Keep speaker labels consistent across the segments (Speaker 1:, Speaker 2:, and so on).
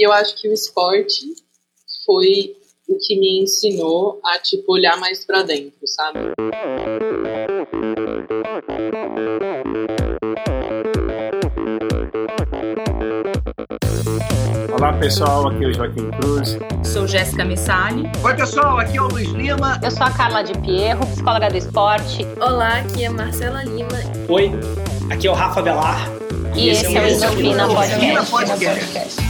Speaker 1: E eu acho que o esporte foi o que me ensinou a tipo olhar mais para dentro, sabe?
Speaker 2: Olá pessoal, aqui é o Joaquim Cruz.
Speaker 3: Sou Jéssica Missali.
Speaker 4: Oi pessoal, aqui é o Luiz Lima.
Speaker 5: Eu sou a Carla de Pierro, psicóloga do esporte.
Speaker 6: Olá, aqui é Marcela Lima.
Speaker 7: Oi, aqui é o Rafa Velar.
Speaker 5: E, e esse, esse é o Endorfina Podcast.
Speaker 8: Podcast.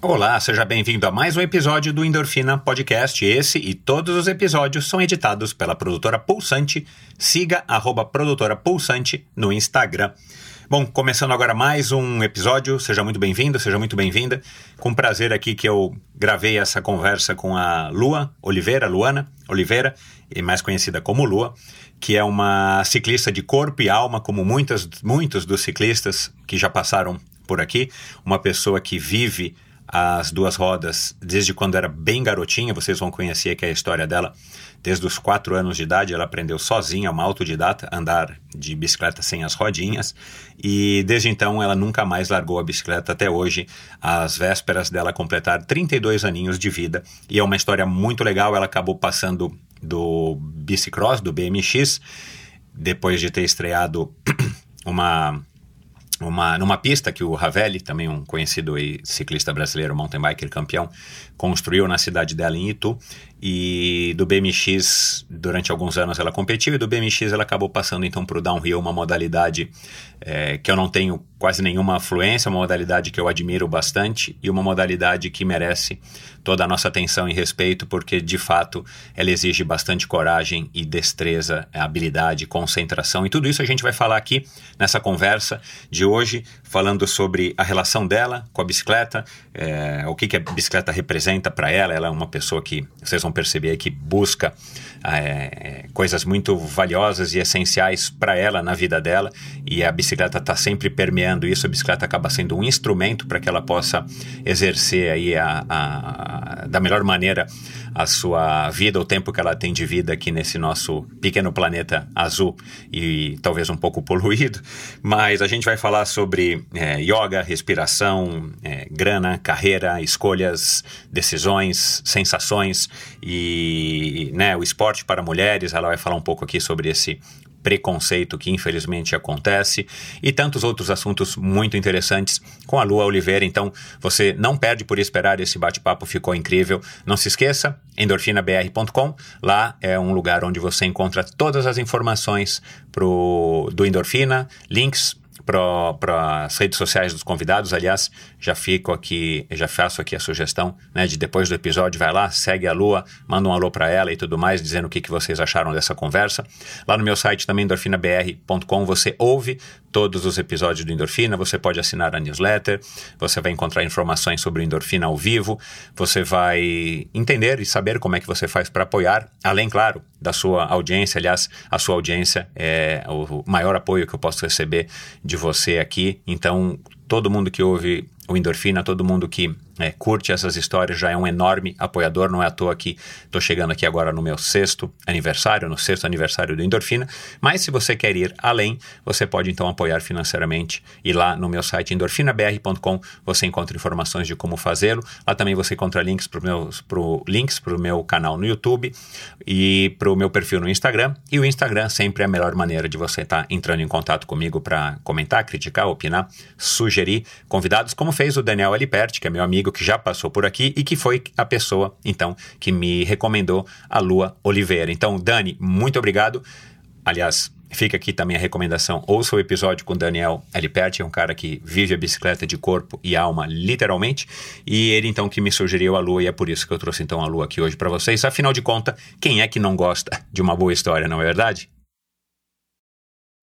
Speaker 8: Olá, seja bem-vindo a mais um episódio do Endorfina Podcast. Esse e todos os episódios são editados pela produtora Pulsante. Siga arroba produtora Pulsante no Instagram. Bom, começando agora mais um episódio, seja muito bem-vindo, seja muito bem-vinda. Com prazer aqui que eu gravei essa conversa com a Lua Oliveira, Luana Oliveira, e mais conhecida como Lua, que é uma ciclista de corpo e alma, como muitas, muitos dos ciclistas que já passaram por aqui. Uma pessoa que vive as duas rodas desde quando era bem garotinha. Vocês vão conhecer aqui a história dela. Desde os quatro anos de idade, ela aprendeu sozinha, uma autodidata, andar de bicicleta sem as rodinhas. E desde então, ela nunca mais largou a bicicleta até hoje, às vésperas dela completar 32 aninhos de vida. E é uma história muito legal. Ela acabou passando do bicicross, do BMX, depois de ter estreado uma uma, numa pista que o Ravelli, também um conhecido ciclista brasileiro, mountain biker campeão, construiu na cidade dela em Itu. E do BMX, durante alguns anos ela competiu, e do BMX ela acabou passando então para o downhill, uma modalidade é, que eu não tenho quase nenhuma fluência, uma modalidade que eu admiro bastante e uma modalidade que merece toda a nossa atenção e respeito, porque de fato ela exige bastante coragem e destreza, habilidade, concentração, e tudo isso a gente vai falar aqui nessa conversa de hoje, falando sobre a relação dela com a bicicleta, é, o que, que a bicicleta representa para ela. Ela é uma pessoa que vocês vão perceber que busca é, coisas muito valiosas e essenciais para ela na vida dela, e a bicicleta está sempre permeando isso. A bicicleta acaba sendo um instrumento para que ela possa exercer aí a, a, da melhor maneira a sua vida, o tempo que ela tem de vida aqui nesse nosso pequeno planeta azul e talvez um pouco poluído. Mas a gente vai falar sobre é, yoga, respiração, é, grana, carreira, escolhas, decisões, sensações e né, o esporte para mulheres. Ela vai falar um pouco aqui sobre esse preconceito que infelizmente acontece e tantos outros assuntos muito interessantes com a Lua Oliveira. Então, você não perde por esperar, esse bate-papo ficou incrível. Não se esqueça, endorfinabr.com. Lá é um lugar onde você encontra todas as informações pro, do Endorfina, links para as redes sociais dos convidados. Aliás, já fico aqui, já faço aqui a sugestão, né, de depois do episódio, vai lá, segue a Lua, manda um alô para ela e tudo mais, dizendo o que, que vocês acharam dessa conversa. Lá no meu site também, endorfinabr.com, você ouve todos os episódios do Endorfina, você pode assinar a newsletter, você vai encontrar informações sobre o Endorfina ao vivo, você vai entender e saber como é que você faz para apoiar, além, claro, da sua audiência. Aliás, a sua audiência é o maior apoio que eu posso receber de você aqui. Então, todo mundo que ouve o Endorfina, todo mundo que é, curte essas histórias, já é um enorme apoiador. Não é à toa que estou chegando aqui agora no meu sexto aniversário, no sexto aniversário do Endorfina. Mas se você quer ir além, você pode então apoiar financeiramente. E lá no meu site endorfinabr.com você encontra informações de como fazê-lo. Lá também você encontra links para o links pro meu canal no YouTube e para o meu perfil no Instagram. E o Instagram sempre é a melhor maneira de você estar tá entrando em contato comigo para comentar, criticar, opinar, sugerir convidados, como fez o Daniel Aliperti, que é meu amigo amigo que já passou por aqui e que foi a pessoa, então, que me recomendou a Lua Oliveira. Então, Dani, muito obrigado. Aliás, fica aqui também a recomendação: ouça o episódio com Daniel Aliperti, é um cara que vive a bicicleta de corpo e alma, literalmente. E ele, então, que me sugeriu a Lua, e é por isso que eu trouxe, então, a Lua aqui hoje para vocês. Afinal de contas, quem é que não gosta de uma boa história, não é verdade?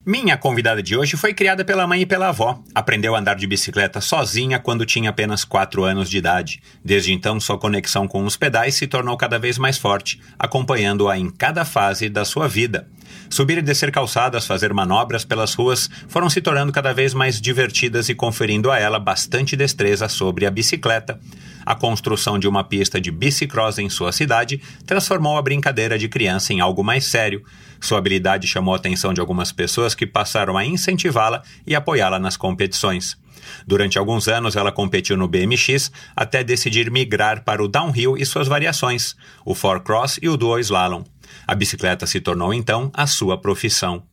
Speaker 8: Minha convidada de hoje foi criada pela mãe e pela avó. Aprendeu a andar de bicicleta sozinha quando tinha apenas 4 anos de idade. Desde então, sua conexão com os pedais se tornou cada vez mais forte, acompanhando-a em cada fase da sua vida. Subir e descer calçadas, fazer manobras pelas ruas foram se tornando cada vez mais divertidas e conferindo a ela bastante destreza sobre a bicicleta. A construção de uma pista de bicicross em sua cidade transformou a brincadeira de criança em algo mais sério. Sua habilidade chamou a atenção de algumas pessoas que passaram a incentivá-la e apoiá-la nas competições. Durante alguns anos, ela competiu no BMX até decidir migrar para o downhill e suas variações, o four cross e o dual slalom. A bicicleta se tornou então a sua profissão.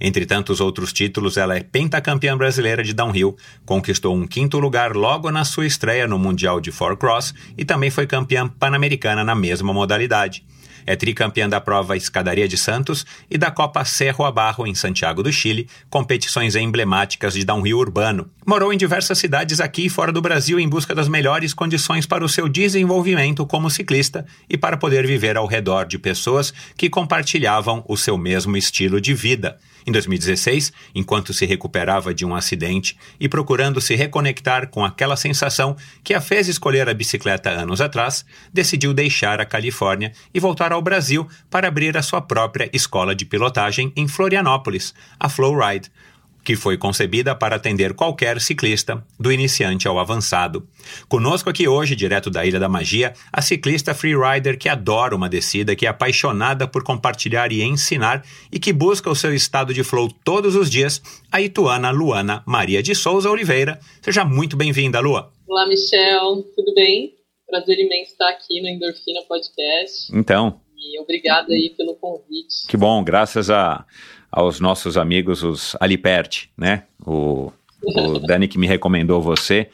Speaker 8: Entre tantos outros títulos, ela é pentacampeã brasileira de downhill, conquistou um quinto lugar logo na sua estreia no Mundial de Four Cross e também foi campeã pan-americana na mesma modalidade. É tricampeã da prova Escadaria de Santos e da Copa Cerro Abarro em Santiago do Chile, competições emblemáticas de downhill urbano. Morou em diversas cidades aqui e fora do Brasil em busca das melhores condições para o seu desenvolvimento como ciclista e para poder viver ao redor de pessoas que compartilhavam o seu mesmo estilo de vida. Em 2016, enquanto se recuperava de um acidente e procurando se reconectar com aquela sensação que a fez escolher a bicicleta anos atrás, decidiu deixar a Califórnia e voltar ao Brasil para abrir a sua própria escola de pilotagem em Florianópolis, a Flowride, que foi concebida para atender qualquer ciclista, do iniciante ao avançado. Conosco aqui hoje, direto da Ilha da Magia, a ciclista freerider que adora uma descida, que é apaixonada por compartilhar e ensinar e que busca o seu estado de flow todos os dias, a ituana Luana Maria de Souza Oliveira. Seja muito bem-vinda, Lua.
Speaker 1: Olá, Michel. Tudo bem? Prazer imenso estar aqui no Endorfina Podcast.
Speaker 8: Então.
Speaker 1: E obrigada aí pelo convite.
Speaker 8: Que bom, graças a aos nossos amigos, os Alipert, né? O, o Dani que me recomendou você.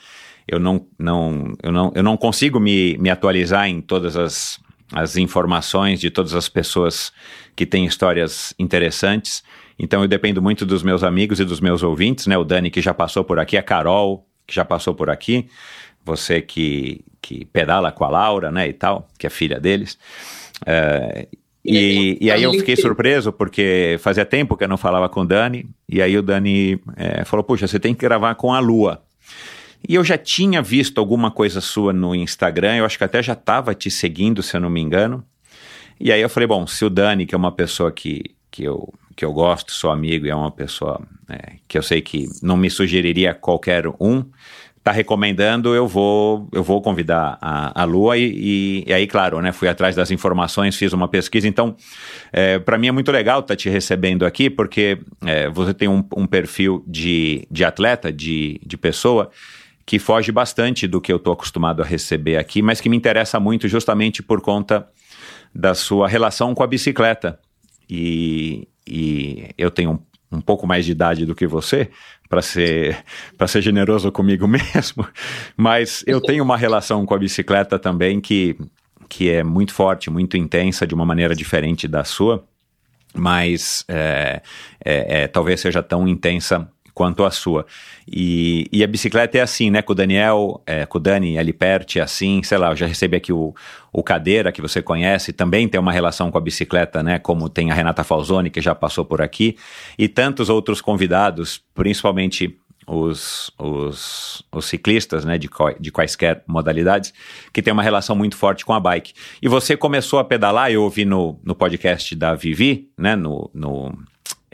Speaker 8: Eu não, não, eu não, eu não consigo me, me atualizar em todas as, as informações de todas as pessoas que têm histórias interessantes. Então eu dependo muito dos meus amigos e dos meus ouvintes, né? O Dani que já passou por aqui, a Carol que já passou por aqui, você que, que pedala com a Laura, né? E tal, que é filha deles. Uh, e, e aí eu fiquei surpreso, porque fazia tempo que eu não falava com o Dani, e aí o Dani é, falou, puxa, você tem que gravar com a Lua. E eu já tinha visto alguma coisa sua no Instagram, eu acho que até já estava te seguindo, se eu não me engano. E aí eu falei, bom, se o Dani, que é uma pessoa que, que, eu, que eu gosto, sou amigo, e é uma pessoa é, que eu sei que não me sugeriria qualquer um, está recomendando, eu vou eu vou convidar a, a Lua e, e, e, aí, claro, né, fui atrás das informações, fiz uma pesquisa, então é, para mim é muito legal estar tá te recebendo aqui, porque é, você tem um, um, perfil de, de atleta, de, de pessoa, que foge bastante do que eu estou acostumado a receber aqui, mas que me interessa muito justamente por conta da sua relação com a bicicleta. E, e eu tenho um, pouco mais de idade do que você, para ser ser generoso comigo mesmo, mas eu tenho uma relação com a bicicleta também que que é muito forte, muito intensa, de uma maneira diferente da sua, mas é, é, é, talvez seja tão intensa quanto a sua. E, e a bicicleta é assim, né? Com o Daniel, é, com o Dani ali perto, é assim, sei lá, eu já recebi aqui o, o Cadeira, que você conhece, também tem uma relação com a bicicleta, né? Como tem a Renata Falzoni, que já passou por aqui, e tantos outros convidados, principalmente os, os, os, ciclistas, né, de, de quaisquer modalidades, que tem uma relação muito forte com a bike. E você começou a pedalar, eu ouvi no, no podcast da Vivi, né, no, no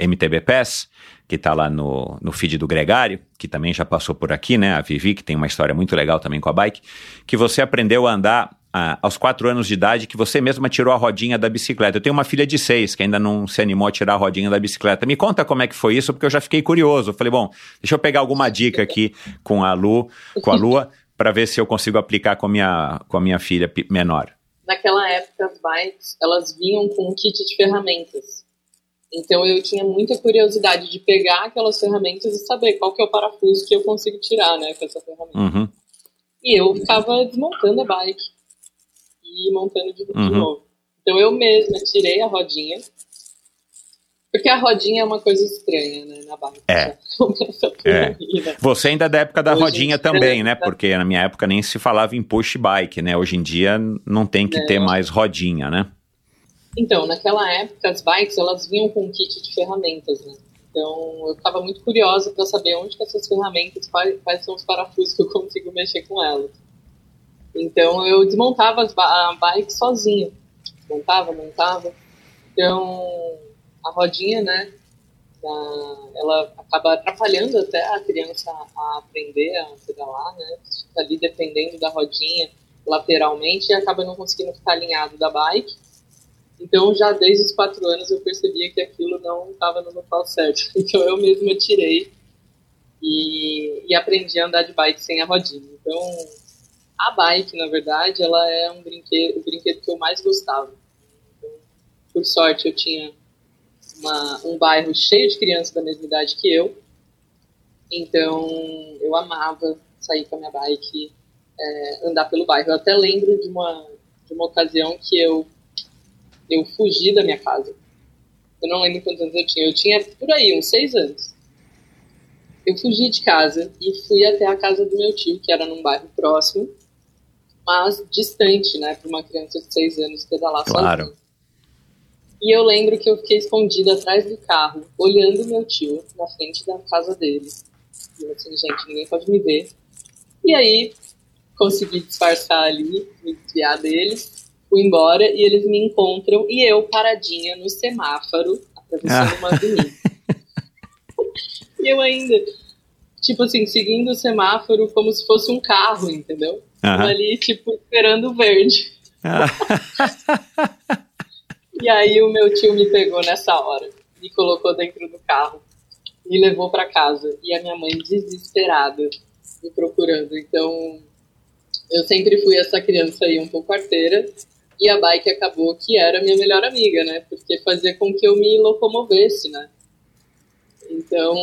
Speaker 8: MTB Pass, que está lá no, no feed do Gregário, que também já passou por aqui, né? A Vivi, que tem uma história muito legal também com a bike, que você aprendeu a andar ah, aos quatro anos de idade, que você mesma tirou a rodinha da bicicleta. Eu tenho uma filha de seis que ainda não se animou a tirar a rodinha da bicicleta. Me conta como é que foi isso, porque eu já fiquei curioso. falei, bom, deixa eu pegar alguma dica aqui com a Lu, com a Lua, para ver se eu consigo aplicar com a minha, com a minha filha menor.
Speaker 1: Naquela época, as bikes, elas vinham com um kit de ferramentas. Então eu tinha muita curiosidade de pegar aquelas ferramentas e saber qual que é o parafuso que eu consigo tirar, né, com essa ferramenta.
Speaker 8: Uhum.
Speaker 1: E eu ficava desmontando a bike e montando de,
Speaker 8: uhum.
Speaker 1: de novo. Então eu mesma tirei a rodinha, porque a rodinha é uma coisa estranha, né, na bike.
Speaker 8: É. é. Você ainda é da época da Hoje rodinha também, né? Porque na minha época nem se falava em push bike, né? Hoje em dia não tem que é. ter mais rodinha, né?
Speaker 1: Então, naquela época, as bikes, elas vinham com um kit de ferramentas, né? Então eu estava muito curiosa para saber onde que essas ferramentas, quais, quais, são os parafusos que eu consigo mexer com elas. Então eu desmontava a bike sozinha. Montava, montava. Então a rodinha, né? ela acaba atrapalhando até a criança a aprender a pedalar, né? Fica ali dependendo da rodinha lateralmente e acaba não conseguindo ficar alinhado da bike. Então, já desde os quatro anos eu percebia que aquilo não estava no local certo. Então, eu mesma tirei e, e aprendi a andar de bike sem a rodinha. Então, a bike, na verdade, ela é um brinquedo, o brinquedo que eu mais gostava. Então, por sorte, eu tinha uma, um bairro cheio de crianças da mesma idade que eu. Então, eu amava sair com a minha bike, é, andar pelo bairro. Eu até lembro de uma, de uma ocasião que eu, eu fugi da minha casa. Eu não lembro quantos anos eu tinha. Eu tinha por aí, uns seis anos. Eu fugi de casa e fui até a casa do meu tio, que era num bairro próximo, mas distante, né, para uma criança de seis anos pedalar claro. sozinha. E eu lembro que eu fiquei escondida atrás do carro, olhando meu tio na frente da casa dele. E eu assim, gente, ninguém pode me ver. E aí, consegui disfarçar ali, me desviar deles, fui embora e eles me encontram e eu paradinha no semáforo, atravessando ah. uma avenida. e eu ainda, tipo assim, seguindo o semáforo como se fosse um carro, entendeu? Ali, tipo, esperando o verde. Ah. E aí o meu tio me pegou nessa hora, me colocou dentro do carro, me levou para casa e a minha mãe desesperada me procurando. Então eu sempre fui essa criança aí um pouco arteira e a bike acabou que era minha melhor amiga, né? Porque fazia com que eu me locomovesse, né? Então,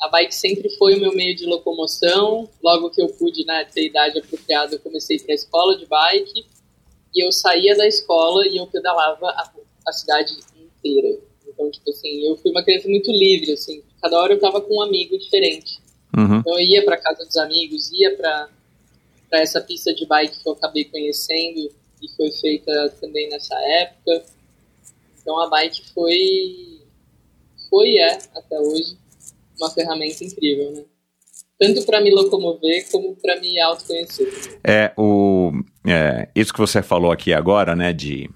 Speaker 1: a bike sempre foi o meu meio de locomoção. Logo que eu pude né, ter idade apropriada, eu comecei para a escola de bike e eu saía da escola e eu pedalava a, a cidade inteira. Então, tipo assim, eu fui uma criança muito livre, assim. Cada hora eu tava com um amigo diferente. Uhum. Então, eu ia para casa dos amigos, ia para essa pista de bike que eu acabei conhecendo e foi feita também nessa época. Então, a bike foi, foi e é, até hoje, uma ferramenta incrível, né? tanto para me locomover como para me autoconhecer.
Speaker 8: É, o, é, isso que você falou aqui agora, né, de,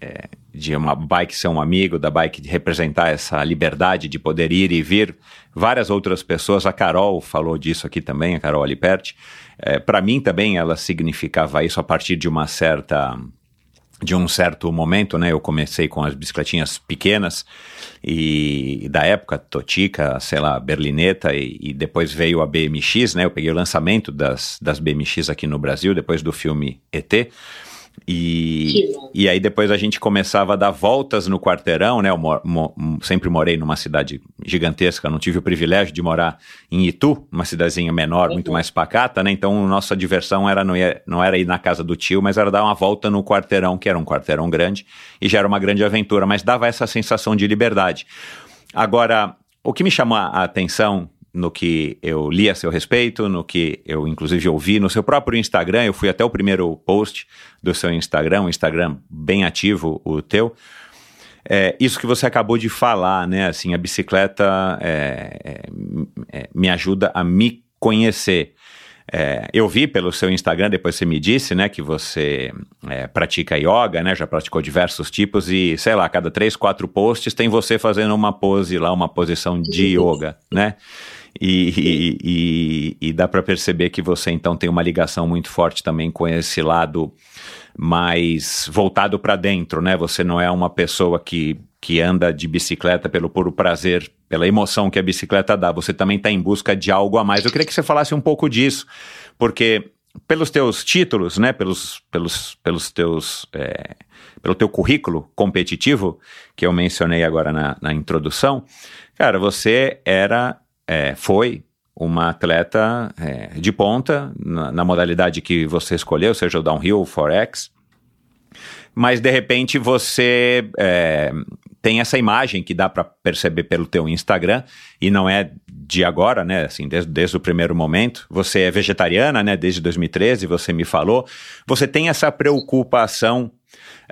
Speaker 8: é, de uma bike ser um amigo, da bike representar essa liberdade de poder ir e vir, várias outras pessoas, a Carol falou disso aqui também, a Carol Aliperti, é, para mim também ela significava isso a partir de uma certa de um certo momento, né? Eu comecei com as bicicletinhas pequenas e, da época Totica, sei lá, Berlineta e, e, depois veio a BMX, né? Eu peguei o lançamento das, das BMX aqui no Brasil depois do filme ET. E, e aí depois a gente começava a dar voltas no quarteirão, né? Eu mo, mo, sempre morei numa cidade gigantesca, não tive o privilégio de morar em Itu, uma cidadezinha menor, uhum. muito mais pacata, né? Então nossa diversão era não, ia, não era ir na casa do tio, mas era dar uma volta no quarteirão, que era um quarteirão grande, e já era uma grande aventura, mas dava essa sensação de liberdade. Agora, o que me chamou a atenção no que eu li a seu respeito, no que eu inclusive ouvi no seu próprio Instagram. Eu fui até o primeiro post do seu Instagram, um Instagram bem ativo, o teu. É, isso que você acabou de falar, né? Assim, a bicicleta é, é, é me ajuda a me conhecer. É, eu vi pelo seu Instagram, depois você me disse, né, que você é, pratica yoga, né, já praticou diversos tipos e, sei lá, cada três, quatro posts tem você fazendo uma pose lá, uma posição de yoga, né? E, e, e, dá para perceber que você então tem uma ligação muito forte também com esse lado mais voltado para dentro, né? Você não é uma pessoa que, que anda de bicicleta pelo puro prazer, pela emoção que a bicicleta dá. Você também está em busca de algo a mais. Eu queria que você falasse um pouco disso, porque pelos teus títulos, né? Pelos, pelos, pelos teus é, pelo teu currículo competitivo que eu mencionei agora na, na introdução, cara, você era é, foi uma atleta é, de ponta na, na, modalidade que você escolheu, seja o downhill, o forex, mas de repente você é, tem essa imagem que dá para perceber pelo teu Instagram e não é de agora, né? Assim, desde, desde o primeiro momento. Você é vegetariana, né? Desde 2013, você me falou. Você tem essa preocupação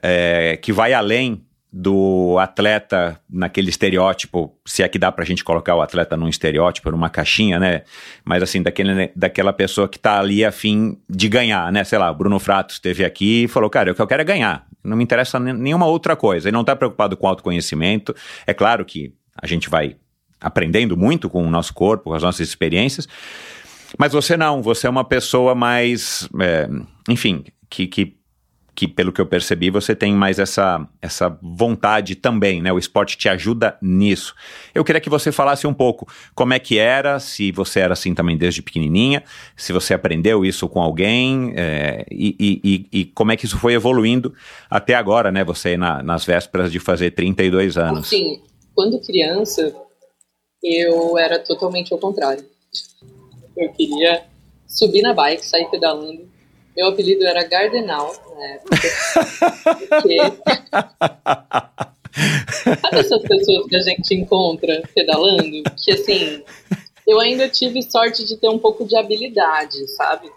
Speaker 8: é, que vai além do atleta naquele estereótipo, se é que dá pra gente colocar o atleta num estereótipo, numa caixinha, né? Mas assim, daquele, daquela pessoa que tá ali a fim de ganhar, né? Sei lá, Bruno Frato esteve aqui e falou, cara, o que eu quero é ganhar. Não me interessa nenhuma outra coisa. Ele não tá preocupado com autoconhecimento. É claro que a gente vai aprendendo muito com o nosso corpo, com as nossas experiências. Mas você não, você é uma pessoa mais, é, enfim, que, que que pelo que eu percebi você tem mais essa, essa vontade também, né? O esporte te ajuda nisso. Eu queria que você falasse um pouco como é que era, se você era assim também desde pequenininha, se você aprendeu isso com alguém é, e, e, e, como é que isso foi evoluindo até agora, né? Você na, nas vésperas de fazer 32 anos.
Speaker 1: Sim, quando criança eu era totalmente ao contrário. Eu queria subir na bike, sair pedalando meu apelido era Gardenal na época. Porque. Sabe essas pessoas que a gente encontra pedalando? Que assim, eu ainda tive sorte de ter um pouco de habilidade, sabe?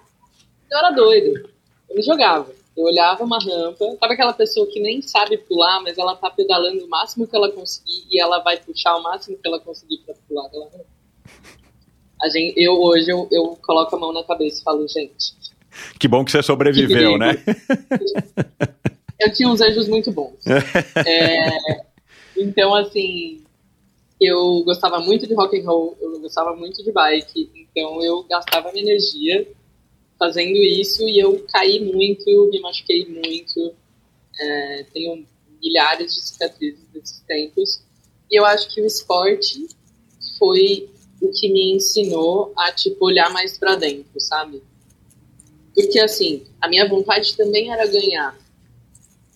Speaker 1: Eu era doido. Eu me jogava. Eu olhava uma rampa, sabe aquela pessoa que nem sabe pular, mas ela tá pedalando o máximo que ela conseguir e ela vai puxar o máximo que ela conseguir pra pular aquela rampa? A gente, eu hoje eu, eu coloco a mão na cabeça e falo, gente,
Speaker 8: que bom que você sobreviveu, que né?
Speaker 1: Eu tinha uns anjos muito bons. É, então, assim, eu gostava muito de rock and roll, eu gostava muito de bike, então eu gastava minha energia fazendo isso e eu caí muito, me machuquei muito, é, tenho milhares de cicatrizes desses tempos. E eu acho que o esporte foi o que me ensinou a, tipo, olhar mais para dentro, sabe? Porque, assim, a minha vontade também era ganhar,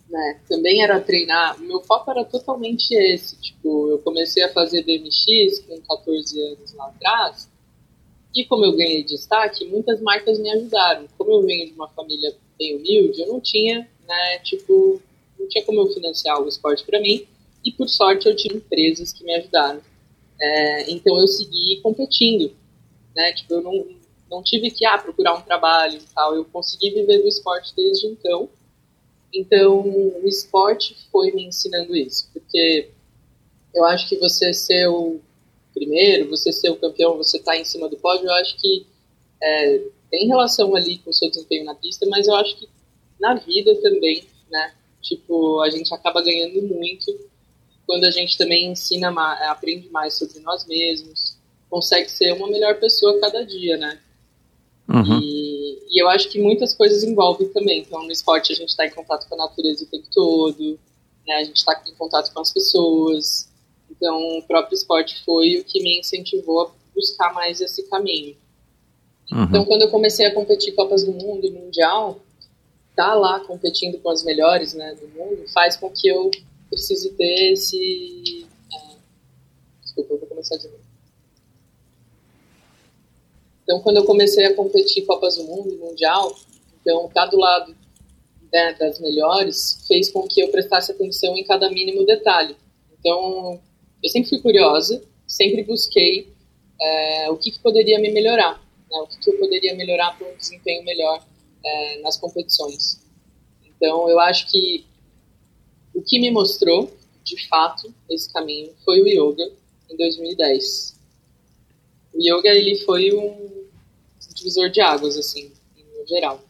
Speaker 1: né? Também era treinar. Meu foco era totalmente esse. Tipo, eu comecei a fazer BMX com 14 anos lá atrás. E como eu ganhei destaque, muitas marcas me ajudaram. Como eu venho de uma família bem humilde, eu não tinha, né, tipo, não tinha como eu financiar o esporte para mim. E por sorte eu tive empresas que me ajudaram. É, então eu segui competindo, né? Tipo, eu não, não tive que ah, procurar um trabalho e tal. Eu consegui viver do esporte desde então. Então, o esporte foi me ensinando isso, porque eu acho que você ser o primeiro, você ser o campeão, você estar tá em cima do pódio, eu acho que é, tem relação ali com o seu desempenho na pista, mas eu acho que na vida também, né? Tipo, a gente acaba ganhando muito quando a gente também ensina, aprende mais sobre nós mesmos, consegue ser uma melhor pessoa cada dia, né? Uhum. E, e, eu acho que muitas coisas envolvem também. Então, no esporte, a gente está em contato com a natureza o tempo todo, né? a gente está em contato com as pessoas. Então, o próprio esporte foi o que me incentivou a buscar mais esse caminho. Uhum. Então, quando eu comecei a competir Copas do Mundo e Mundial, tá lá competindo com as melhores né, do mundo faz com que eu precise ter esse. É... Desculpa, eu vou começar de novo então, quando eu comecei a competir Copas do Mundo, Mundial, então, estar do lado né, das melhores fez com que eu prestasse atenção em cada mínimo detalhe. Então, eu sempre fui curiosa, sempre busquei é, o que, que, poderia me melhorar, né, o que, que, eu poderia melhorar para um desempenho melhor é, nas competições. Então, eu acho que o que me mostrou, de fato, esse caminho foi o yoga em 2010. O yoga ele foi um divisor de águas, assim, no geral.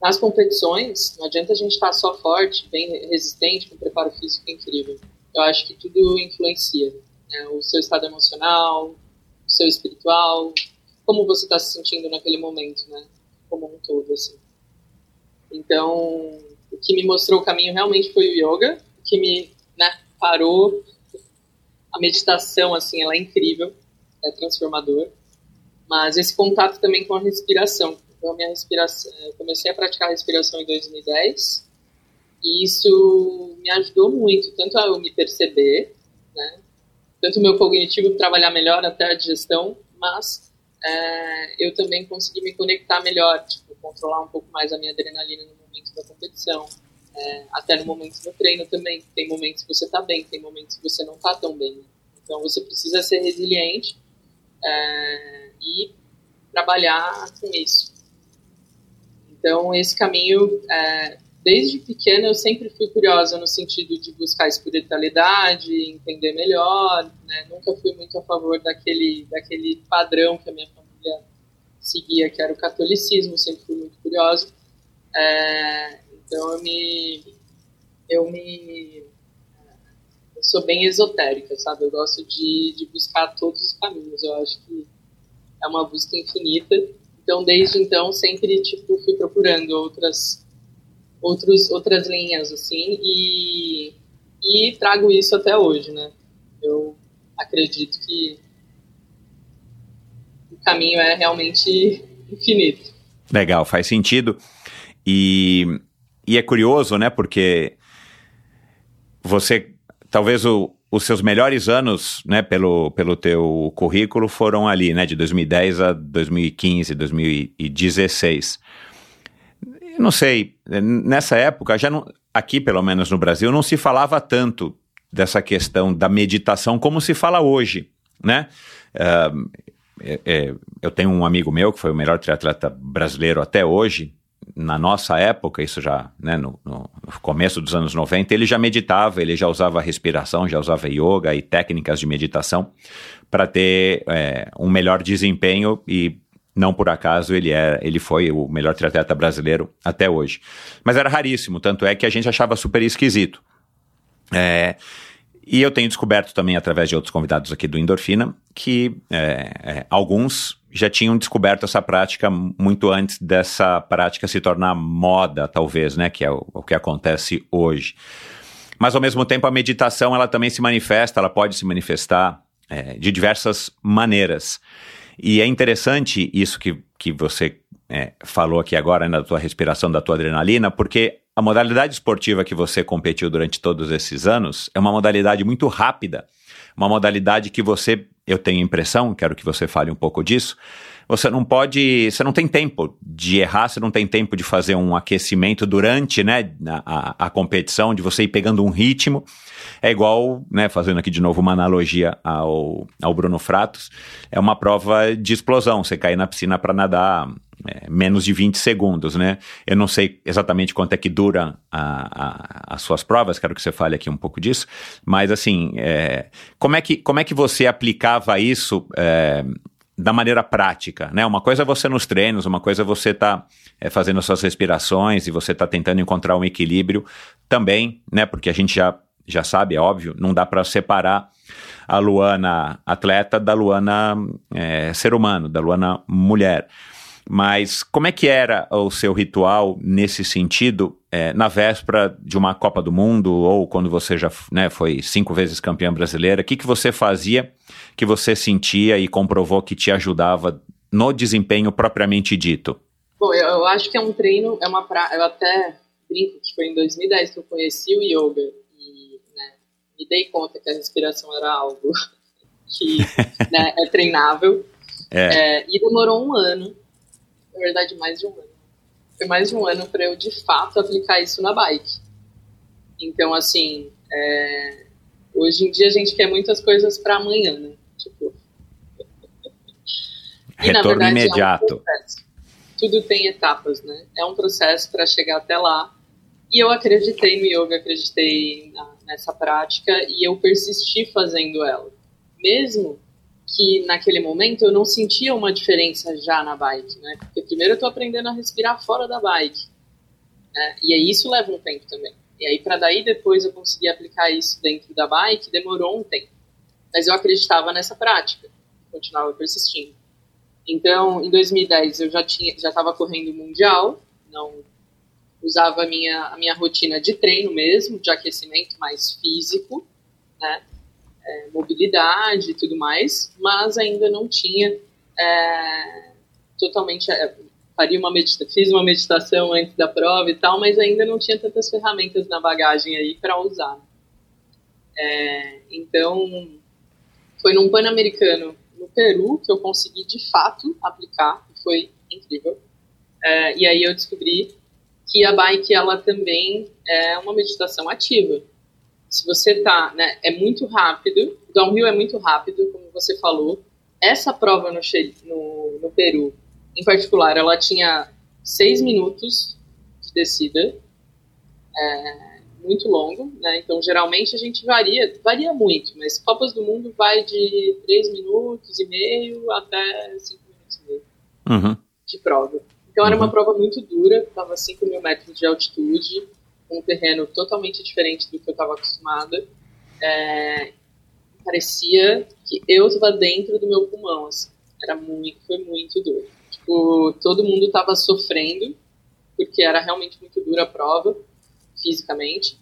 Speaker 1: Nas competições, não adianta a gente estar só forte, bem resistente, com preparo físico incrível. Eu acho que tudo influencia. Né? O seu estado emocional, o seu espiritual, como você está se sentindo naquele momento, né? Como um todo, assim. Então, o que me mostrou o caminho realmente foi o yoga, o que me né, parou. A meditação, assim, ela é incrível, é transformador mas esse contato também com a respiração. Então, a minha respiração, eu comecei a praticar a respiração em 2010 e isso me ajudou muito, tanto a eu me perceber, né, tanto o meu cognitivo trabalhar melhor até a digestão, mas é, eu também consegui me conectar melhor, tipo, controlar um pouco mais a minha adrenalina no momento da competição, é, até no momento do treino também. Tem momentos que você está bem, tem momentos que você não está tão bem. Então você precisa ser resiliente é, e trabalhar com isso. Então, esse caminho é, desde pequena eu sempre fui curiosa no sentido de buscar espiritualidade, entender melhor, né? Nunca fui muito a favor daquele, daquele padrão que a minha família seguia, que era o catolicismo, sempre fui muito curiosa. É, então eu me, eu me, eu sou bem esotérica, sabe? Eu gosto de, de buscar todos os caminhos. Eu acho que é uma busca infinita. Então desde então sempre tipo fui procurando outras outros, outras linhas, assim, e, e trago isso até hoje, né? Eu acredito que o caminho é realmente infinito.
Speaker 8: Legal, faz sentido. E, e é curioso, né? Porque você, talvez o, os seus melhores anos, né, pelo, pelo teu currículo foram ali, né, de 2010 a 2015, 2016 não sei, nessa época, já não, aqui pelo menos no Brasil, não se falava tanto dessa questão da meditação como se fala hoje, né? Uh, é, é, eu tenho um amigo meu que foi o melhor triatleta brasileiro até hoje, na nossa época, isso já né, no, no, começo dos anos 90, ele já meditava, ele já usava respiração, já usava yoga e técnicas de meditação para ter é, um melhor desempenho e não por acaso ele, é, ele foi o melhor triatleta brasileiro até hoje. Mas era raríssimo, tanto é que a gente achava super esquisito. É, e eu tenho descoberto também, através de outros convidados aqui do Endorfina, que é, é, alguns já tinham descoberto essa prática muito antes dessa prática se tornar moda, talvez, né? Que é o, o que acontece hoje. Mas, ao mesmo tempo, a meditação ela também se manifesta, ela pode se manifestar é, de diversas maneiras. E é interessante isso que, que você é, falou aqui agora, né, da tua respiração, da tua adrenalina, porque a modalidade esportiva que você competiu durante todos esses anos é uma modalidade muito rápida, uma modalidade que você, eu tenho impressão, quero que você fale um pouco disso, você não pode, você não tem tempo de errar, você não tem tempo de fazer um aquecimento durante né, a, a, competição, de você ir pegando um ritmo. É igual, né, fazendo aqui de novo uma analogia ao, ao Bruno Fratos, é uma prova de explosão. Você cair na piscina para nadar é, menos de 20 segundos, né? Eu não sei exatamente quanto é que dura a, a, as suas provas, quero que você fale aqui um pouco disso, mas assim, é, como, é que, como é que você aplicava isso é, da maneira prática, né? Uma coisa é você nos treinos, uma coisa é você tá é, fazendo suas respirações e você tá tentando encontrar um equilíbrio também, né? Porque a gente já, já sabe, é óbvio, não dá para separar a Luana atleta da Luana é, ser humano, da Luana mulher. Mas como é que era o seu ritual nesse sentido, é, na véspera de uma Copa do Mundo, ou quando você já né, foi cinco vezes campeã brasileira? O que, que você fazia que você sentia e comprovou que te ajudava no desempenho propriamente dito?
Speaker 1: Bom, eu, eu acho que é um treino, é uma pra... eu até brinco que foi em 2010 que eu conheci o yoga e né, me dei conta que a respiração era algo que né, é treinável. É. É, e demorou um ano na verdade, mais de um ano. Foi mais de um ano para eu, de fato, aplicar isso na bike. Então, assim, é... hoje em dia a gente quer muitas coisas para amanhã, né? Tipo.
Speaker 8: e, Retorno verdade, imediato.
Speaker 1: É um Tudo tem etapas, né? É um processo para chegar até lá. E eu acreditei no yoga, acreditei na, nessa prática e eu persisti fazendo ela. Mesmo que naquele momento eu não sentia uma diferença já na bike, né? Porque primeiro eu tô aprendendo a respirar fora da bike, né? E aí isso leva um tempo também. E aí para daí depois eu conseguir aplicar isso dentro da bike demorou um tempo. Mas eu acreditava nessa prática, continuava persistindo. Então, em 2010 eu já tinha já estava correndo mundial, não usava a minha a minha rotina de treino mesmo, de aquecimento mais físico, né? É, mobilidade e tudo mais, mas ainda não tinha é, totalmente. É, faria uma medita fiz uma meditação antes da prova e tal, mas ainda não tinha tantas ferramentas na bagagem aí para usar. É, então, foi num Pan-Americano no Peru que eu consegui de fato aplicar, foi incrível. É, e aí eu descobri que a bike ela também é uma meditação ativa se você tá, né, é muito rápido, downhill é muito rápido, como você falou. Essa prova no, no, no Peru, em particular, ela tinha seis minutos de descida é, muito longo, né? Então, geralmente a gente varia, varia muito, mas Copas do Mundo vai de 3 minutos e meio até 5 minutos e meio
Speaker 8: Uhum.
Speaker 1: de prova. Então, era uma
Speaker 8: Uhum.
Speaker 1: prova muito dura, estava 5 mil metros de altitude, um terreno totalmente diferente do que eu estava acostumada. É, parecia que eu estava dentro do meu pulmão, assim. Era muito, foi muito duro. Tipo, todo mundo estava sofrendo, porque era realmente muito dura a prova, fisicamente.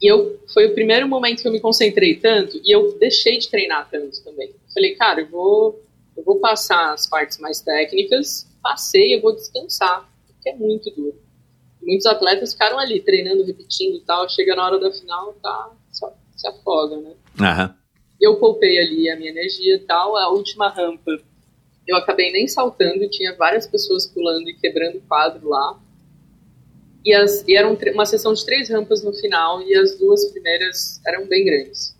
Speaker 1: E eu, foi o primeiro momento que eu me concentrei tanto, e eu deixei de treinar tanto também. Falei, cara, eu vou, eu vou passar as partes mais técnicas, passei, eu vou descansar, porque é muito duro. Muitos atletas ficaram ali, treinando, repetindo e tal, chega na hora da final, tá, só se afoga, né?
Speaker 8: Aham.
Speaker 1: eu poupei ali a minha energia e tal. A última rampa, eu acabei nem saltando, tinha várias pessoas pulando e quebrando o quadro lá. E, as, e era um uma sessão de três rampas no final, e as duas primeiras eram bem grandes.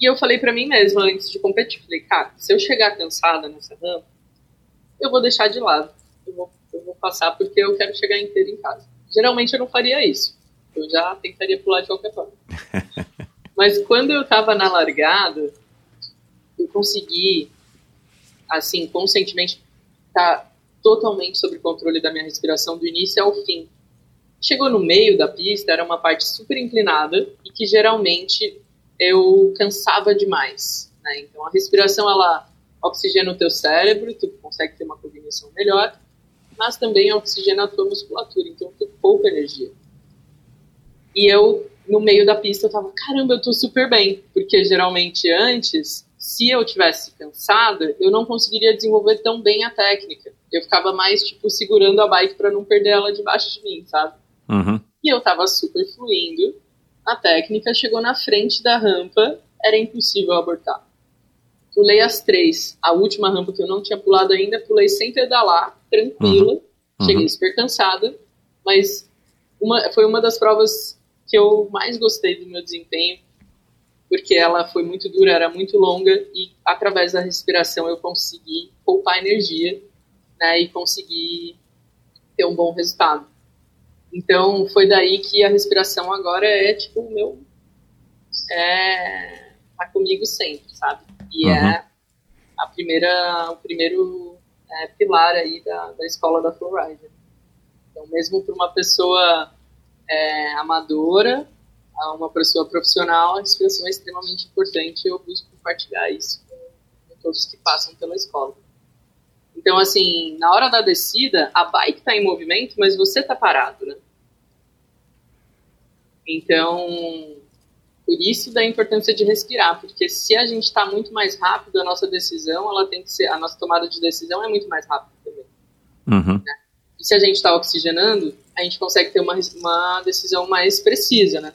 Speaker 1: E eu falei pra mim mesma antes de competir, falei, cara, se eu chegar cansada nessa rampa, eu vou deixar de lado. Eu vou, eu vou passar porque eu quero chegar inteiro em casa. Geralmente eu não faria isso. Eu já tentaria pular de qualquer forma. Mas quando eu tava na largada, eu consegui, assim, conscientemente, estar totalmente sob controle da minha respiração do início ao fim. Chegou no meio da pista, era uma parte super inclinada e que geralmente eu cansava demais. Né? Então a respiração ela oxigena o teu cérebro, tu consegue ter uma cognição melhor, mas também oxigena a tua musculatura, então tu poupa energia. E eu, no meio da pista, eu tava, caramba, eu tô super bem. Porque geralmente antes, se eu tivesse cansada, eu não conseguiria desenvolver tão bem a técnica. Eu ficava mais, tipo, segurando a bike para não perder ela debaixo de mim, sabe?
Speaker 8: Uhum.
Speaker 1: E eu tava super fluindo. A técnica chegou na frente da rampa, era impossível abortar. Pulei as três. A última rampa que eu não tinha pulado ainda, pulei sem pedalar, tranquila.
Speaker 8: Uhum.
Speaker 1: Cheguei super cansada, mas uma, foi uma das provas que eu mais gostei do meu desempenho, porque ela foi muito dura, era muito longa e através da respiração eu consegui poupar energia, né, e consegui ter um bom resultado. Então foi daí que a respiração agora é tipo o meu é tá comigo sempre, sabe? E
Speaker 8: Uhum.
Speaker 1: é a primeira o primeiro é, pilar aí da, da escola da Flowrider. Então mesmo para uma pessoa é, amadora a uma pessoa profissional, a respiração é extremamente importante e eu busco compartilhar isso com, com todos que passam pela escola. Então, assim, na hora da descida, a bike está em movimento, mas você está parado, né? Então, por isso da importância de respirar, porque se a gente está muito mais rápido, a nossa decisão, ela tem que ser, a nossa tomada de decisão é muito mais rápida também.
Speaker 8: Uhum.
Speaker 1: E se a gente está oxigenando, a gente consegue ter uma, uma decisão mais precisa, né?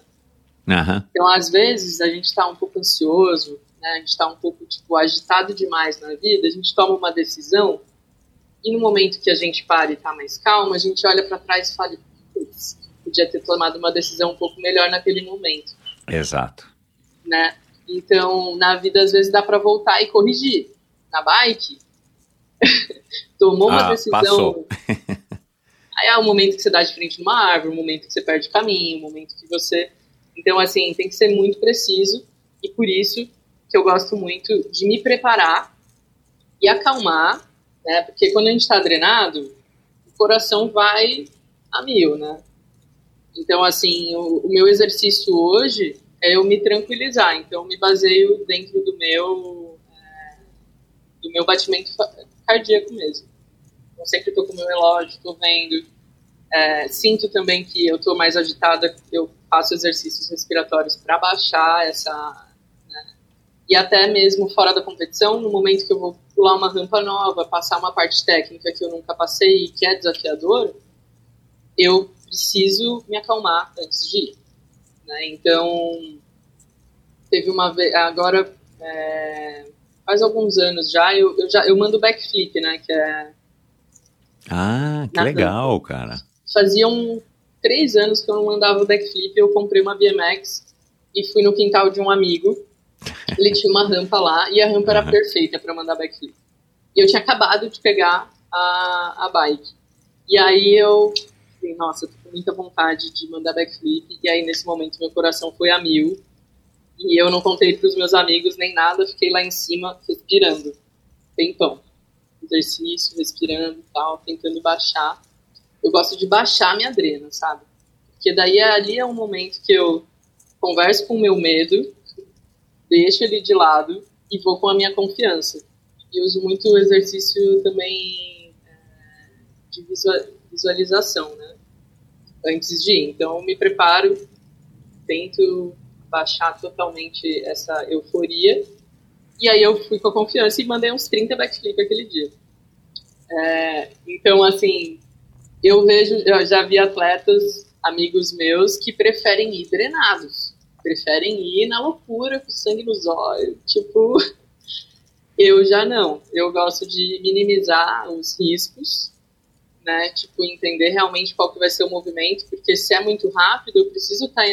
Speaker 8: Aham.
Speaker 1: Então, às vezes, a gente está um pouco ansioso, né? a gente está um pouco tipo, agitado demais na vida, a gente toma uma decisão e no momento que a gente para e está mais calmo, a gente olha para trás e fala, putz, podia ter tomado uma decisão um pouco melhor naquele momento,
Speaker 8: Exato.
Speaker 1: né? Então, na vida, às vezes, dá para voltar e corrigir. Na bike, tomou uma
Speaker 8: Ah,
Speaker 1: decisão...
Speaker 8: passou.
Speaker 1: Aí é o momento que você dá de frente numa árvore, o momento que você perde caminho, o momento que você. Então, assim, tem que ser muito preciso e por isso que eu gosto muito de me preparar e acalmar, né? Porque quando a gente está drenado, o coração vai a mil, né? Então, assim, o, o meu exercício hoje é eu me tranquilizar. Então, me baseio dentro do meu, é, do meu batimento cardíaco mesmo. Eu sempre estou com o meu relógio, estou vendo. É, sinto também que eu estou mais agitada, eu faço exercícios respiratórios para baixar essa. né? E até mesmo fora da competição, no momento que eu vou pular uma rampa nova, passar uma parte técnica que eu nunca passei e que é desafiador, eu preciso me acalmar antes de ir. né? Então, teve uma vez. Agora, é, faz alguns anos já, eu, eu já eu mando backflip, né? Que é
Speaker 8: Ah, que legal, cara.
Speaker 1: faziam três anos que eu não mandava backflip, eu comprei uma BMX e fui no quintal de um amigo. Ele tinha uma rampa lá e a rampa era perfeita para mandar backflip. E eu tinha acabado de pegar a, a bike. E aí eu Nossa, eu tô com muita vontade de mandar backflip. E aí, nesse momento, meu coração foi a mil. E eu não contei pros meus amigos nem nada, fiquei lá em cima respirando. Tempão. Exercício, respirando e tal, tentando baixar. Eu gosto de baixar minha adrena, sabe? Porque daí ali é um momento que eu converso com o meu medo, deixo ele de lado e vou com a minha confiança. E uso muito o exercício também é, de visualização, né? Antes de ir. Então, me preparo, tento baixar totalmente essa euforia. E aí eu fui com a confiança e mandei uns 30 backflip aquele dia. É, então, assim, eu vejo, eu já vi atletas, amigos meus, que preferem ir drenados. Preferem ir na loucura, com sangue nos olhos. Tipo, eu já não. Eu gosto de minimizar os riscos, né? Tipo, entender realmente qual que vai ser o movimento, porque se é muito rápido, eu preciso tá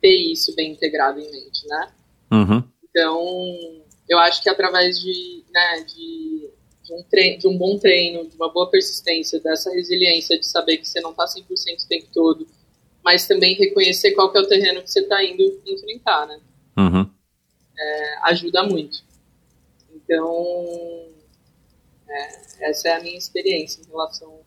Speaker 1: ter isso bem integrado em mente, né?
Speaker 8: Uhum.
Speaker 1: Então, eu acho que através de, né, de, de, um treino, de um bom treino, de uma boa persistência, dessa resiliência de saber que você não está 100% o tempo todo, mas também reconhecer qual que é o terreno que você está indo enfrentar, né?
Speaker 8: Uhum.
Speaker 1: É, ajuda muito. Então, é, essa é a minha experiência em relação,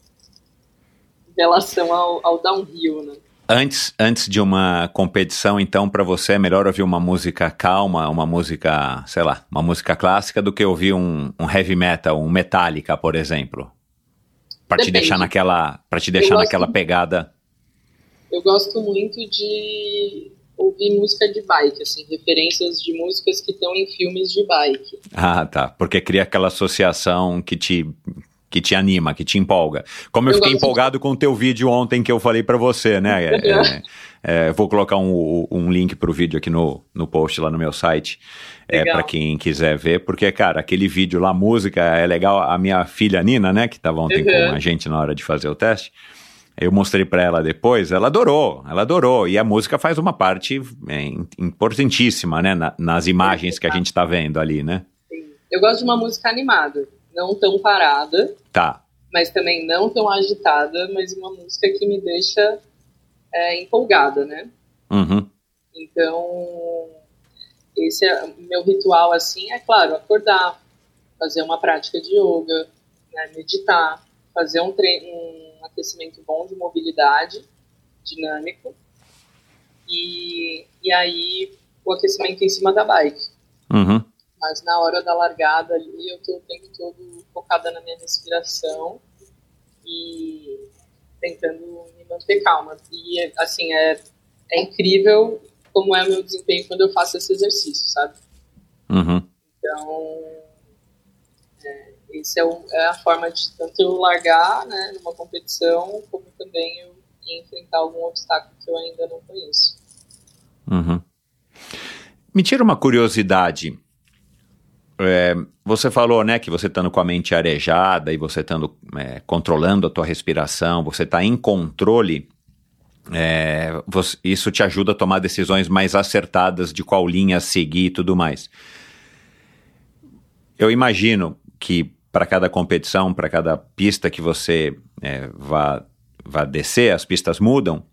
Speaker 1: relação ao, ao downhill, né?
Speaker 8: Antes, antes de uma competição, então, para você é melhor ouvir uma música calma, uma música, sei lá, uma música clássica, do que ouvir um, um heavy metal, um Metallica, por exemplo? Para te deixar naquela, para te deixar naquela pegada.
Speaker 1: Eu gosto muito de ouvir música de bike, assim, referências de músicas que estão em filmes de bike.
Speaker 8: Ah, tá. Porque cria aquela associação que te que te anima, que te empolga. Como eu, eu fiquei empolgado de... com o teu vídeo ontem que eu falei para você, né? É, é, é, vou colocar um, um link pro vídeo aqui no, no post lá no meu site, é, para quem quiser ver, porque, cara, aquele vídeo lá, música, é legal. A minha filha Nina, né, que estava ontem uhum. com a gente na hora de fazer o teste, eu mostrei para ela depois, ela adorou, ela adorou. E a música faz uma parte é, importantíssima, né, na, nas imagens que a gente está vendo ali, né?
Speaker 1: Eu gosto de uma música animada não tão parada.
Speaker 8: Tá.
Speaker 1: Mas também não tão agitada, mas uma música que me deixa é, empolgada, né?
Speaker 8: Uhum.
Speaker 1: Então, esse é o meu ritual, assim, é claro, acordar, fazer uma prática de yoga, né, meditar, fazer um, um aquecimento bom de mobilidade dinâmico e, e aí o aquecimento em cima da bike.
Speaker 8: Uhum
Speaker 1: mas na hora da largada ali eu tô o tempo todo focada na minha respiração e tentando me manter calma. E assim, é, é incrível como é o meu desempenho quando eu faço esse exercício, sabe?
Speaker 8: Uhum.
Speaker 1: Então, é, esse é, o, é, a forma de tanto eu largar né, numa competição, como também eu enfrentar algum obstáculo que eu ainda não conheço.
Speaker 8: Uhum. Me tira uma curiosidade. É, você falou, né, que você estando com a mente arejada e você estando é, controlando a tua respiração, você está em controle, é, você, isso te ajuda a tomar decisões mais acertadas de qual linha seguir e tudo mais. Eu imagino que para cada competição, para cada pista que você é, vá, vá descer, as pistas mudam,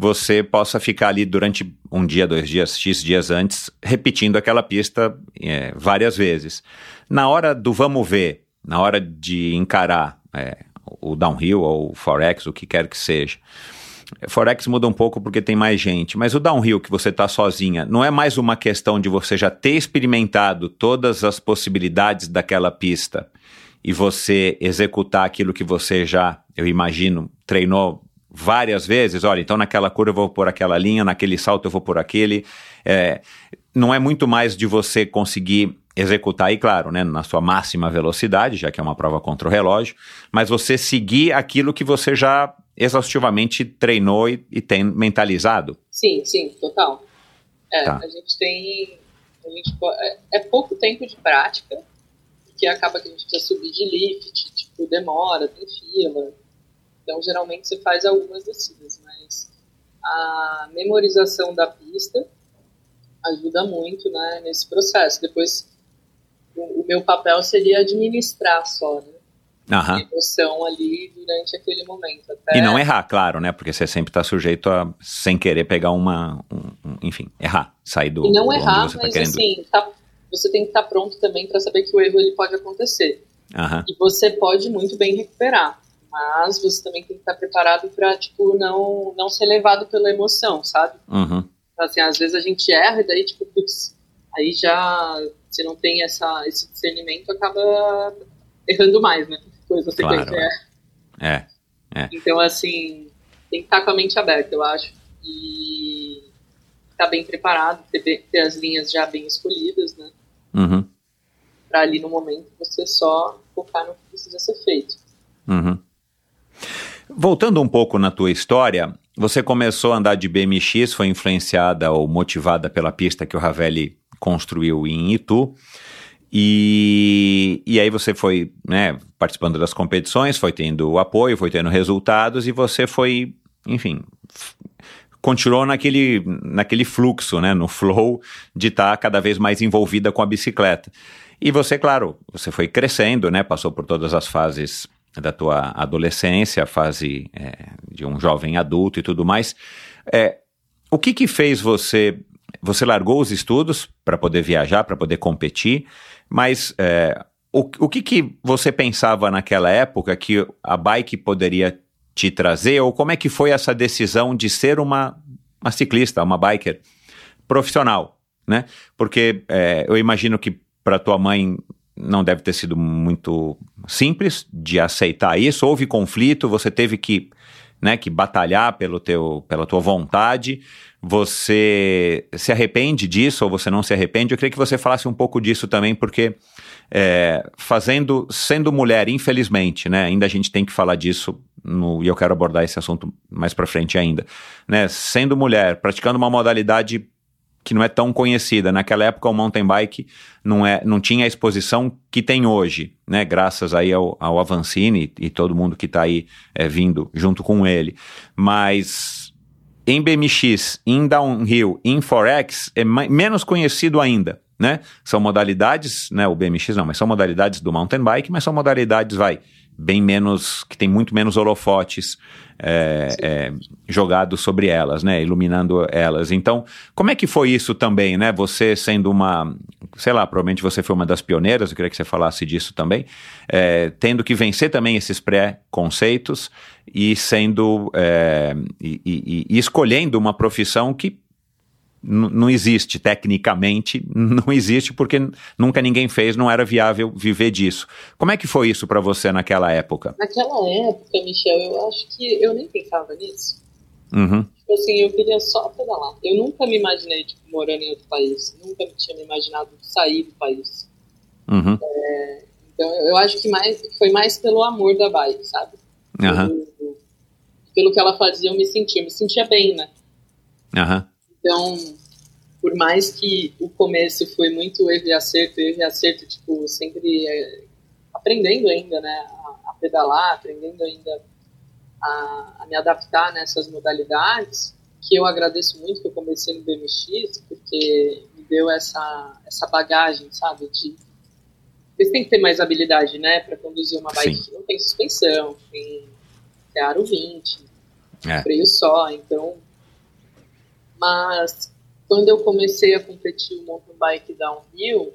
Speaker 8: você possa ficar ali durante um dia, dois dias, X dias antes, repetindo aquela pista é, várias vezes. Na hora do vamos ver, na hora de encarar é, o downhill ou o forex, o que quer que seja. Forex muda um pouco porque tem mais gente, mas o downhill que você está sozinha, não é mais uma questão de você já ter experimentado todas as possibilidades daquela pista e você executar aquilo que você já, eu imagino, treinou várias vezes, olha, então naquela curva eu vou por aquela linha, naquele salto eu vou por aquele. É, não é muito mais de você conseguir executar aí, claro, né, na sua máxima velocidade, já que é uma prova contra o relógio, mas você seguir aquilo que você já exaustivamente treinou e, e tem mentalizado.
Speaker 1: Sim, sim, total. É, tá. a gente tem. A gente, é, é pouco tempo de prática, que acaba que a gente precisa subir de lift, tipo, demora, tem fila. Então, geralmente você faz algumas descidas, mas a memorização da pista ajuda muito né, nesse processo. Depois, o, o meu papel seria administrar só, né?
Speaker 8: Aham.
Speaker 1: emoção ali durante aquele momento. Até...
Speaker 8: E não errar, claro, né? Porque você sempre está sujeito a, sem querer, pegar uma. um- um- enfim, errar, sair do.
Speaker 1: E não
Speaker 8: do
Speaker 1: errar,
Speaker 8: você tá
Speaker 1: mas
Speaker 8: querendo.
Speaker 1: assim, tá- você tem que estar pronto também para saber que o erro ele pode acontecer.
Speaker 8: Aham.
Speaker 1: E você pode muito bem recuperar. Mas você também tem que estar preparado para tipo, não, não ser levado pela emoção, sabe?
Speaker 8: Uhum.
Speaker 1: Então, assim, às vezes a gente erra e daí, tipo, putz, aí já, se não tem essa, esse discernimento, acaba errando mais, né? Você
Speaker 8: Claro,
Speaker 1: tem que errar.
Speaker 8: É.
Speaker 1: Então, assim, tem que estar com a mente aberta, eu acho. E estar bem preparado, ter, ter as linhas já bem escolhidas, né?
Speaker 8: Uhum.
Speaker 1: Pra ali no momento você só focar no que precisa ser feito.
Speaker 8: Uhum. Voltando um pouco na tua história, você começou a andar de BMX, foi influenciada ou motivada pela pista que o Ravelli construiu em Itu. E, e aí você foi né, participando das competições, foi tendo apoio, foi tendo resultados e você foi, enfim, continuou naquele, naquele fluxo, né, no flow de estar cada vez mais envolvida com a bicicleta. E você, claro, você foi crescendo, né, passou por todas as fases da tua adolescência, a fase é, de um jovem adulto e tudo mais. É, o que que fez você... Você largou os estudos para poder viajar, para poder competir, mas é, o, o que que você pensava naquela época que a bike poderia te trazer, ou como é que foi essa decisão de ser uma, uma ciclista, uma biker profissional, né? Porque é, eu imagino que para tua mãe não deve ter sido muito simples de aceitar isso. Houve conflito, você teve que, né, que batalhar pelo teu, pela tua vontade. Você se arrepende disso ou você não se arrepende? Eu queria que você falasse um pouco disso também, porque é, fazendo, sendo mulher, infelizmente, né, ainda a gente tem que falar disso no, e eu quero abordar esse assunto mais para frente ainda, né, sendo mulher, praticando uma modalidade que não é tão conhecida. Naquela época o mountain bike não, é, não tinha a exposição que tem hoje, né? Graças aí ao, ao Avancini e, todo mundo que está aí é, vindo junto com ele. Mas em BMX, em downhill, em forex é menos conhecido ainda, né? São modalidades, né? O BMX não, mas são modalidades do mountain bike, mas são modalidades, vai, bem menos, que tem muito menos holofotes é, é, jogados sobre elas, né? Iluminando elas. Então, como é que foi isso também, né? Você sendo uma, sei lá, provavelmente você foi uma das pioneiras, eu queria que você falasse disso também, é, tendo que vencer também esses pré-conceitos e sendo, é, e, e- e escolhendo uma profissão que não existe tecnicamente, não existe porque nunca ninguém fez, não era viável viver disso. Como é que foi isso para você naquela época?
Speaker 1: Naquela época, Michel, eu acho que eu nem pensava nisso.
Speaker 8: Uhum,
Speaker 1: Tipo assim, eu queria só pedalar. Eu nunca me imaginei, tipo, morando em outro país. Nunca tinha me imaginado sair do país.
Speaker 8: uhum,
Speaker 1: Então, eu acho que mais, foi mais pelo amor da bike, sabe?
Speaker 8: aham,
Speaker 1: Pelo, pelo que ela fazia, eu me sentia. Eu me sentia bem, né?
Speaker 8: aham,
Speaker 1: Então, por mais que o começo foi muito erro e acerto, erro e acerto, tipo, sempre é, aprendendo ainda, né, a, a pedalar, aprendendo ainda a, a me adaptar nessas modalidades, que eu agradeço muito que eu comecei no BMX, porque me deu essa, essa bagagem, sabe, de... Você tem que ter mais habilidade, né, para conduzir uma bike
Speaker 8: Sim.
Speaker 1: que não tem suspensão, tem, tem aro 20,
Speaker 8: É.
Speaker 1: freio só, então mas quando eu comecei a competir o mountain bike downhill,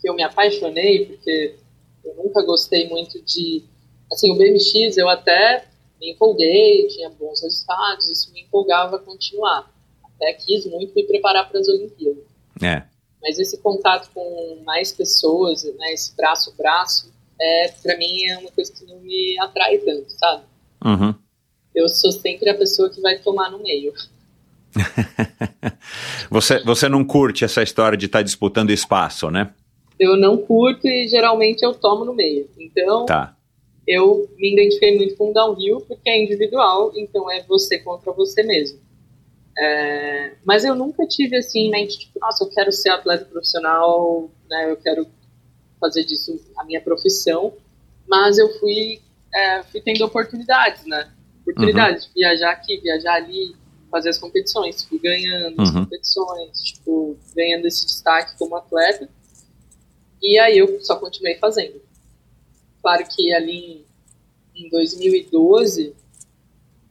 Speaker 1: que eu me apaixonei, porque eu nunca gostei muito de. Assim, o BMX eu até me empolguei, tinha bons resultados, isso me empolgava a continuar. Até quis muito me preparar para as Olimpíadas.
Speaker 8: é,
Speaker 1: Mas esse contato com mais pessoas, né, esse braço a braço, é, para mim é uma coisa que não me atrai tanto, sabe?
Speaker 8: uhum.
Speaker 1: Eu sou sempre a pessoa que vai tomar no meio.
Speaker 8: Você, você não curte essa história de estar disputando espaço, né?
Speaker 1: eu não curto e geralmente eu tomo no meio. Então,
Speaker 8: Tá.
Speaker 1: eu me identifiquei muito com o downhill porque é individual, então é você contra você mesmo. É, mas eu nunca tive assim em mente, tipo, nossa, eu quero ser atleta profissional, né, eu quero fazer disso a minha profissão, mas eu fui, é, fui tendo oportunidades, né? Oportunidades de viajar aqui, viajar ali, fazer as competições, fui ganhando as
Speaker 8: Uhum.
Speaker 1: competições, tipo, ganhando esse destaque como atleta. E aí eu só continuei fazendo. claro que ali em, em 2012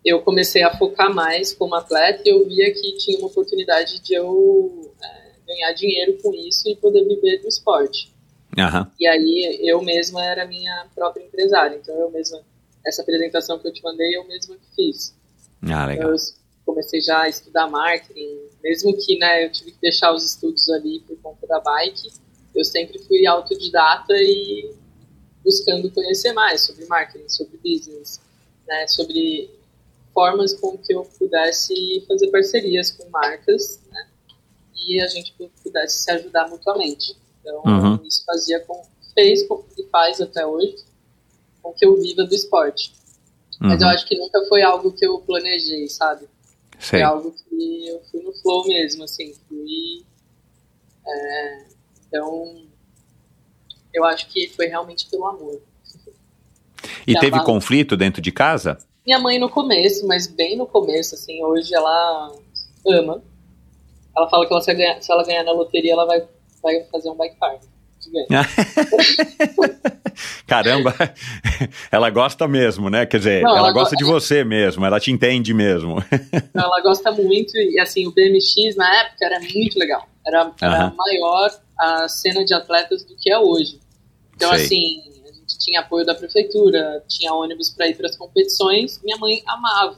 Speaker 1: eu comecei a focar mais como atleta e eu via que tinha uma oportunidade de eu é, ganhar dinheiro com isso e poder viver do esporte.
Speaker 8: Uhum.
Speaker 1: E aí eu mesma era minha própria empresária, então eu mesma, essa apresentação que eu te mandei, eu mesma que fiz.
Speaker 8: Ah, legal.
Speaker 1: Eu comecei já a estudar marketing, mesmo que né, eu tive que deixar os estudos ali por conta da bike, eu sempre fui autodidata e buscando conhecer mais sobre marketing, sobre business, né, sobre formas com que eu pudesse fazer parcerias com marcas, né, e a gente pudesse se ajudar mutuamente. Então,
Speaker 8: Uhum.
Speaker 1: isso fazia com, fez e faz até hoje com que eu viva do esporte. Mas eu
Speaker 8: Uhum.
Speaker 1: acho que nunca foi algo que eu planejei, sabe? Foi
Speaker 8: Sei.
Speaker 1: algo que eu fui no flow mesmo, assim, fui. é, então, eu acho que foi realmente pelo amor.
Speaker 8: E teve conflito dentro de casa?
Speaker 1: Minha mãe no começo, mas bem no começo, assim, hoje ela ama. Ela fala que ela, se, ela ganhar, se ela ganhar na loteria, ela vai, vai fazer um bike park.
Speaker 8: Caramba, ela gosta mesmo, né? Quer dizer,
Speaker 1: Não,
Speaker 8: ela,
Speaker 1: ela
Speaker 8: gosta
Speaker 1: go-
Speaker 8: de você mesmo, ela te entende mesmo.
Speaker 1: Então, ela gosta muito, e assim, o BMX na época era muito legal. Era, era maior a cena de atletas do que é hoje. Então,
Speaker 8: Sei.
Speaker 1: assim, a gente tinha apoio da prefeitura, tinha ônibus para ir para as competições, minha mãe amava,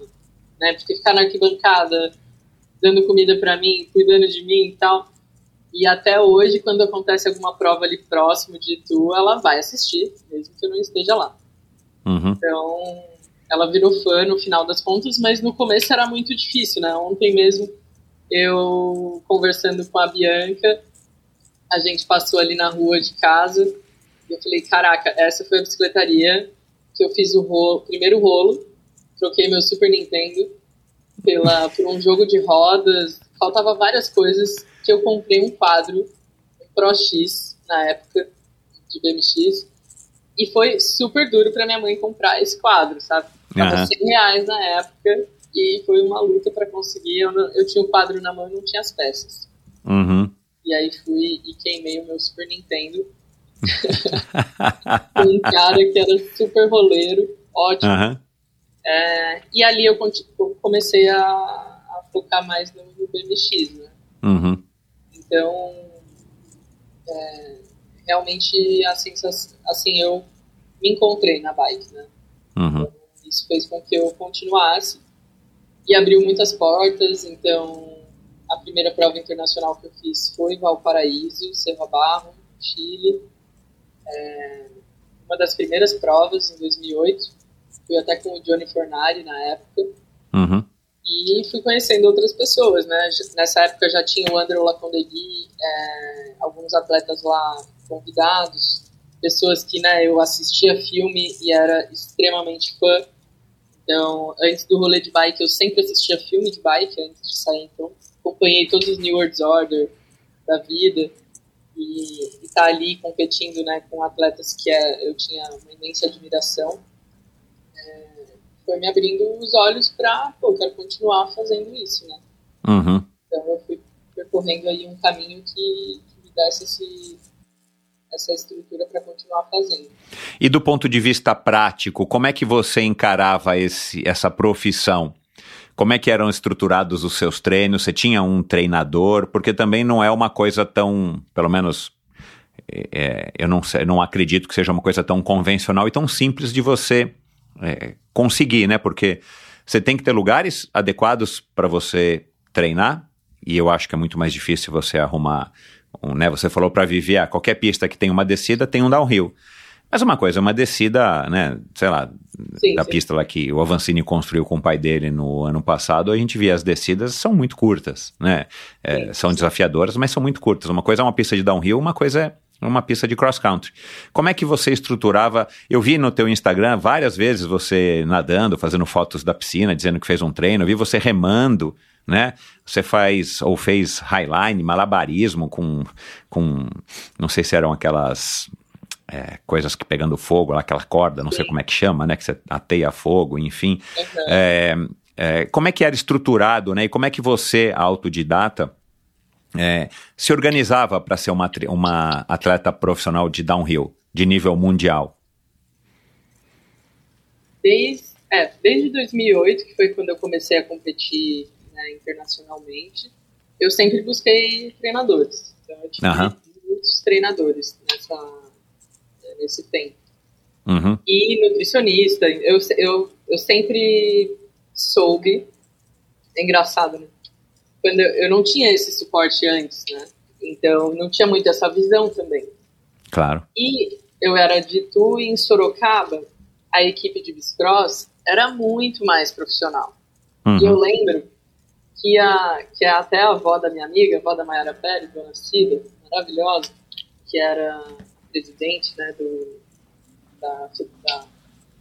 Speaker 1: né? Porque ficar na arquibancada, dando comida para mim, cuidando de mim e tal. E até hoje, quando acontece alguma prova ali próximo de Itu, ela vai assistir, mesmo que eu não esteja lá.
Speaker 8: Uhum.
Speaker 1: Então, ela virou fã no final das contas, mas no começo era muito difícil, né? Ontem mesmo, eu conversando com a Bianca, a gente passou ali na rua de casa, e eu falei, caraca, essa foi a bicicletaria que eu fiz o rolo, primeiro rolo, troquei meu Super Nintendo pela, por um jogo de rodas, faltava várias coisas, que eu comprei um quadro, Pro X, na época, de BMX, e foi super duro para minha mãe comprar esse quadro, sabe? Tava
Speaker 8: Aham.
Speaker 1: 100 reais na época e foi uma luta para conseguir. Eu, não- eu tinha o quadro na mão e não tinha as peças.
Speaker 8: Uhum.
Speaker 1: E aí fui e queimei o meu Super Nintendo. com um cara que era super roleiro, ótimo.
Speaker 8: Aham.
Speaker 1: É, e ali eu comecei a, a focar mais no, no BMX, né?
Speaker 8: Uhum.
Speaker 1: Então, é, realmente a sensação, assim, eu me encontrei na bike, né?
Speaker 8: Uhum.
Speaker 1: Isso fez com que eu continuasse e abriu muitas portas. Então, a primeira prova internacional que eu fiz foi em Valparaíso, Cerro Barro, Chile. É, uma das primeiras provas em 2008. Fui até com o Johnny Fornari na época.
Speaker 8: Uhum.
Speaker 1: E fui conhecendo outras pessoas, né? Nessa época já tinha o Andrew Lacondegui, é, alguns atletas lá convidados, pessoas que né, eu assistia filme e era extremamente fã. Então, antes do rolê de bike, eu sempre assistia filme de bike, antes de sair, então acompanhei todos os New World Order da vida e estar tá ali competindo né, com atletas que é, eu tinha uma imensa admiração foi me abrindo os olhos para, pô, eu quero continuar fazendo isso, né?
Speaker 8: Uhum.
Speaker 1: Então eu fui percorrendo aí um caminho que, que me desse esse, essa estrutura para continuar fazendo.
Speaker 8: E do ponto de vista prático, como é que você encarava esse, essa profissão? Como é que eram estruturados os seus treinos? Você tinha um treinador? Porque também não é uma coisa tão, pelo menos, é, eu não, sei, não acredito que seja uma coisa tão convencional e tão simples de você é, conseguir, né? Porque você tem que ter lugares adequados para você treinar e eu acho que é muito mais difícil você arrumar, um, né? Você falou para viver, ah, qualquer pista que tem uma descida tem um downhill. Mas uma coisa, uma descida, né, sei lá,
Speaker 1: Sim,
Speaker 8: da
Speaker 1: sim.
Speaker 8: pista lá que o Avancini construiu com o pai dele no ano passado, a gente via as descidas são muito curtas, né? É,
Speaker 1: Sim,
Speaker 8: são desafiadoras, mas são muito curtas. Uma coisa é uma pista de downhill, uma coisa é uma pista de cross country. Como é que você estruturava? Eu vi no teu Instagram várias vezes você nadando, fazendo fotos da piscina, dizendo que fez um treino. Eu vi você remando, né? Você faz ou fez highline, malabarismo com, com não sei se eram aquelas é, coisas que pegando fogo, lá, aquela corda, não sei
Speaker 1: Sim.
Speaker 8: como é que chama, né? Que você ateia fogo, enfim.
Speaker 1: Uhum.
Speaker 8: É, é, como é que era estruturado, né? E como é que você, autodidata, é, se organizava para ser uma, uma atleta profissional de downhill, de nível mundial?
Speaker 1: desde, é, desde 2008, que foi quando eu comecei a competir né, internacionalmente, eu sempre busquei treinadores. Então, eu tive
Speaker 8: Aham.
Speaker 1: muitos treinadores nessa, nesse tempo.
Speaker 8: Uhum.
Speaker 1: E nutricionista, eu, eu, eu sempre soube. É engraçado, né? Quando eu, não tinha esse suporte antes, né? Então não tinha muito essa visão também.
Speaker 8: Claro.
Speaker 1: E eu era de Tu em Sorocaba, a equipe de bicicross era muito mais profissional.
Speaker 8: Uhum.
Speaker 1: E eu lembro que, a, que até a avó da minha amiga, a avó da Mayara Pérez, dona Cida, maravilhosa, que era presidente né, do, da, da,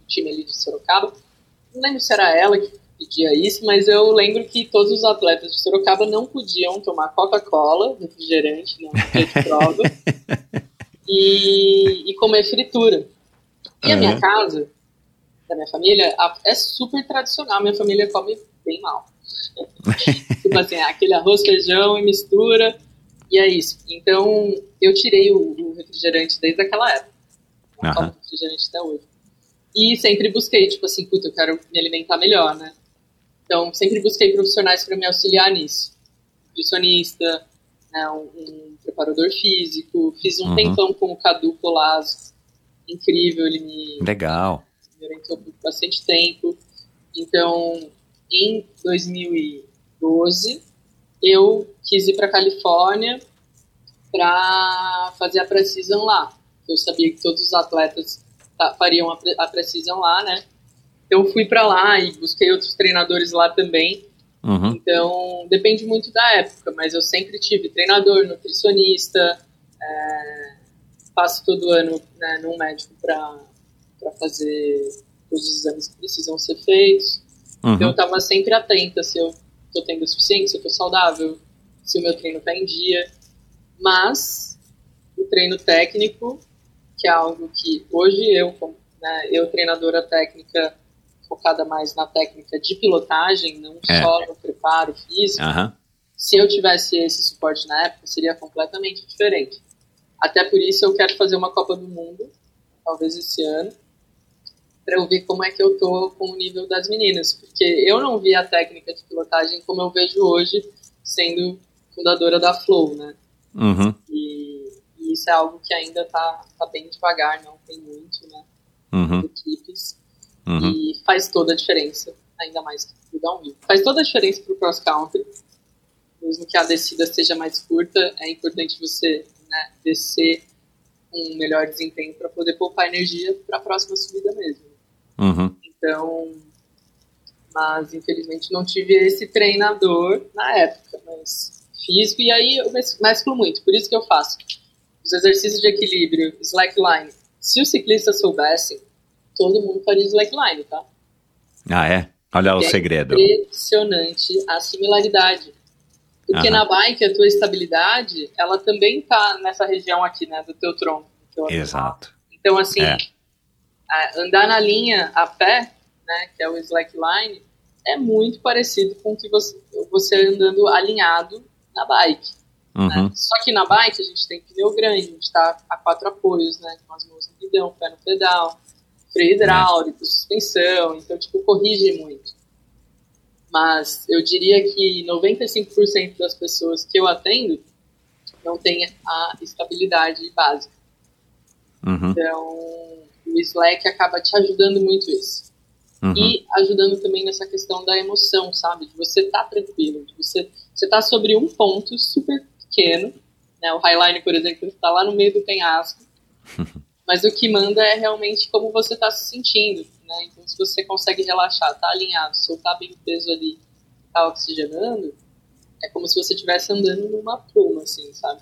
Speaker 1: time ali de Sorocaba, não lembro se era ela que pedia isso, mas eu lembro que todos os atletas de Sorocaba não podiam tomar Coca-Cola, refrigerante, dia de prova, e, e comer fritura. E a minha
Speaker 8: Uhum.
Speaker 1: casa, da minha família, a- é super tradicional. Minha família come bem mal. tipo assim, aquele arroz, feijão e mistura, e é isso. Então, eu tirei o, o refrigerante desde aquela época. Não tomo refrigerante até hoje. E sempre busquei, tipo assim, puta, eu quero me alimentar melhor, né? Então, sempre busquei profissionais para me auxiliar nisso. Nutricionista, né, um, um preparador físico. Fiz um
Speaker 8: Uhum.
Speaker 1: tempão com o Cadu Colasso. Incrível, ele me,
Speaker 8: Legal.
Speaker 1: me orientou por bastante tempo. Então, em 2012, eu quis ir para Califórnia para fazer a Precision lá. Eu sabia que todos os atletas fariam a, pre- a Precision lá, né? Então, fui para lá e busquei outros treinadores lá também.
Speaker 8: Uhum.
Speaker 1: Então, depende muito da época, mas eu sempre tive treinador, nutricionista, é, passo todo ano né, num médico para fazer os exames que precisam ser feitos. Então, eu
Speaker 8: Uhum.
Speaker 1: estava sempre atenta se eu estou tendo suficiente, se eu estou saudável, se o meu treino está em dia. Mas o treino técnico, que é algo que hoje eu, como, né, eu treinadora técnica, focada mais na técnica de pilotagem, não
Speaker 8: É.
Speaker 1: só no preparo físico,
Speaker 8: Aham.
Speaker 1: se eu tivesse esse suporte na época, seria completamente diferente. Até por isso eu quero fazer uma Copa do Mundo, talvez esse ano, para eu ver como é que eu tô com o nível das meninas, porque eu não vi a técnica de pilotagem como eu vejo hoje, sendo fundadora da Flow, né?
Speaker 8: Uhum.
Speaker 1: E, e isso é algo que ainda tá, tá bem devagar, não tem muito, né?
Speaker 8: Uhum.
Speaker 1: Equipes.
Speaker 8: Uhum.
Speaker 1: E faz toda a diferença, ainda mais que pro downhill. Faz toda a diferença pro cross country. Mesmo que a descida seja mais curta, é importante você né, descer um melhor desempenho para poder poupar energia para a próxima subida mesmo.
Speaker 8: Uhum.
Speaker 1: Então, mas infelizmente não tive esse treinador na época, mas físico, e aí eu mes- mesclo muito, por isso que eu faço os exercícios de equilíbrio, slackline. Se os ciclistas soubessem, todo mundo faria slackline, tá?
Speaker 8: Ah, é? Olha o
Speaker 1: É
Speaker 8: segredo.
Speaker 1: impressionante a similaridade. Porque
Speaker 8: Aham.
Speaker 1: na bike, a tua estabilidade, ela também tá nessa região aqui, né, do teu tronco. do teu.
Speaker 8: Exato.
Speaker 1: Então, assim,
Speaker 8: É.
Speaker 1: andar na linha a pé, né, que é o slackline, é muito parecido com o que você, você andando alinhado na bike. né?
Speaker 8: Uhum.
Speaker 1: Só que na bike a gente tem pneu grande, a gente tá a quatro apoios, né, com as mãos no guidão, pé no pedal, freio hidráulico, suspensão, então, tipo, corrige muito. Mas eu diria que 95% das pessoas que eu atendo não tem a estabilidade básica.
Speaker 8: Uhum.
Speaker 1: Então, o Slack acaba te ajudando muito isso.
Speaker 8: Uhum.
Speaker 1: E ajudando também nessa questão da emoção, sabe? De você estar tranquilo, de você você tá sobre um ponto super pequeno, né? O Highline, por exemplo, está lá no meio do penhasco. Mas o que manda é realmente como você está se sentindo, né? Então, se você consegue relaxar, tá alinhado, soltar bem o peso ali, tá oxigenando, é como se você estivesse andando numa pluma, assim, sabe?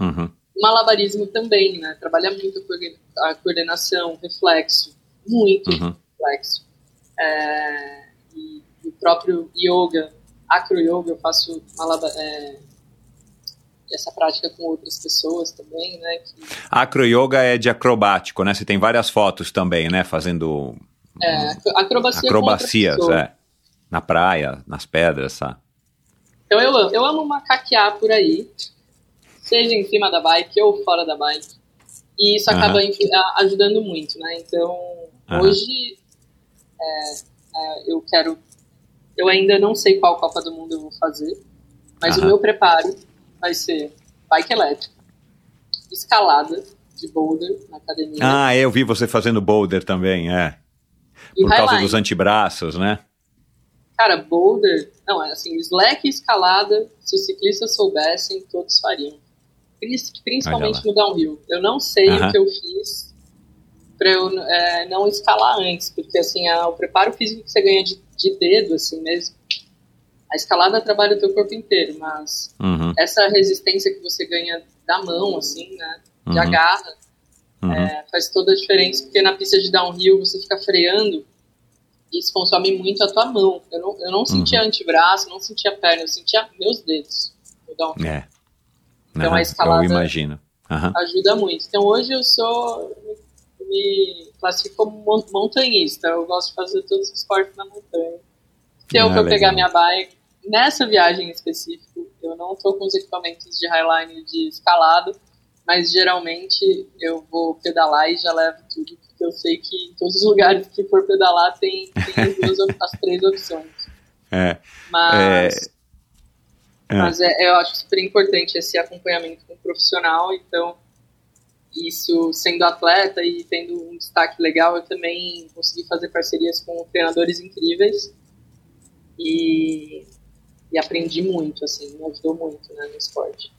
Speaker 8: Uhum.
Speaker 1: malabarismo também, né? Trabalha muito a coorden- a coordenação, reflexo, muito
Speaker 8: Uhum.
Speaker 1: reflexo. É, e o próprio yoga, acro yoga, eu faço malaba, é, essa prática com outras pessoas também, né? Que,
Speaker 8: Acro yoga é de acrobático, né? Você tem várias fotos também, né? Fazendo
Speaker 1: é, acrobacia
Speaker 8: acrobacias, é. Na praia, nas pedras, tá?
Speaker 1: Então eu amo, eu amo macaquear por aí, seja em cima da bike ou fora da bike. E isso acaba ajudando muito, né? Então, hoje É, é, eu quero. Eu ainda não sei qual Copa do Mundo eu vou fazer, mas o meu preparo vai ser bike elétrica, escalada de boulder na academia
Speaker 8: Ah, eu vi você fazendo boulder também, é.
Speaker 1: e
Speaker 8: Por causa
Speaker 1: highline.
Speaker 8: dos antebraços, né?
Speaker 1: Cara, boulder, não, é assim, slack e escalada, se os ciclistas soubessem, todos fariam. Prin- Principalmente no downhill. Eu não sei
Speaker 8: Aham.
Speaker 1: o que eu fiz pra eu é, não escalar antes, porque assim, a- o preparo físico que você ganha de, de dedo, assim mesmo, a escalada trabalha o teu corpo inteiro, mas
Speaker 8: Uhum,
Speaker 1: essa resistência que você ganha da mão, assim, né, de
Speaker 8: Uhum.
Speaker 1: agarra,
Speaker 8: uhum.
Speaker 1: é, faz toda a diferença, porque na pista de downhill você fica freando e isso consome muito a tua mão. Eu não, eu não sentia
Speaker 8: Uhum.
Speaker 1: antebraço, não sentia perna, eu sentia meus dedos no downhill.
Speaker 8: É.
Speaker 1: Então, a escalada-
Speaker 8: Eu imagino.
Speaker 1: Ajuda muito. Então hoje eu sou, me classifico como mon- montanhista, eu gosto de fazer todos os esportes na montanha. Se eu
Speaker 8: Ah,
Speaker 1: for pegar minha bike, nessa viagem em específico, eu não tô com os equipamentos de highline de escalada, mas geralmente eu vou pedalar e já levo tudo, porque eu sei que em todos os lugares que for pedalar tem, tem as, duas, as três opções.
Speaker 8: É,
Speaker 1: Mas,
Speaker 8: é.
Speaker 1: mas é, eu acho super importante esse acompanhamento com o profissional, então isso sendo atleta e tendo um destaque legal, eu também consegui fazer parcerias com treinadores incríveis e, e aprendi muito, assim, me ajudou muito né, no esporte.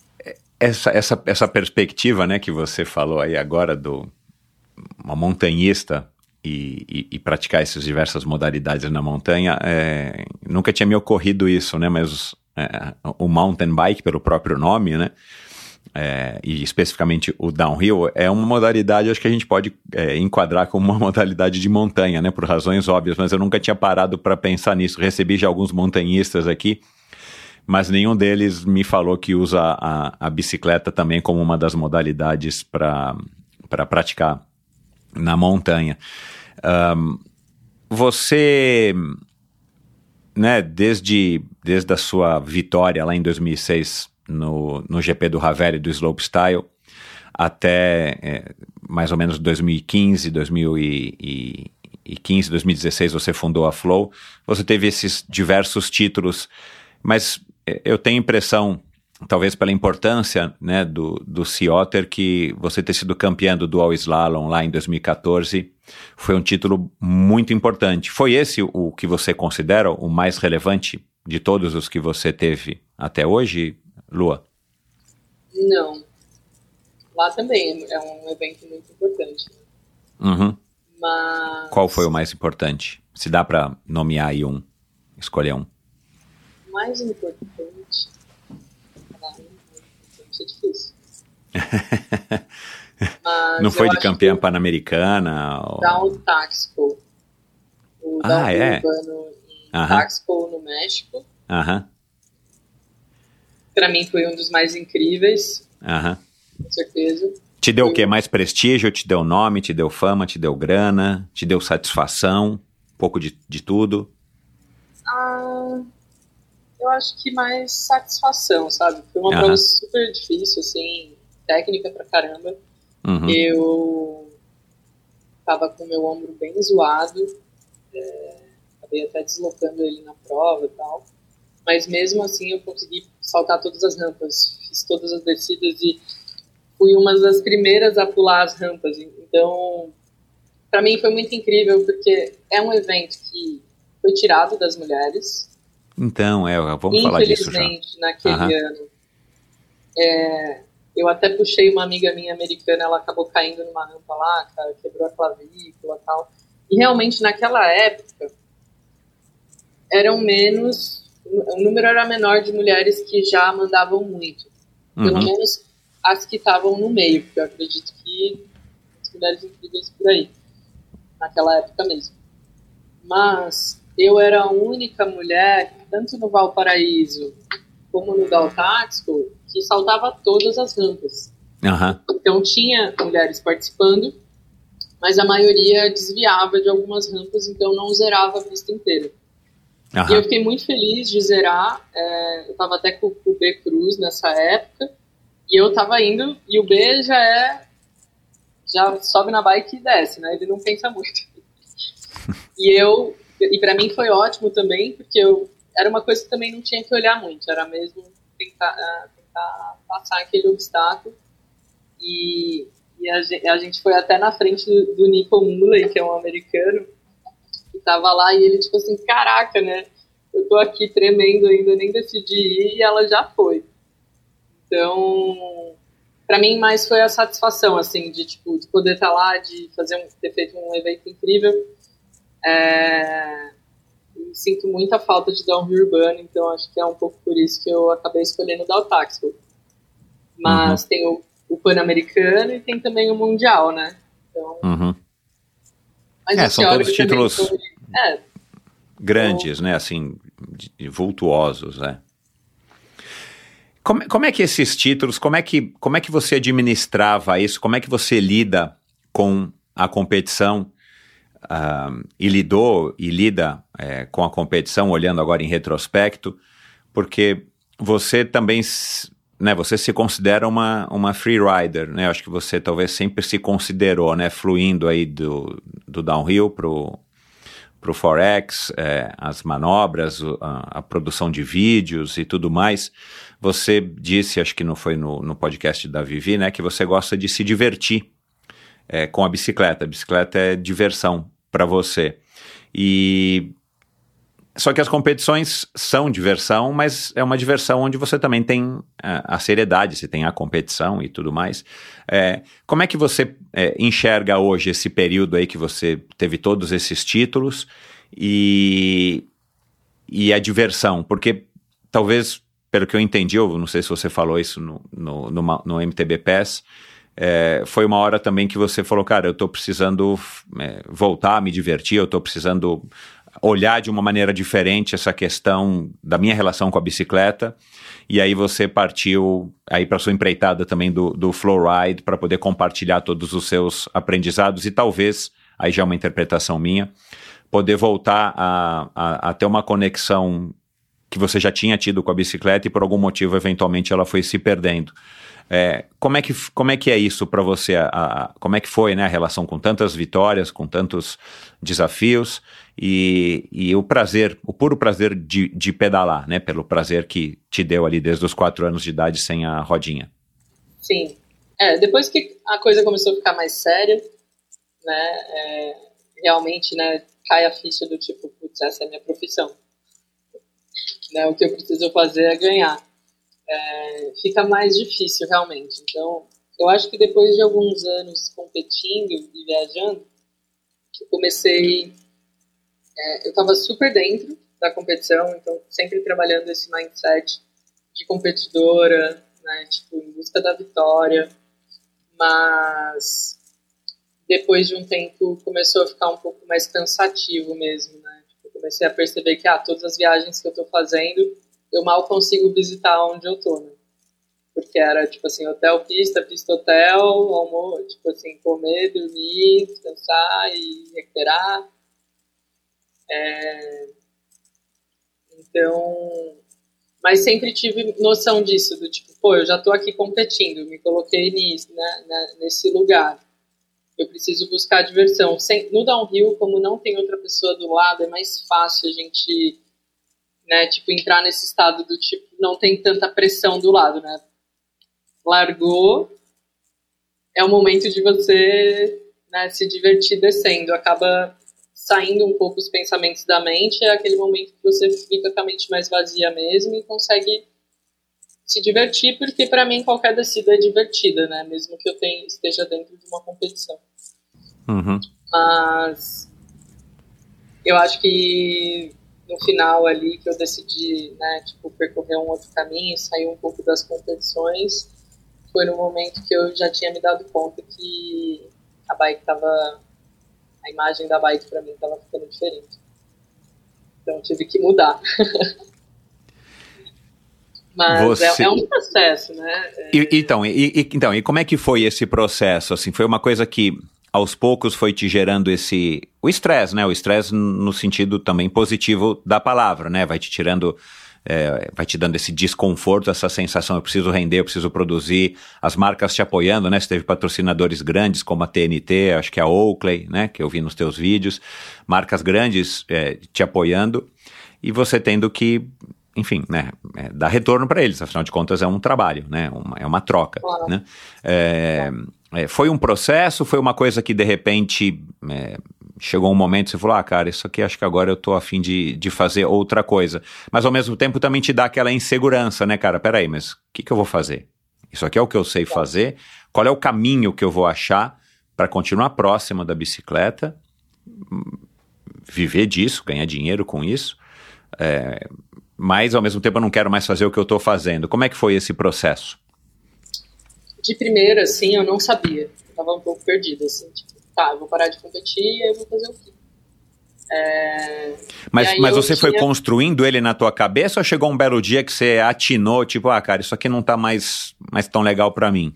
Speaker 8: essa, essa, essa perspectiva né, que você falou aí agora do uma montanhista e, e, e praticar essas diversas modalidades na montanha, é, nunca tinha me ocorrido isso, né? Mas é, o mountain bike, pelo próprio nome, né? é, e especificamente o downhill, é uma modalidade, acho que a gente pode é, enquadrar como uma modalidade de montanha, né? Por razões óbvias, mas eu nunca tinha parado para pensar nisso. Recebi já alguns montanhistas aqui, mas nenhum deles me falou que usa a, a bicicleta também como uma das modalidades para praticar na montanha. Um, você, né, desde, desde a sua vitória lá em 2006 no, no GP do Ravelli do Slopestyle até é, mais ou menos 2015, 2015, 2016 você fundou a Flow, você teve esses diversos títulos, mas eu tenho a impressão, talvez pela importância né, do, do Sea Otter, que você ter sido campeão do Dual Slalom lá em 2014 foi um título muito importante. Foi esse o que você considera o mais relevante de todos os que você teve até hoje, Lua?
Speaker 1: Não. Lá também é um evento muito importante.
Speaker 8: Uhum.
Speaker 1: Mas.
Speaker 8: Qual foi o mais importante? Se dá para nomear aí um, escolher um.
Speaker 1: Mais importante. Caralho, Isso é difícil.
Speaker 8: Não foi de campeã
Speaker 1: que
Speaker 8: pan-americana? ou-
Speaker 1: Down. O
Speaker 8: Ah,
Speaker 1: Down
Speaker 8: é?
Speaker 1: Urbano em
Speaker 8: Aham.
Speaker 1: Taxpo, no México.
Speaker 8: Aham,
Speaker 1: Pra mim foi um dos mais incríveis,
Speaker 8: aham.
Speaker 1: com certeza.
Speaker 8: Te deu o quê? Mais prestígio? Te deu nome? Te deu fama? Te deu grana? Te deu satisfação? Um pouco de, de tudo?
Speaker 1: Ah, eu acho que mais satisfação, sabe? Foi uma
Speaker 8: Aham.
Speaker 1: prova super difícil, assim, técnica pra caramba.
Speaker 8: Uhum.
Speaker 1: Eu tava com o meu ombro bem zoado, é, acabei até deslocando ele na prova e tal. Mas mesmo assim eu consegui saltar todas as rampas, fiz todas as descidas e fui uma das primeiras a pular as rampas. Então, para mim foi muito incrível porque é um evento que foi tirado das mulheres.
Speaker 8: Então, é, vamos falar disso já.
Speaker 1: Infelizmente, naquele
Speaker 8: Aham.
Speaker 1: ano, é, eu até puxei uma amiga minha americana, ela acabou caindo numa rampa lá, cara, quebrou a clavícula e tal. E realmente, naquela época, eram menos, o número era menor de mulheres que já mandavam muito. Pelo
Speaker 8: Uhum.
Speaker 1: menos as que estavam no meio, porque eu acredito que as mulheres incríveis por aí, naquela época mesmo. Mas eu era a única mulher, tanto no Valparaíso como no Daltaxco, que saltava todas as rampas.
Speaker 8: Aham.
Speaker 1: Então tinha mulheres participando, mas a maioria desviava de algumas rampas, então não zerava a pista inteira. E eu fiquei muito feliz de zerar. é, eu estava até com o B Cruz nessa época. E eu tava indo, e o B já é. Já sobe na bike e desce, né? Ele não pensa muito. E eu, e para mim foi ótimo também, porque eu era uma coisa que também não tinha que olhar muito, era mesmo tentar, uh, tentar passar aquele obstáculo. E, e a, gente, a, gente, foi até na frente do, do Nico Muley, que é um americano, que tava lá e ele, tipo assim, caraca, né? Eu tô aqui tremendo ainda, nem decidi ir e ela já foi. Então, para mim mais foi a satisfação, assim, de, tipo, de poder estar tá lá, de fazer um, ter feito um evento incrível. É, sinto muita falta de downhill urbano, então acho que é um pouco por isso que eu acabei escolhendo o Daltaxo. Mas uhum. tem o, o Pan-Americano e tem também o Mundial, né? Então,
Speaker 8: uhum. é, são todos títulos foi, é, grandes, então, né? Assim, vultuosos, né? Como, como é que esses títulos, como é que, como é que você administrava isso? Como é que você lida com a competição uh, e lidou e lida é, com a competição, olhando agora em retrospecto? Porque você também, né, você se considera uma, uma free rider, né? Acho que você talvez sempre se considerou, né, fluindo aí do, do downhill pro para o Forex, é, as manobras, a, a, produção de vídeos e tudo mais. Você disse, acho que não foi no, no podcast da Vivi, né, que você gosta de se divertir é, com a bicicleta. A bicicleta é diversão para você. E só que as competições são diversão, mas é uma diversão onde você também tem a, a seriedade, você tem a competição e tudo mais. É, como é que você é, enxerga hoje esse período aí que você teve todos esses títulos e, e a diversão? Porque talvez pelo que eu entendi, eu não sei se você falou isso no, no, no, no MTB PES, é, foi uma hora também que você falou, cara, eu estou precisando é, voltar a me divertir, eu estou precisando olhar de uma maneira diferente essa questão da minha relação com a bicicleta. E aí você partiu aí para sua empreitada também do, do Flow Ride para poder compartilhar todos os seus aprendizados e talvez, aí já é uma interpretação minha, poder voltar a, a, a ter uma conexão que você já tinha tido com a bicicleta e por algum motivo eventualmente ela foi se perdendo. É, como, é que, como é que é isso para você? A, a, como é que foi né, a relação com tantas vitórias, com tantos desafios e, e o prazer, o puro prazer de, de pedalar, né? Pelo prazer que te deu ali desde os quatro anos de idade sem a rodinha.
Speaker 1: Sim. É, depois que a coisa começou a ficar mais séria, né? É, realmente, né? Cai a ficha do tipo, putz, essa é a minha profissão né, o que eu preciso fazer é ganhar. É, fica mais difícil realmente. Então, eu acho que depois de alguns anos competindo e viajando, eu comecei. É, eu estava super dentro da competição, então sempre trabalhando esse mindset de competidora, né, tipo, em busca da vitória, mas depois de um tempo começou a ficar um pouco mais cansativo mesmo, né? comecei a perceber que, ah, todas as viagens que eu tô fazendo, eu mal consigo visitar onde eu tô, né? Porque era, tipo assim, hotel, pista, pista, hotel, almoço, tipo assim, comer, dormir, descansar e recuperar. É... Então, mas sempre tive noção disso, do tipo, pô, eu já tô aqui competindo, me coloquei nisso, né, né nesse lugar eu preciso buscar diversão. Sem, no downhill, como não tem outra pessoa do lado, é mais fácil a gente, né, tipo, entrar nesse estado do tipo, não tem tanta pressão do lado, né? Largou, é o momento de você né, se divertir descendo. Acaba saindo um pouco os pensamentos da mente, é aquele momento que você fica com a mente mais vazia mesmo e consegue se divertir, porque para mim qualquer descida é divertida, né? Mesmo que eu tenha, esteja dentro de uma competição.
Speaker 8: Uhum.
Speaker 1: Mas eu acho que no final ali que eu decidi, né, tipo, percorrer um outro caminho, sair um pouco das competições, foi no momento que eu já tinha me dado conta que a bike tava a imagem da bike para mim tava ficando diferente. Então tive que mudar. Mas é, Você... é, é, um processo, né? É...
Speaker 8: E, então, e, então, e como é que foi esse processo? Assim, foi uma coisa que aos poucos foi te gerando esse o estresse, né? O estresse no sentido também positivo da palavra, né? Vai te tirando é, vai te dando esse desconforto, essa sensação, eu preciso render, eu preciso produzir, as marcas te apoiando, né? Você teve patrocinadores grandes como a TNT, acho que a Oakley, né? Que eu vi nos teus vídeos, marcas grandes é, te apoiando e você tendo que enfim, né, é, dar retorno para eles, afinal de contas é um trabalho, né, uma, é uma troca, claro. né. É, é, foi um processo, foi uma coisa que de repente é, chegou um momento que você falou, ah, cara, isso aqui acho que agora eu tô afim de, de fazer outra coisa. Mas ao mesmo tempo também te dá aquela insegurança, né, cara? Peraí, mas o que, que eu vou fazer? Isso aqui é o que eu sei fazer? Qual é o caminho que eu vou achar para continuar próxima da bicicleta, viver disso, ganhar dinheiro com isso? É, mas ao mesmo tempo eu não quero mais fazer o que eu estou fazendo. Como é que foi esse processo?
Speaker 1: De primeira, assim, eu não sabia. Estava um pouco perdida, assim, tipo, tá, eu vou parar de competir e eu vou fazer o quê? É...
Speaker 8: Mas, mas você tinha... foi construindo ele na tua cabeça ou chegou um belo dia que você atinou, tipo, ah, cara, isso aqui não tá mais, mais tão legal para mim?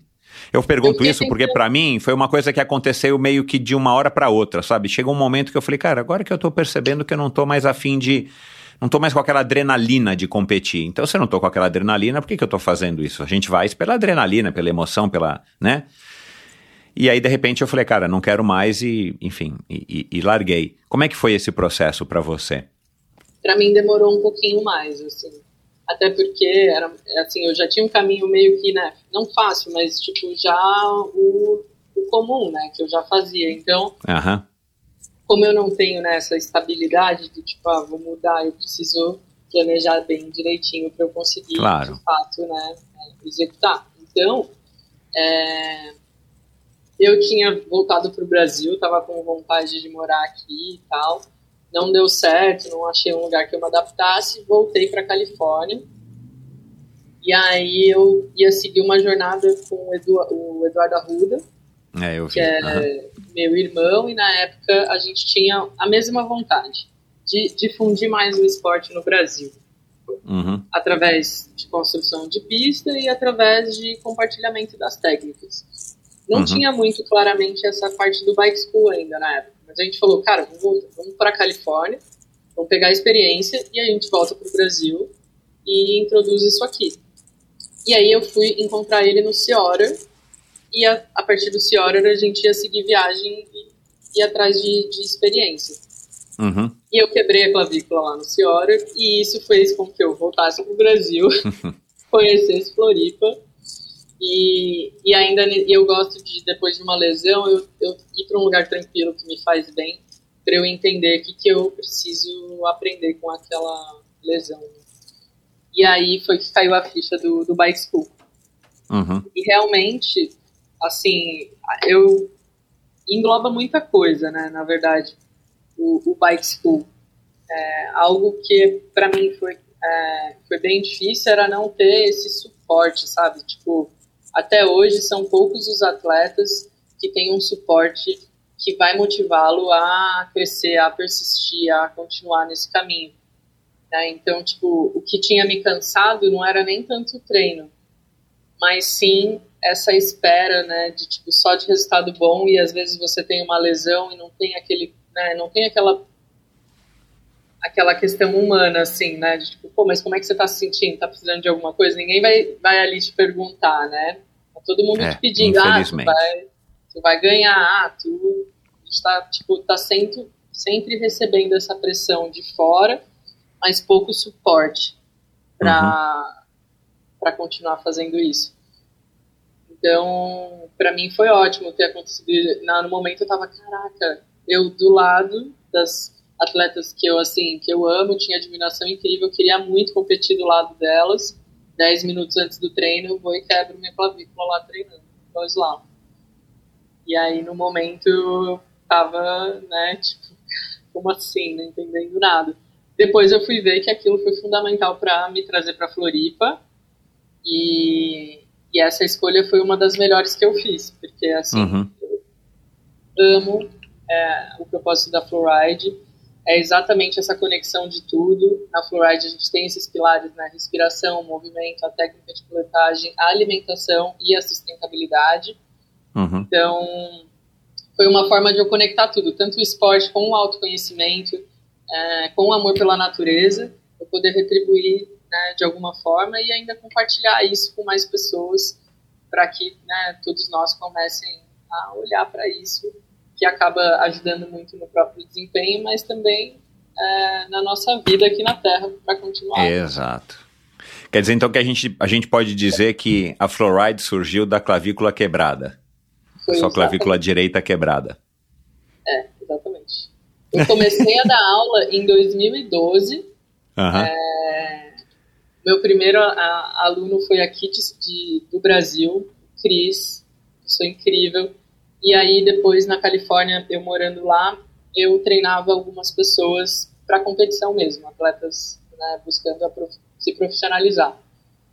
Speaker 8: Eu pergunto eu isso porque para mim foi uma coisa que aconteceu meio que de uma hora para outra, sabe? Chegou um momento que eu falei, cara, agora que eu tô percebendo que eu não tô mais afim de. Não tô mais com aquela adrenalina de competir. Então, se eu não tô com aquela adrenalina, por que, que eu tô fazendo isso? A gente vai pela adrenalina, pela emoção, pela. né? E aí, de repente, eu falei, cara, não quero mais e, enfim, e, e, e larguei. Como é que foi esse processo para você?
Speaker 1: Para mim demorou um pouquinho mais, assim. Até porque era, assim, eu já tinha um caminho meio que, né, não fácil, mas tipo já o, o comum, né, que eu já fazia. Então,
Speaker 8: uhum.
Speaker 1: Como eu não tenho né, essa estabilidade de tipo, ah, vou mudar, eu preciso planejar bem direitinho para eu conseguir,
Speaker 8: claro.
Speaker 1: de fato, né, executar. Então, é, eu tinha voltado para o Brasil, estava com vontade de morar aqui e tal. Não deu certo, não achei um lugar que eu me adaptasse. Voltei para Califórnia. E aí eu ia seguir uma jornada com o, Edu, o Eduardo Arruda,
Speaker 8: é,
Speaker 1: que é uhum. Meu irmão, e na época a gente tinha a mesma vontade de difundir mais o esporte no Brasil.
Speaker 8: Uhum.
Speaker 1: Através de construção de pista e através de compartilhamento das técnicas. Não uhum. tinha muito claramente essa parte do bike school ainda na época. Mas a gente falou, cara, vamos, vamos para a Califórnia, vamos pegar a experiência e a gente volta para o Brasil e introduz isso aqui. E aí eu fui encontrar ele no Ciora e a, a partir do Ciora a gente ia seguir viagem e ir atrás de, de experiência.
Speaker 8: Uhum.
Speaker 1: E eu quebrei a clavícula lá no Ciora e isso fez com que eu voltasse para o Brasil, conhecesse Floripa e, e ainda eu gosto de, depois de uma lesão, eu, eu ir para um lugar tranquilo que me faz bem, para eu entender o que, que eu preciso aprender com aquela lesão. E aí foi que caiu a ficha do, do Bike School.
Speaker 8: Uhum.
Speaker 1: E realmente, assim, eu engloba muita coisa, né, na verdade, o, o Bike School. É, algo que para mim foi, é, foi bem difícil era não ter esse suporte, sabe? Tipo, até hoje são poucos os atletas que têm um suporte que vai motivá-lo a crescer, a persistir, a continuar nesse caminho. Né? Então, tipo, o que tinha me cansado não era nem tanto o treino, mas sim essa espera, né, de tipo só de resultado bom e às vezes você tem uma lesão e não tem aquele, né, não tem aquela aquela questão humana, assim, né? De tipo, pô, mas como é que você tá se sentindo? Tá precisando de alguma coisa? Ninguém vai, vai ali te perguntar, né? Tá todo mundo é, te pedindo, ah, tu vai, tu vai ganhar, ah, tu está, tipo, tá sempre, sempre recebendo essa pressão de fora, mas pouco suporte para uhum. continuar fazendo isso. Então, para mim foi ótimo ter acontecido. No momento eu tava, caraca, eu do lado das atletas que eu assim que eu amo, tinha admiração incrível, queria muito competir do lado delas. Dez minutos antes do treino, eu vou e quebro minha clavícula lá treinando no slalom. E aí, no momento, eu tava, né, tipo, como assim, não entendendo nada. Depois eu fui ver que aquilo foi fundamental para me trazer para Floripa e, e essa escolha foi uma das melhores que eu fiz, porque assim,
Speaker 8: uhum.
Speaker 1: eu amo é, o propósito da Floride é exatamente essa conexão de tudo. Na Fluoride a gente tem esses pilares, né? Respiração, movimento, a técnica de coletagem, a alimentação e a sustentabilidade.
Speaker 8: Uhum.
Speaker 1: Então, foi uma forma de eu conectar tudo, tanto o esporte com o autoconhecimento, é, com o amor pela natureza, eu poder retribuir né, de alguma forma e ainda compartilhar isso com mais pessoas para que né, todos nós comecem a olhar para isso, que acaba ajudando muito no próprio desempenho, mas também é, na nossa vida aqui na Terra para continuar.
Speaker 8: Exato. Quer dizer, então, que a gente, a gente pode dizer que a fluoride surgiu da clavícula quebrada. Foi Só clavícula direita quebrada.
Speaker 1: É, exatamente. Eu comecei a dar aula em 2012. Uhum. É, meu primeiro a, aluno foi aqui de, de, do Brasil, Cris. Isso incrível. E aí, depois, na Califórnia, eu morando lá, eu treinava algumas pessoas para competição mesmo, atletas né, buscando prof se profissionalizar.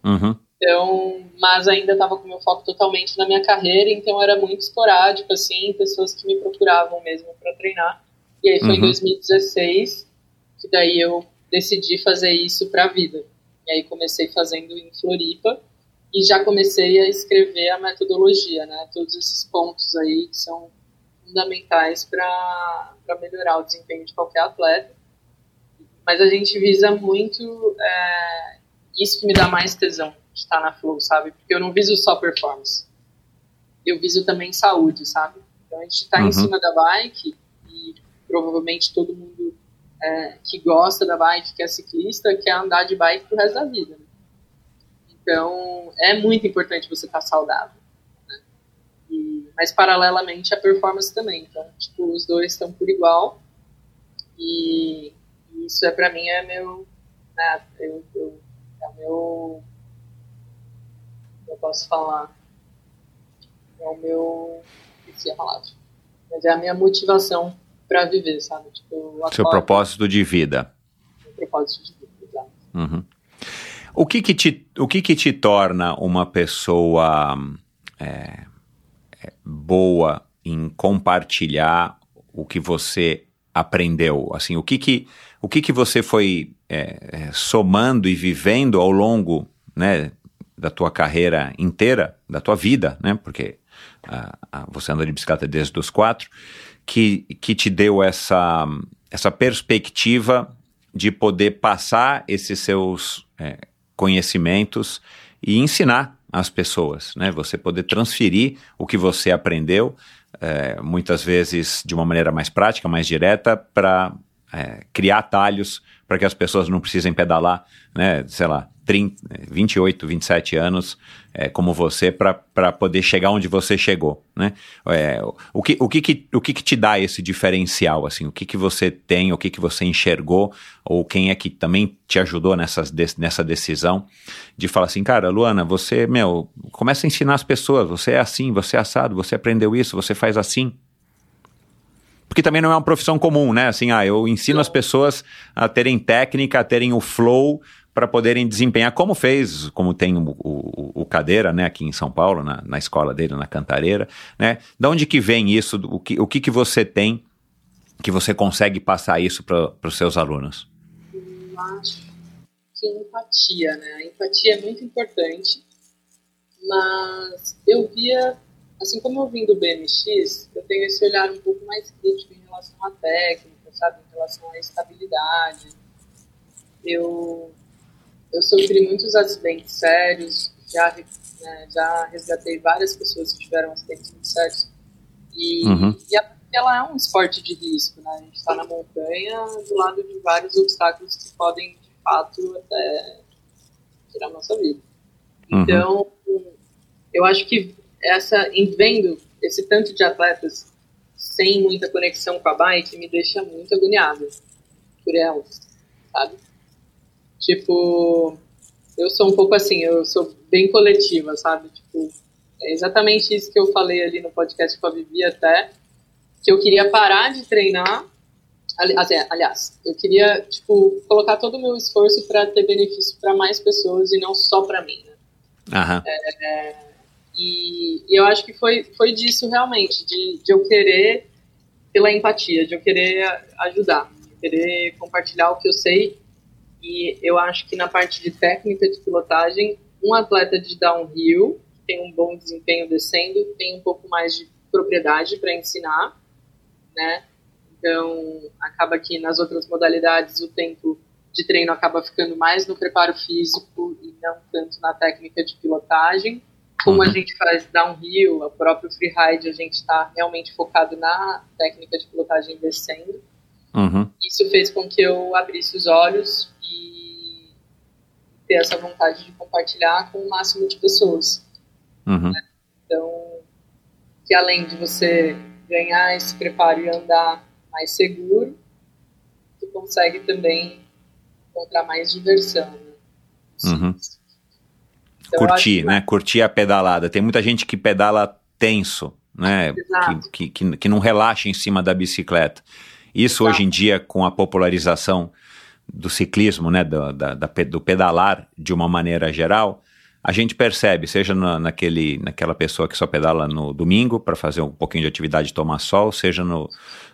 Speaker 8: Uhum.
Speaker 1: Então, mas ainda estava com meu foco totalmente na minha carreira, então era muito esporádico, assim, pessoas que me procuravam mesmo para treinar. E aí foi uhum. em 2016 que daí eu decidi fazer isso para a vida. E aí comecei fazendo em Floripa e já comecei a escrever a metodologia, né? Todos esses pontos aí que são fundamentais para melhorar o desempenho de qualquer atleta. Mas a gente visa muito é, isso que me dá mais tesão de estar na Flow, sabe? Porque eu não viso só performance. Eu viso também saúde, sabe? Então a gente está uhum. em cima da bike e provavelmente todo mundo é, que gosta da bike, que é ciclista, quer andar de bike pro resto da vida. Né? Então é muito importante você estar tá saudável. Né? E, mas paralelamente a performance também. Então, tipo, os dois estão por igual. E isso é para mim é meu, né, eu, eu, é o meu, eu posso falar, é o meu, esqueci a palavra, mas é a minha motivação para viver, sabe? Tipo,
Speaker 8: Seu propósito de vida.
Speaker 1: Meu propósito de vida, exato.
Speaker 8: Uhum. O que que te, o que que te torna uma pessoa é, é, boa em compartilhar o que você aprendeu? Assim, o que que o que, que você foi é, é, somando e vivendo ao longo né, da tua carreira inteira, da tua vida, né? Porque ah, ah, você anda de bicicleta desde os quatro, que, que te deu essa, essa perspectiva de poder passar esses seus é, conhecimentos e ensinar as pessoas, né? Você poder transferir o que você aprendeu, é, muitas vezes de uma maneira mais prática, mais direta, para é, criar atalhos para que as pessoas não precisem pedalar, né, sei lá, 30, 28, 27 anos é, como você para poder chegar onde você chegou, né? É, o que, o, que, que, o que, que te dá esse diferencial, assim? O que, que você tem, o que, que você enxergou, ou quem é que também te ajudou nessas, nessa decisão de falar assim, cara, Luana, você, meu, começa a ensinar as pessoas, você é assim, você é assado, você aprendeu isso, você faz assim, porque também não é uma profissão comum, né? Assim, ah, eu ensino as pessoas a terem técnica, a terem o flow para poderem desempenhar, como fez, como tem o, o, o, Cadeira, né, aqui em São Paulo, na, na escola dele, na Cantareira, né? Da onde que vem isso? O que, o que, que você tem que você consegue passar isso para os seus alunos?
Speaker 1: Eu acho que empatia, né? A empatia é muito importante, mas eu via assim como eu vim do BMX, eu tenho esse olhar um pouco mais crítico em relação à técnica, sabe, em relação à estabilidade. Eu, eu sofri muitos acidentes sérios, já, né, já resgatei várias pessoas que tiveram acidentes muito sérios. E, uhum. e a, ela é um esporte de risco, né? A gente está na montanha do lado de vários obstáculos que podem, de fato, até tirar a nossa vida. Uhum. Então, eu acho que essa vendo esse tanto de atletas sem muita conexão com a bike me deixa muito agoniada por elas, sabe? Tipo, eu sou um pouco assim, eu sou bem coletiva, sabe? Tipo, é exatamente isso que eu falei ali no podcast com a Vivi até, que eu queria parar de treinar, assim, aliás, eu queria, tipo, colocar todo o meu esforço para ter benefício para mais pessoas e não só para mim, né?
Speaker 8: Aham.
Speaker 1: É, e, e, eu acho que foi, foi disso realmente, de, de eu querer, pela empatia, de eu querer ajudar, de querer compartilhar o que eu sei. E eu acho que na parte de técnica de pilotagem, um atleta de downhill, que tem um bom desempenho descendo, tem um pouco mais de propriedade para ensinar, né? Então, acaba que nas outras modalidades o tempo de treino acaba ficando mais no preparo físico e não tanto na técnica de pilotagem. Como uhum. a gente faz downhill, o próprio freeride, a gente está realmente focado na técnica de pilotagem descendo.
Speaker 8: Uhum.
Speaker 1: Isso fez com que eu abrisse os olhos e ter essa vontade de compartilhar com o máximo de pessoas.
Speaker 8: Uhum.
Speaker 1: Então, que além de você ganhar esse preparo e andar mais seguro, tu consegue também encontrar mais diversão. Né?
Speaker 8: Uhum. Então, Curtir, né? Curtir a pedalada. Tem muita gente que pedala tenso, né? Que, que, que, não relaxa em cima da bicicleta. Isso Exato. hoje em dia, com a popularização do ciclismo, né? Do, da, da, do pedalar de uma maneira geral, a gente percebe, seja na, naquele, naquela pessoa que só pedala no domingo para fazer um pouquinho de atividade e tomar sol, seja no,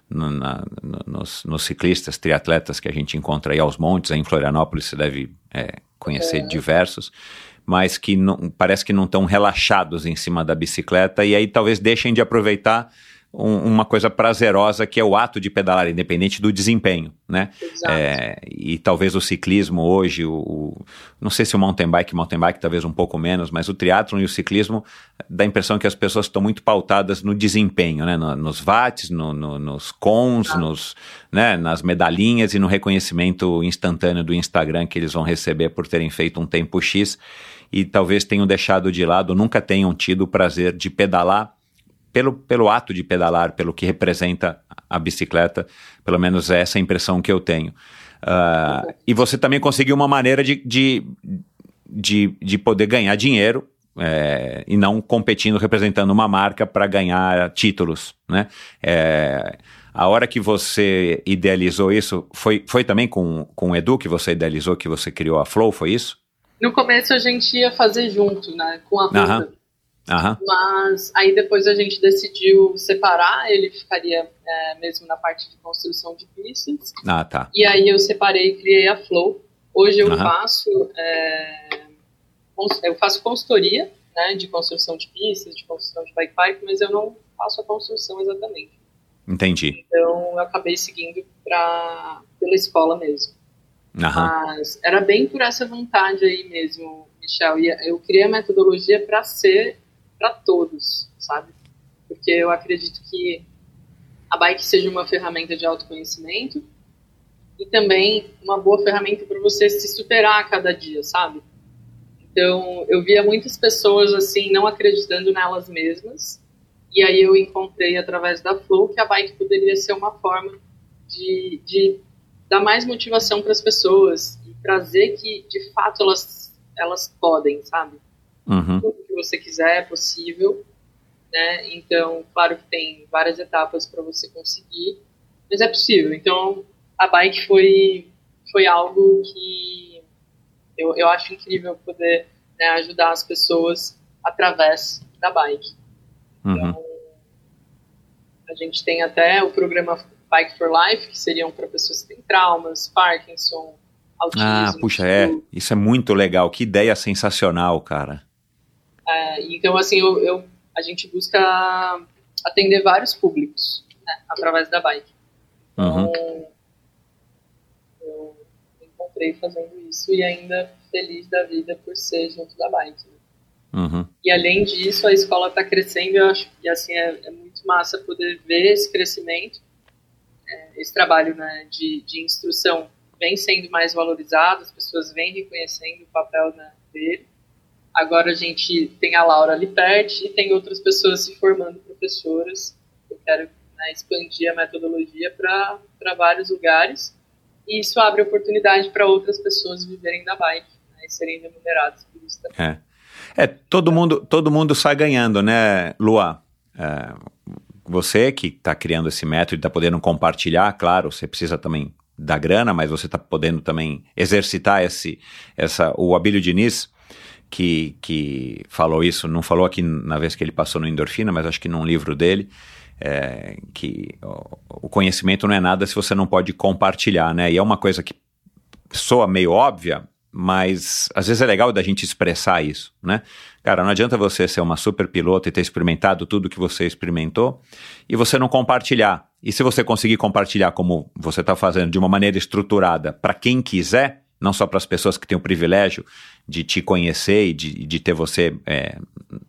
Speaker 8: no, na, no, nos, nos, ciclistas, triatletas que a gente encontra aí aos montes, aí em Florianópolis você deve é, conhecer é. diversos, mas que não, parece que não estão relaxados em cima da bicicleta e aí talvez deixem de aproveitar um, uma coisa prazerosa que é o ato de pedalar, independente do desempenho, né? É, e talvez o ciclismo hoje, o, o, não sei se o mountain bike, mountain bike talvez um pouco menos, mas o triatlon e o ciclismo dá a impressão que as pessoas estão muito pautadas no desempenho, né? No, nos watts, no, no, nos cons, ah. nos, né? nas medalhinhas e no reconhecimento instantâneo do Instagram que eles vão receber por terem feito um tempo X e talvez tenham deixado de lado, nunca tenham tido o prazer de pedalar pelo, pelo ato de pedalar, pelo que representa a bicicleta, pelo menos é essa a impressão que eu tenho. Uh, e você também conseguiu uma maneira de, de, de, de poder ganhar dinheiro é, e não competindo, representando uma marca para ganhar títulos, né? É, a hora que você idealizou isso, foi, foi também com, com o Edu que você idealizou, que você criou a Flow, foi isso?
Speaker 1: No começo a gente ia fazer junto, né? Com a Ruta. Mas aí depois a gente decidiu separar, ele ficaria é, mesmo na parte de construção de pistas.
Speaker 8: Ah, tá.
Speaker 1: E aí eu separei e criei a Flow. Hoje eu faço é, eu faço consultoria né, de construção de pistas, de construção de bike park, mas eu não faço a construção exatamente.
Speaker 8: Entendi.
Speaker 1: Então eu acabei seguindo pra, pela escola mesmo.
Speaker 8: Uhum.
Speaker 1: Mas era bem por essa vontade aí mesmo, Michel. E eu criei a metodologia para ser para todos, sabe? Porque eu acredito que a bike seja uma ferramenta de autoconhecimento e também uma boa ferramenta para você se superar a cada dia, sabe? Então, eu via muitas pessoas assim não acreditando nelas mesmas, e aí eu encontrei através da Flow que a bike poderia ser uma forma de, de dar mais motivação para as pessoas e trazer que de fato elas elas podem, sabe?
Speaker 8: Uhum.
Speaker 1: Que você quiser é possível, né? Então, claro que tem várias etapas para você conseguir, mas é possível. Então, a bike foi, foi algo que eu, eu acho incrível poder né, ajudar as pessoas através da bike.
Speaker 8: Uhum. Então,
Speaker 1: a gente tem até o programa Bike for Life, que seriam para pessoas que têm traumas, Parkinson, autismo.
Speaker 8: Ah, puxa, é. Isso é muito legal. Que ideia sensacional, cara.
Speaker 1: É, então, assim, eu, eu, a gente busca atender vários públicos né, através da bike. Então, uhum. eu encontrei fazendo isso e ainda feliz da vida por ser junto da bike.
Speaker 8: Né? Uhum.
Speaker 1: E além disso, a escola está crescendo eu acho que assim, é, é, muito massa poder ver esse crescimento, é, esse trabalho né, de, de instrução vem sendo mais valorizado, as pessoas vêm reconhecendo o papel né, dele. Agora a gente tem a Laura ali perto e tem outras pessoas se formando professoras. Eu quero né, expandir a metodologia para vários lugares. E isso abre oportunidade para outras pessoas viverem da bike né, e serem remuneradas por isso também.
Speaker 8: É. É, todo mundo, todo mundo sai ganhando, né, Lua? É, você que está criando esse método e está podendo compartilhar, claro, você precisa também da grana, mas você está podendo também exercitar esse, essa, o Abílio Diniz que, que falou isso, não falou aqui na vez que ele passou no Endorfina, mas acho que num livro dele, é, que o, conhecimento não é nada se você não pode compartilhar, né? E é uma coisa que soa meio óbvia, mas às vezes é legal da gente expressar isso, né? Cara, não adianta você ser uma super piloto e ter experimentado tudo que você experimentou e você não compartilhar E se você conseguir compartilhar como você está fazendo de uma maneira estruturada para quem quiser, não só para as pessoas que têm o privilégio de te conhecer e de, de ter você é,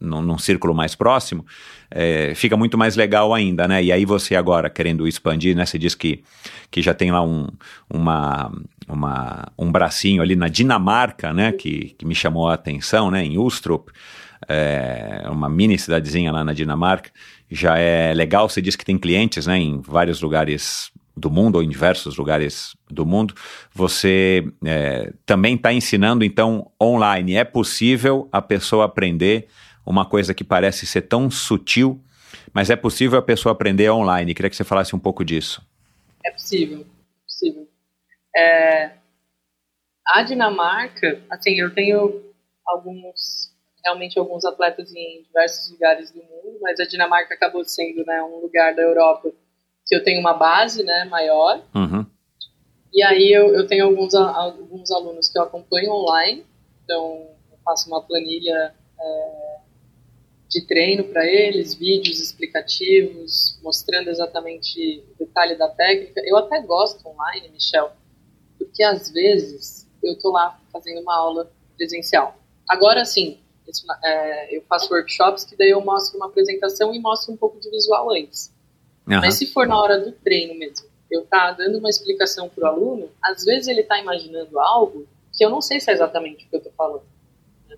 Speaker 8: num, num, círculo mais próximo, é, fica muito mais legal ainda, né? E aí você agora querendo expandir, né? Você diz que, que já tem lá um, uma, uma, um bracinho ali na Dinamarca, né? Que, que me chamou a atenção, né? Em Ustrup, é, uma mini cidadezinha lá na Dinamarca já é legal. Você diz que tem clientes né, em vários lugares do mundo ou em diversos lugares do mundo. Você é, também está ensinando, então, online. É possível a pessoa aprender uma coisa que parece ser tão sutil, mas é possível a pessoa aprender online. Queria que você falasse um pouco disso.
Speaker 1: É possível, é possível. É, a Dinamarca, assim, eu tenho alguns realmente alguns atletas em diversos lugares do mundo, mas a Dinamarca acabou sendo né, um lugar da Europa que eu tenho uma base né, maior.
Speaker 8: Uhum.
Speaker 1: E aí eu, eu tenho alguns, alguns alunos que eu acompanho online, então eu faço uma planilha é, de treino para eles, vídeos explicativos, mostrando exatamente o detalhe da técnica. Eu até gosto online, Michel, porque às vezes eu tô lá fazendo uma aula presencial. Agora, sim, é, eu faço workshops que daí eu mostro uma apresentação e mostro um pouco de visual antes. Uhum. Mas se for na hora do treino mesmo, eu tá dando uma explicação para o aluno, às vezes ele está imaginando algo que eu não sei se é exatamente o que eu estou falando. Né?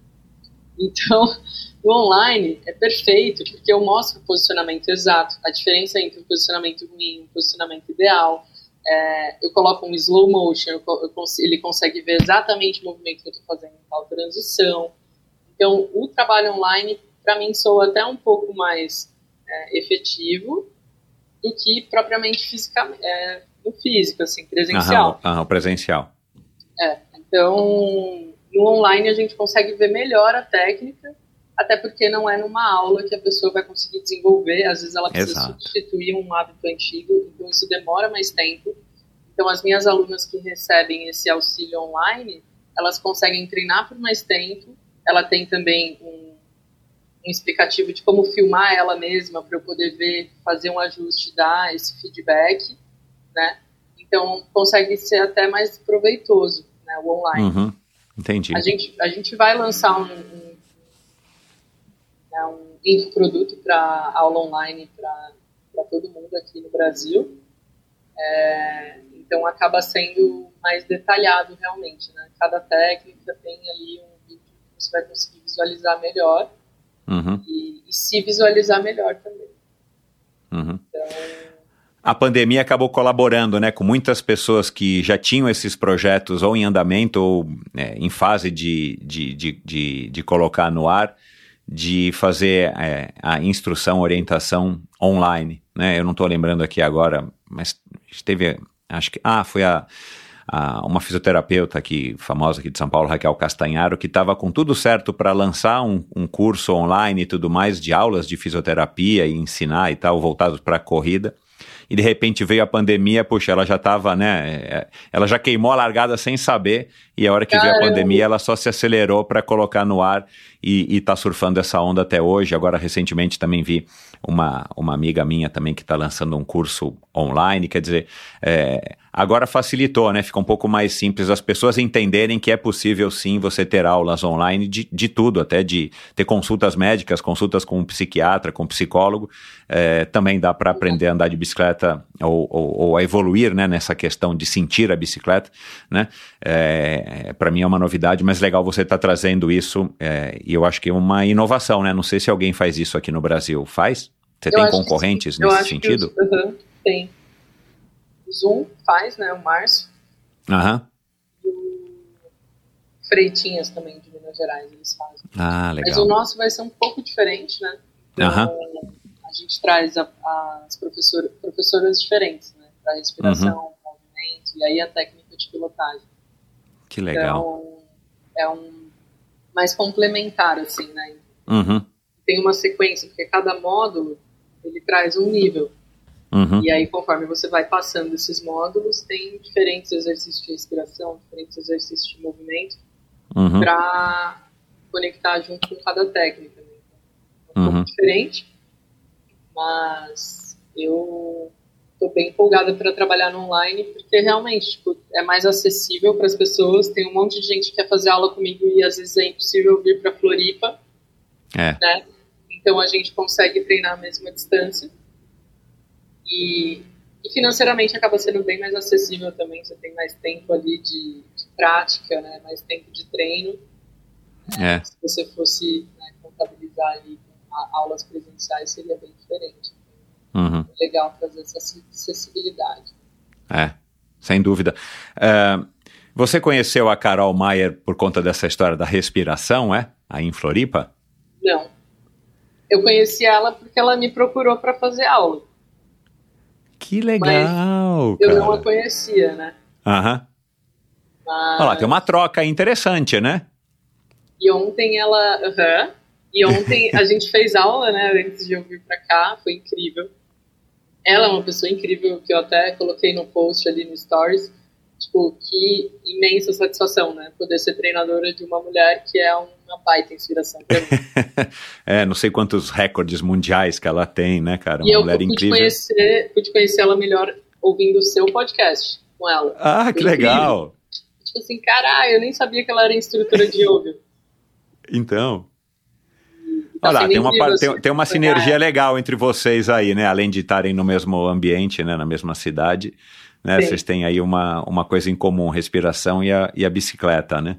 Speaker 1: Então, no online é perfeito, porque eu mostro o posicionamento exato, a diferença entre um posicionamento ruim e um posicionamento ideal. É, eu coloco um slow motion, eu, eu, ele consegue ver exatamente o movimento que eu estou fazendo em tal transição. Então, o trabalho online, para mim, soa até um pouco mais é, efetivo do que propriamente fisicamente, é, no físico, assim, presencial.
Speaker 8: Aham, aham, presencial.
Speaker 1: É, então, no online a gente consegue ver melhor a técnica, até porque não é numa aula que a pessoa vai conseguir desenvolver, às vezes ela precisa Exato. substituir um hábito antigo, então isso demora mais tempo. Então, as minhas alunas que recebem esse auxílio online, elas conseguem treinar por mais tempo ela tem também um, um explicativo de como filmar ela mesma para eu poder ver, fazer um ajuste, dar esse feedback, né? Então consegue ser até mais proveitoso, né? O online.
Speaker 8: Uhum, entendi.
Speaker 1: A gente, a gente vai lançar um, um, né, um infoproduto para aula online para todo mundo aqui no Brasil. É, então acaba sendo mais detalhado realmente, né? Cada técnica tem ali um você vai conseguir visualizar melhor
Speaker 8: uhum.
Speaker 1: e, e, se visualizar melhor também.
Speaker 8: Uhum. Então, a pandemia acabou colaborando, né, com muitas pessoas que já tinham esses projetos ou em andamento ou é, em fase de, de, de, de, de colocar no ar, de fazer é, a instrução, orientação online, né? Eu não estou lembrando aqui agora, mas teve, acho que, ah, foi a a, uma fisioterapeuta aqui, famosa aqui de São Paulo, Raquel Castanharo, que estava com tudo certo para lançar um, um, curso online e tudo mais de aulas de fisioterapia e ensinar e tal, voltados para a corrida. E de repente veio a pandemia, puxa, ela já estava, né? É, ela já queimou a largada sem saber, e a hora que Caramba. veio a pandemia, ela só se acelerou para colocar no ar e, está surfando essa onda até hoje. Agora, recentemente, também vi uma, uma amiga minha também que está lançando um curso online, quer dizer, é, agora facilitou, né? Fica um pouco mais simples as pessoas entenderem que é possível sim você ter aulas online de, de tudo, até de ter consultas médicas, consultas com um psiquiatra, com um psicólogo, é, também dá para aprender a andar de bicicleta ou, ou, ou, a evoluir né, nessa questão de sentir a bicicleta, né? É, para mim é uma novidade, mas legal você estar tá trazendo isso é, e eu acho que é uma inovação, né? Não sei se alguém faz isso aqui no Brasil. Faz? Você eu tem concorrentes nesse sentido?
Speaker 1: Os, uh -huh, tem. O Zoom faz, né? O Márcio.
Speaker 8: Aham.
Speaker 1: E o Freitinhas também, de Minas Gerais, eles fazem.
Speaker 8: Ah, legal.
Speaker 1: Mas o nosso vai ser um pouco diferente, né?
Speaker 8: Então, uh -huh.
Speaker 1: A gente traz a, as professor, professoras diferentes, né? Para respiração, movimento e aí a técnica de pilotagem.
Speaker 8: Que legal.
Speaker 1: Então, é um mais complementar, assim, né?
Speaker 8: Uhum.
Speaker 1: Tem uma sequência, porque cada módulo ele traz um nível.
Speaker 8: Uhum.
Speaker 1: E aí, conforme você vai passando esses módulos, tem diferentes exercícios de respiração, diferentes exercícios de movimento,
Speaker 8: uhum.
Speaker 1: para conectar junto com cada técnica. Né? É um pouco
Speaker 8: uhum.
Speaker 1: diferente, mas eu tô bem empolgada para trabalhar no online, porque realmente tipo, é mais acessível para as pessoas. Tem um monte de gente que quer fazer aula comigo e às vezes é impossível vir para Floripa.
Speaker 8: É.
Speaker 1: Né? Então a gente consegue treinar a mesma distância. E, e, financeiramente acaba sendo bem mais acessível também. Você tem mais tempo ali de, de prática, né? mais tempo de treino.
Speaker 8: É.
Speaker 1: Se você fosse né, contabilizar ali aulas presenciais, seria bem diferente.
Speaker 8: Uhum.
Speaker 1: É legal trazer essa acessibilidade.
Speaker 8: É, sem dúvida. Uh, você conheceu a Carol Maier por conta dessa história da respiração, é? Aí em Floripa?
Speaker 1: Não. Eu conheci ela porque ela me procurou para fazer aula.
Speaker 8: Que legal!
Speaker 1: eu não a conhecia, né?
Speaker 8: Aham. Mas... Olha lá, tem uma troca interessante, né?
Speaker 1: E ontem ela. Uhum. E ontem a gente fez aula, né? Antes de eu vir pra cá, foi incrível. Ela é uma pessoa incrível que eu até coloquei no post ali no Stories. Tipo, que imensa satisfação, né? Poder ser treinadora de uma mulher que é uma baita inspiração pra mim.
Speaker 8: é, não sei quantos recordes mundiais que ela tem, né, cara?
Speaker 1: Uma e mulher eu pude incrível. Conhecer, pude conhecer ela melhor ouvindo o seu podcast com ela.
Speaker 8: Ah, Foi que incrível. legal!
Speaker 1: Tipo assim, caralho, eu nem sabia que ela era instrutora de yoga.
Speaker 8: Então. Olha lá, tem uma, tem, tem, uma sinergia legal entre vocês aí, né? Além de estarem no mesmo ambiente, né? Na mesma cidade, né? Sim. Vocês têm aí uma, uma coisa em comum, respiração e a, e a bicicleta, né?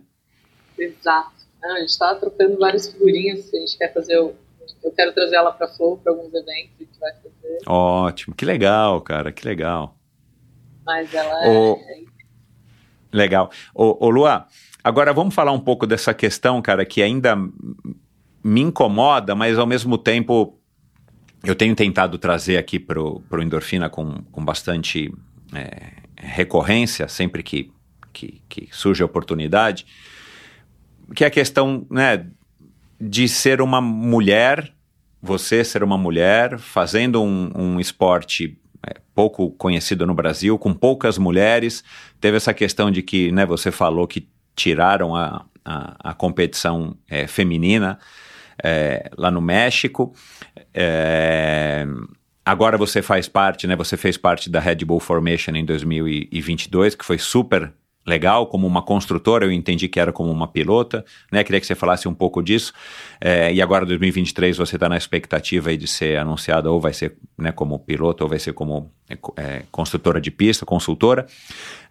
Speaker 1: Exato. Não, a gente está trocando várias figurinhas, a gente quer fazer o, eu quero trazer ela para Flow para alguns eventos que vai fazer.
Speaker 8: Ótimo, que legal, cara, que legal.
Speaker 1: Mas ela o... é...
Speaker 8: Legal. Ô, ô Lua, agora vamos falar um pouco dessa questão, cara, que ainda me incomoda, mas ao mesmo tempo eu tenho tentado trazer aqui para o Endorfina com, com bastante é, recorrência, sempre que, que, que, surge a oportunidade, que é a questão né, de ser uma mulher, você ser uma mulher, fazendo um, um esporte é, pouco conhecido no Brasil, com poucas mulheres. Teve essa questão de que né, você falou que tiraram a, a, a competição é, feminina é, lá no México. É, agora você faz parte, né? Você fez parte da Red Bull Formation em 2022, que foi super legal, como uma construtora, eu entendi que era como uma pilota, né? Queria que você falasse um pouco disso. É, e agora, 2023, você está na expectativa de ser anunciada, ou vai ser né, como piloto, ou vai ser como é, construtora de pista, consultora.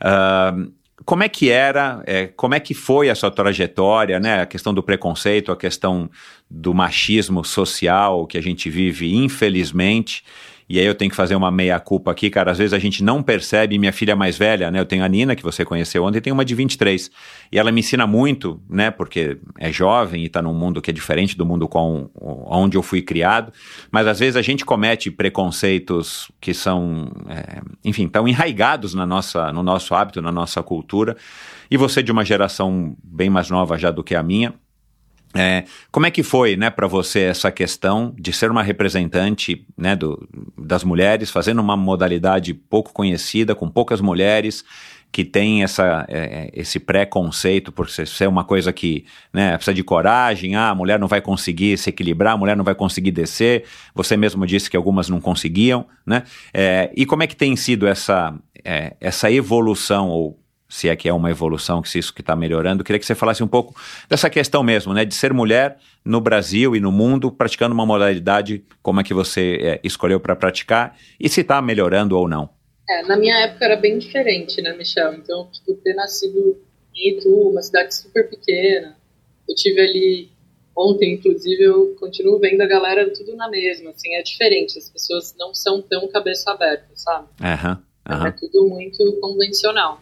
Speaker 8: Uh, como é que era, é, como é que foi a sua trajetória, né? A questão do preconceito, a questão do machismo social que a gente vive, infelizmente. E aí eu tenho que fazer uma meia-culpa aqui, cara. Às vezes a gente não percebe. Minha filha mais velha, né? Eu tenho a Nina, que você conheceu ontem, tem uma de 23. E ela me ensina muito, né? Porque é jovem e está num mundo que é diferente do mundo com onde eu fui criado. Mas às vezes a gente comete preconceitos que são, é, enfim, tão enraigados na nossa, no nosso hábito, na nossa cultura. E você de uma geração bem mais nova já do que a minha, é, como é que foi, né, para você essa questão de ser uma representante, né, do, das mulheres, fazendo uma modalidade pouco conhecida, com poucas mulheres, que tem essa, é, esse preconceito por ser uma coisa que né, precisa de coragem, ah, a mulher não vai conseguir se equilibrar, a mulher não vai conseguir descer, você mesmo disse que algumas não conseguiam, né? É, e como é que tem sido essa, é, essa evolução ou se é que é uma evolução, que se isso que está melhorando. Queria que você falasse um pouco dessa questão mesmo, né, de ser mulher no Brasil e no mundo, praticando uma modalidade como é que você é, escolheu para praticar e se está melhorando ou não.
Speaker 1: É, na minha época era bem diferente, né, Michel? Então, tipo, ter nascido em Itu, uma cidade super pequena, eu tive ali ontem, inclusive, eu continuo vendo a galera tudo na mesma, assim, é diferente, as pessoas não são tão cabeça aberta, sabe?
Speaker 8: Uhum, uhum.
Speaker 1: É tudo muito convencional.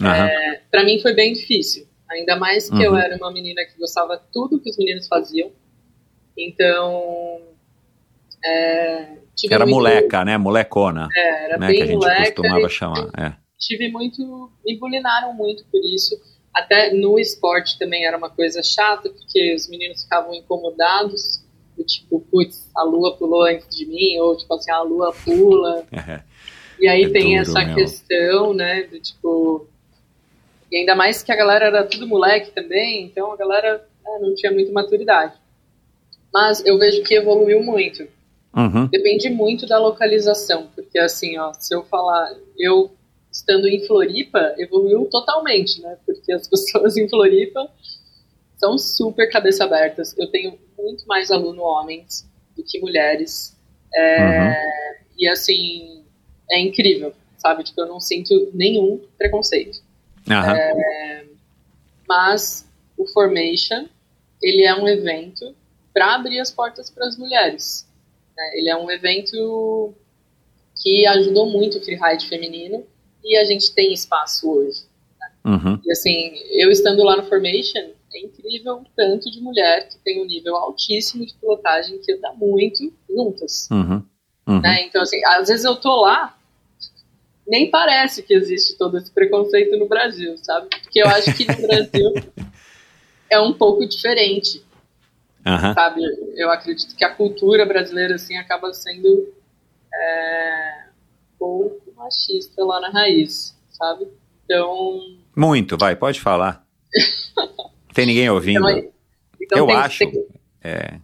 Speaker 1: Uhum. É, para mim foi bem difícil. Ainda mais que uhum. eu era uma menina que gostava tudo que os meninos faziam. Então. É,
Speaker 8: era muito, moleca, né? Molecona.
Speaker 1: É, era
Speaker 8: né?
Speaker 1: bem
Speaker 8: que a gente
Speaker 1: moleca,
Speaker 8: costumava chamar. É.
Speaker 1: Tive muito. Me bulinaram muito por isso. Até no esporte também era uma coisa chata, porque os meninos ficavam incomodados. Do tipo, putz, a lua pulou antes de mim, ou tipo assim, a lua pula. e aí é tem essa meu. questão, né? Do tipo e ainda mais que a galera era tudo moleque também, então a galera né, não tinha muita maturidade. Mas eu vejo que evoluiu muito.
Speaker 8: Uhum.
Speaker 1: Depende muito da localização, porque assim, ó, se eu falar, eu estando em Floripa, evoluiu totalmente, né? Porque as pessoas em Floripa são super cabeça abertas. Eu tenho muito mais aluno homens do que mulheres. É, uhum. E assim, é incrível, sabe? Tipo, eu não sinto nenhum preconceito.
Speaker 8: Uhum. É,
Speaker 1: mas o Formation, ele é um evento para abrir as portas para as mulheres. Né? Ele é um evento que ajudou muito o freeride feminino e a gente tem espaço hoje. Né?
Speaker 8: Uhum.
Speaker 1: E assim, eu estando lá no Formation, é incrível o tanto de mulher que tem um nível altíssimo de pilotagem que anda muito juntas.
Speaker 8: Uhum. Uhum.
Speaker 1: Né? Então, assim, às vezes eu tô lá, nem parece que existe todo esse preconceito no Brasil, sabe? Porque eu acho que no Brasil é um pouco diferente.
Speaker 8: Uhum.
Speaker 1: Sabe? Eu acredito que a cultura brasileira, assim, acaba sendo é, um pouco machista lá na raiz, sabe? Então...
Speaker 8: Muito, vai, pode falar. tem ninguém ouvindo.
Speaker 1: Então, então
Speaker 8: eu
Speaker 1: tem,
Speaker 8: acho.
Speaker 1: Tem,
Speaker 8: é...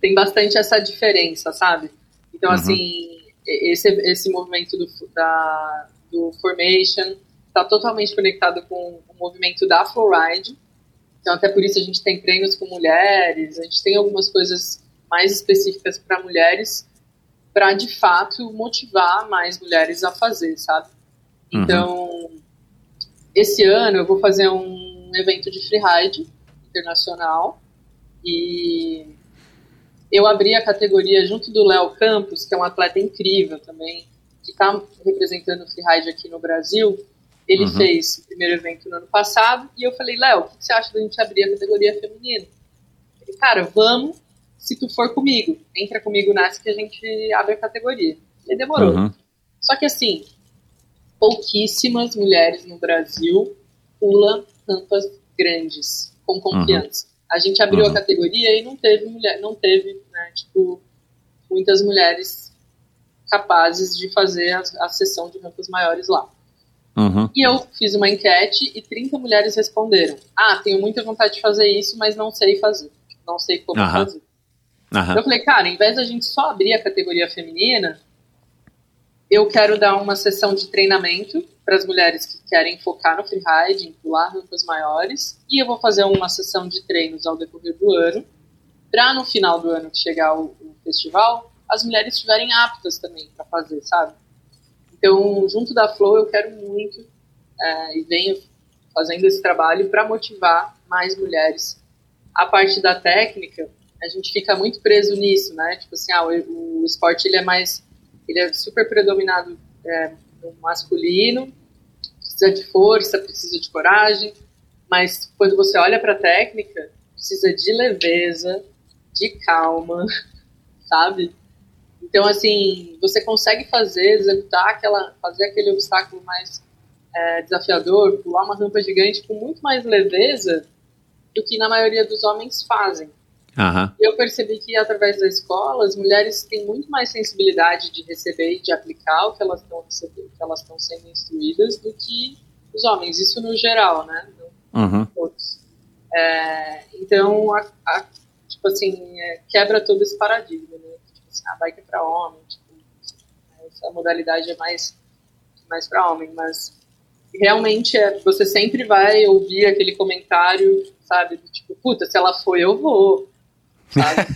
Speaker 1: tem bastante essa diferença, sabe? Então,
Speaker 8: Uhum.
Speaker 1: assim, esse, esse movimento do, da, do Formation está totalmente conectado com o movimento da Flowride. Então, até por isso a gente tem treinos com mulheres, a gente tem algumas coisas mais específicas para mulheres, para de fato motivar mais mulheres a fazer, sabe?
Speaker 8: Uhum.
Speaker 1: Então, esse ano eu vou fazer um evento de freeride internacional e eu abri a categoria junto do Léo Campos, que é um atleta incrível também, que está representando o freeride aqui no Brasil. Ele
Speaker 8: Uhum.
Speaker 1: fez o primeiro evento no ano passado e eu falei, Léo, o que você acha da gente abrir a categoria feminina? Ele, cara, vamos se tu for comigo. Entra comigo nessa que a gente abre a categoria. E demorou.
Speaker 8: Uhum.
Speaker 1: Só que assim, pouquíssimas mulheres no Brasil pulam rampas grandes, com confiança. A gente abriu
Speaker 8: Uhum.
Speaker 1: a categoria e não teve mulher, não teve, né, tipo, muitas mulheres capazes de fazer a, a sessão de rampas maiores lá.
Speaker 8: Uhum.
Speaker 1: E eu fiz uma enquete e 30 mulheres responderam: Ah, tenho muita vontade de fazer isso, mas não sei fazer. Não sei como
Speaker 8: Aham.
Speaker 1: fazer.
Speaker 8: Aham.
Speaker 1: Eu falei, cara, em vez da gente só abrir a categoria feminina, eu quero dar uma sessão de treinamento para as mulheres que querem focar no freeride, pular rampas maiores, e eu vou fazer uma sessão de treinos ao decorrer do ano, para no final do ano que chegar o, o festival, as mulheres estiverem aptas também para fazer, sabe? Então, junto da Flow, eu quero muito é, e venho fazendo esse trabalho para motivar mais mulheres. A parte da técnica, a gente fica muito preso nisso, né? Tipo assim, ah, o, o esporte ele é mais, ele é super predominado é, no masculino, precisa de força, precisa de coragem, mas quando você olha para a técnica, precisa de leveza, de calma, sabe? Então, assim, você consegue fazer, executar aquela, fazer aquele obstáculo mais é, desafiador, pular uma rampa gigante com muito mais leveza do que na maioria dos homens fazem.
Speaker 8: Aham.
Speaker 1: Eu percebi que através da escola as mulheres têm muito mais sensibilidade de receber e de aplicar o que elas estão recebendo, que elas estão sendo instruídas do que os homens. Isso no geral, né? Não
Speaker 8: Uhum.
Speaker 1: todos. É, então, a, a- tipo assim, é, quebra todo esse paradigma, né? Tipo assim, a bike é para homem, tipo, essa modalidade é mais, mais para homem, mas realmente é, você sempre vai ouvir aquele comentário, sabe? do Tipo, puta, se ela foi, eu vou. Sabe?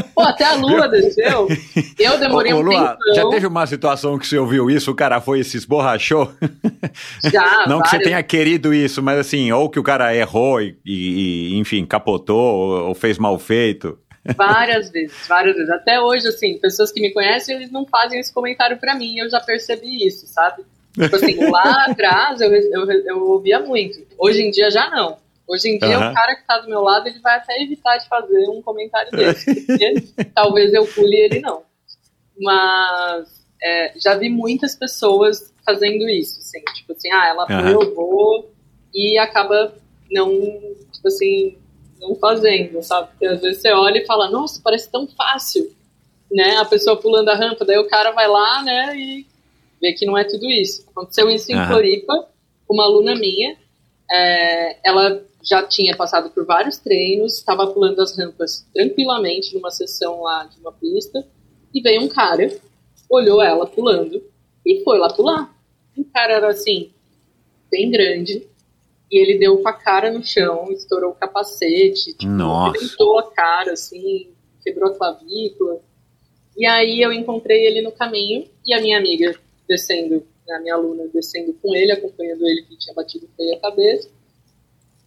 Speaker 1: Pô, até a lua desceu. Eu demorei
Speaker 8: Ô, ô,
Speaker 1: um
Speaker 8: Lua,
Speaker 1: tempão.
Speaker 8: já teve uma situação que você ouviu isso, o cara foi e se esborrachou?
Speaker 1: Já,
Speaker 8: Não que você tenha querido isso, mas assim, ou que o cara errou e, e- enfim, capotou ou, ou fez mal feito.
Speaker 1: Várias vezes, várias vezes. Até hoje, assim, pessoas que me conhecem, eles não fazem esse comentário pra mim, eu já percebi isso, sabe? Tipo assim, lá atrás eu, eu, eu ouvia muito. Hoje em dia já não. Hoje em dia
Speaker 8: Aham.
Speaker 1: o cara que tá do meu lado, ele vai até evitar de fazer um comentário desse. Porque talvez eu pule ele não. Mas é, já vi muitas pessoas fazendo isso, assim, tipo assim, ah, ela eu vou, e acaba não, tipo assim, não fazendo, sabe? Porque às vezes você olha e fala, nossa, parece tão fácil, né? A pessoa pulando a rampa, daí o cara vai lá, né, e vê que não é tudo isso. Aconteceu isso em
Speaker 8: Aham.
Speaker 1: Floripa, uma aluna minha, é, ela já tinha passado por vários treinos, estava pulando as rampas tranquilamente numa sessão lá de uma pista, e veio um cara, olhou ela pulando e foi lá pular. O cara era assim, bem grande, e ele deu com a cara no chão, estourou o capacete, tipo, arrebentou a cara, assim, quebrou a clavícula. E aí eu encontrei ele no caminho e a minha amiga descendo, a minha aluna descendo com ele, acompanhando ele que tinha batido feio a cabeça.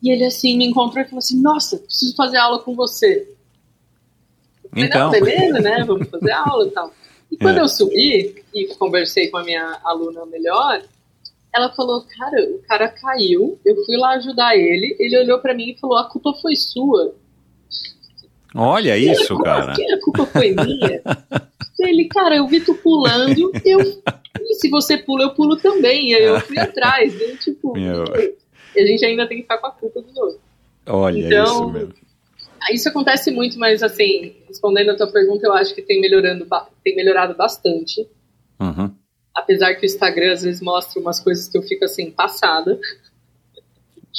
Speaker 1: E ele assim me encontrou e falou assim: Nossa, preciso fazer aula com você. falei, então. beleza, né? Vamos fazer aula e tal. E quando é. eu subi e conversei com a minha aluna melhor, ela falou: Cara, o cara caiu, eu fui lá ajudar ele. Ele olhou para mim e falou: A culpa foi sua.
Speaker 8: Olha isso, cara.
Speaker 1: Assim? A culpa foi minha. ele, cara, eu vi tu pulando, eu, e se você pula, eu pulo também. E aí eu fui atrás. E, tipo, Meu a gente ainda tem que ficar com a culpa dos outros.
Speaker 8: Olha, então, isso mesmo.
Speaker 1: Isso acontece muito, mas assim, respondendo a tua pergunta, eu acho que tem, melhorando, tem melhorado bastante.
Speaker 8: Uhum.
Speaker 1: Apesar que o Instagram às vezes mostra umas coisas que eu fico assim, passada.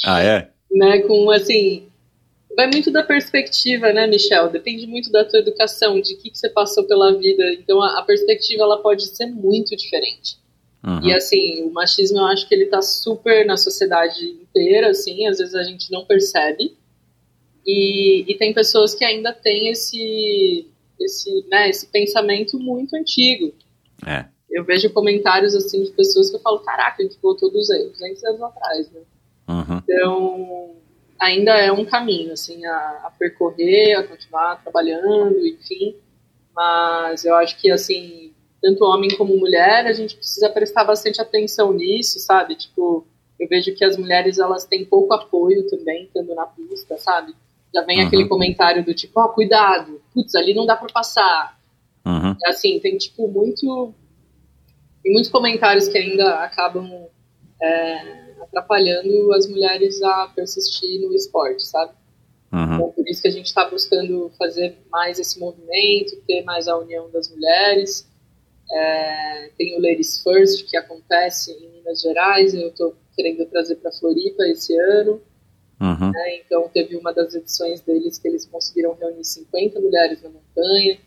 Speaker 8: Ah, é?
Speaker 1: Né, com assim. Vai muito da perspectiva, né, Michel? Depende muito da tua educação, de que, que você passou pela vida. Então a, a perspectiva ela pode ser muito diferente. Uhum. E assim, o machismo eu acho que ele tá super na sociedade inteira, assim, às vezes a gente não percebe. E, e tem pessoas que ainda têm esse, esse, né, esse pensamento muito antigo.
Speaker 8: É.
Speaker 1: Eu vejo comentários assim de pessoas que eu falo, caraca, a gente voltou 200, 200 anos atrás, né?
Speaker 8: Uhum.
Speaker 1: Então, ainda é um caminho, assim, a, a percorrer, a continuar trabalhando, enfim. Mas eu acho que, assim, tanto homem como mulher, a gente precisa prestar bastante atenção nisso, sabe? Tipo, eu vejo que as mulheres elas têm pouco apoio também estando na pista, sabe? Já vem uhum. aquele comentário do tipo, ó, oh, cuidado, putz, ali não dá para passar.
Speaker 8: Uhum.
Speaker 1: Assim, tem tipo muito tem muitos comentários que ainda acabam é, atrapalhando as mulheres a persistir no esporte, sabe?
Speaker 8: Uhum.
Speaker 1: Então, por isso que a gente está buscando fazer mais esse movimento, ter mais a união das mulheres. É, tem o Ladies First, que acontece em Minas Gerais, eu estou querendo trazer para Floripa esse ano.
Speaker 8: Uhum.
Speaker 1: Né, então, teve uma das edições deles que eles conseguiram reunir 50 mulheres na montanha.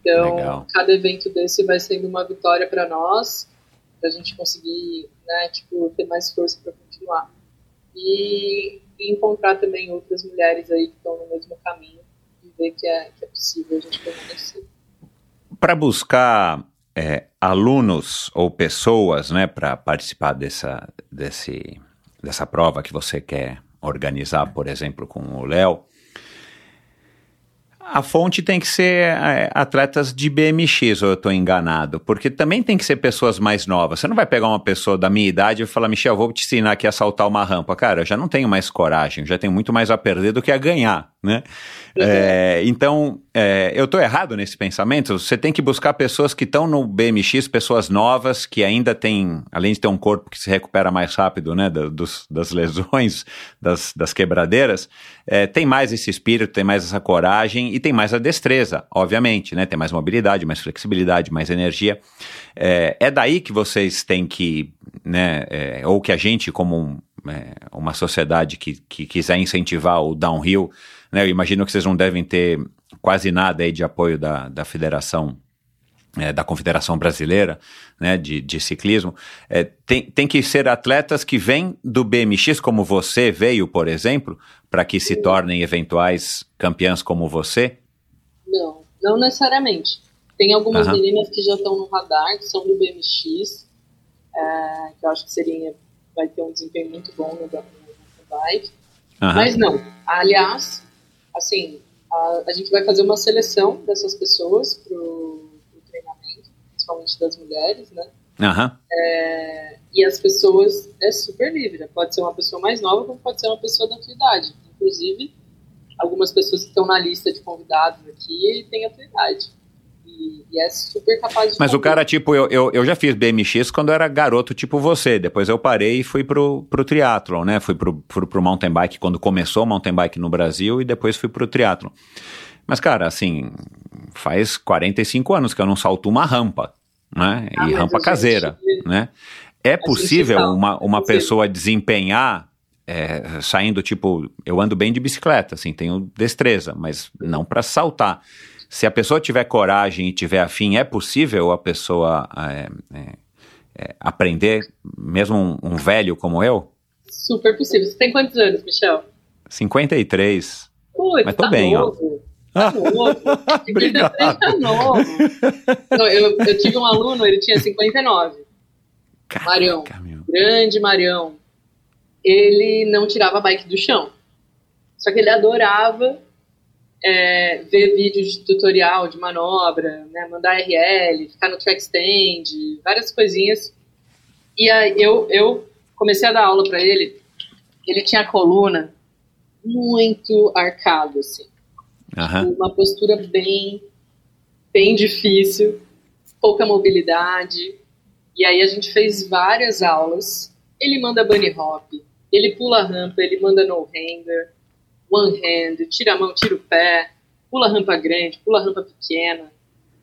Speaker 1: Então,
Speaker 8: Legal.
Speaker 1: cada evento desse vai sendo uma vitória para nós, para a gente conseguir né, tipo, ter mais força para continuar. E, e, encontrar também outras mulheres aí que estão no mesmo caminho e ver que é, que é possível a gente permanecer.
Speaker 8: Para buscar é, alunos ou pessoas né, para participar dessa, desse, dessa prova que você quer organizar, por exemplo, com o Léo, a fonte tem que ser é, atletas de BMX, ou eu estou enganado, porque também tem que ser pessoas mais novas. Você não vai pegar uma pessoa da minha idade e falar, Michel, vou te ensinar aqui a saltar uma rampa. Cara, eu já não tenho mais coragem, já tenho muito mais a perder do que a ganhar, né? Uhum. É, então, é, eu estou errado nesse pensamento? Você tem que buscar pessoas que estão no BMX, pessoas novas, que ainda têm, além de ter um corpo que se recupera mais rápido, né, da, dos, das lesões, das, das quebradeiras, é, tem mais esse espírito, tem mais essa coragem e tem mais a destreza, obviamente, né? Tem mais mobilidade, mais flexibilidade, mais energia. É, é daí que vocês têm que, né? É, ou que a gente, como um, é, uma sociedade que, que quiser incentivar o downhill, né? Eu imagino que vocês não devem ter quase nada aí de apoio da, da federação é, da Confederação Brasileira né, de, de Ciclismo, é, tem, tem que ser atletas que vêm do BMX, como você veio, por exemplo, para que se tornem eventuais campeãs como você?
Speaker 1: Não, não necessariamente. Tem algumas uhum. meninas que já estão no radar, que são do BMX, é, que eu acho que seria, vai ter um desempenho muito bom no, no bike. Uhum. Mas não. Aliás, assim, a, a, gente vai fazer uma seleção dessas pessoas pro, pro treinamento, principalmente das mulheres, né?
Speaker 8: Uhum.
Speaker 1: É, e as pessoas é super livre. Né? Pode ser uma pessoa mais nova, como pode ser uma pessoa da tua idade. Inclusive, algumas pessoas que estão na lista de convidados aqui têm a tua idade. E, e é super capaz de.
Speaker 8: Mas o cara, tipo, eu, eu, eu já fiz BMX quando eu era garoto, tipo você. Depois eu parei e fui pro, pro triatlon, né? Fui pro, pro, pro mountain bike quando começou o mountain bike no Brasil e depois fui pro triatlon. Mas, cara, assim, faz 45 anos que eu não salto uma rampa, né? Ah, e rampa caseira, gente... né? É possível uma, uma pessoa desempenhar é, saindo, tipo, eu ando bem de bicicleta, assim, tenho destreza, mas não para saltar. Se a pessoa tiver coragem e tiver afim, é possível a pessoa é, é, é aprender, mesmo um, um, velho como eu?
Speaker 1: Super possível. Você tem quantos anos, Michel?
Speaker 8: 53.
Speaker 1: Putz,
Speaker 8: mas tô
Speaker 1: tá
Speaker 8: bem,
Speaker 1: novo. ó. Tá novo.
Speaker 8: Obrigado.
Speaker 1: Tá novo. Não, eu, eu, tive um aluno, ele tinha 59.
Speaker 8: Caraca,
Speaker 1: Marião.
Speaker 8: Meu.
Speaker 1: Grande Marião. Ele não tirava a bike do chão. Só que ele adorava é, ver vídeos de tutorial de manobra, né, mandar RL, ficar no track stand, várias coisinhas. E aí eu, eu comecei a dar aula para ele. Ele tinha a coluna muito arcada, assim.
Speaker 8: Uhum.
Speaker 1: Uma postura bem, bem difícil, pouca mobilidade. E aí a gente fez várias aulas. Ele manda bunny hop, ele pula rampa, ele manda no hander one hand, tira a mão, tira o pé, pula rampa grande, pula rampa pequena.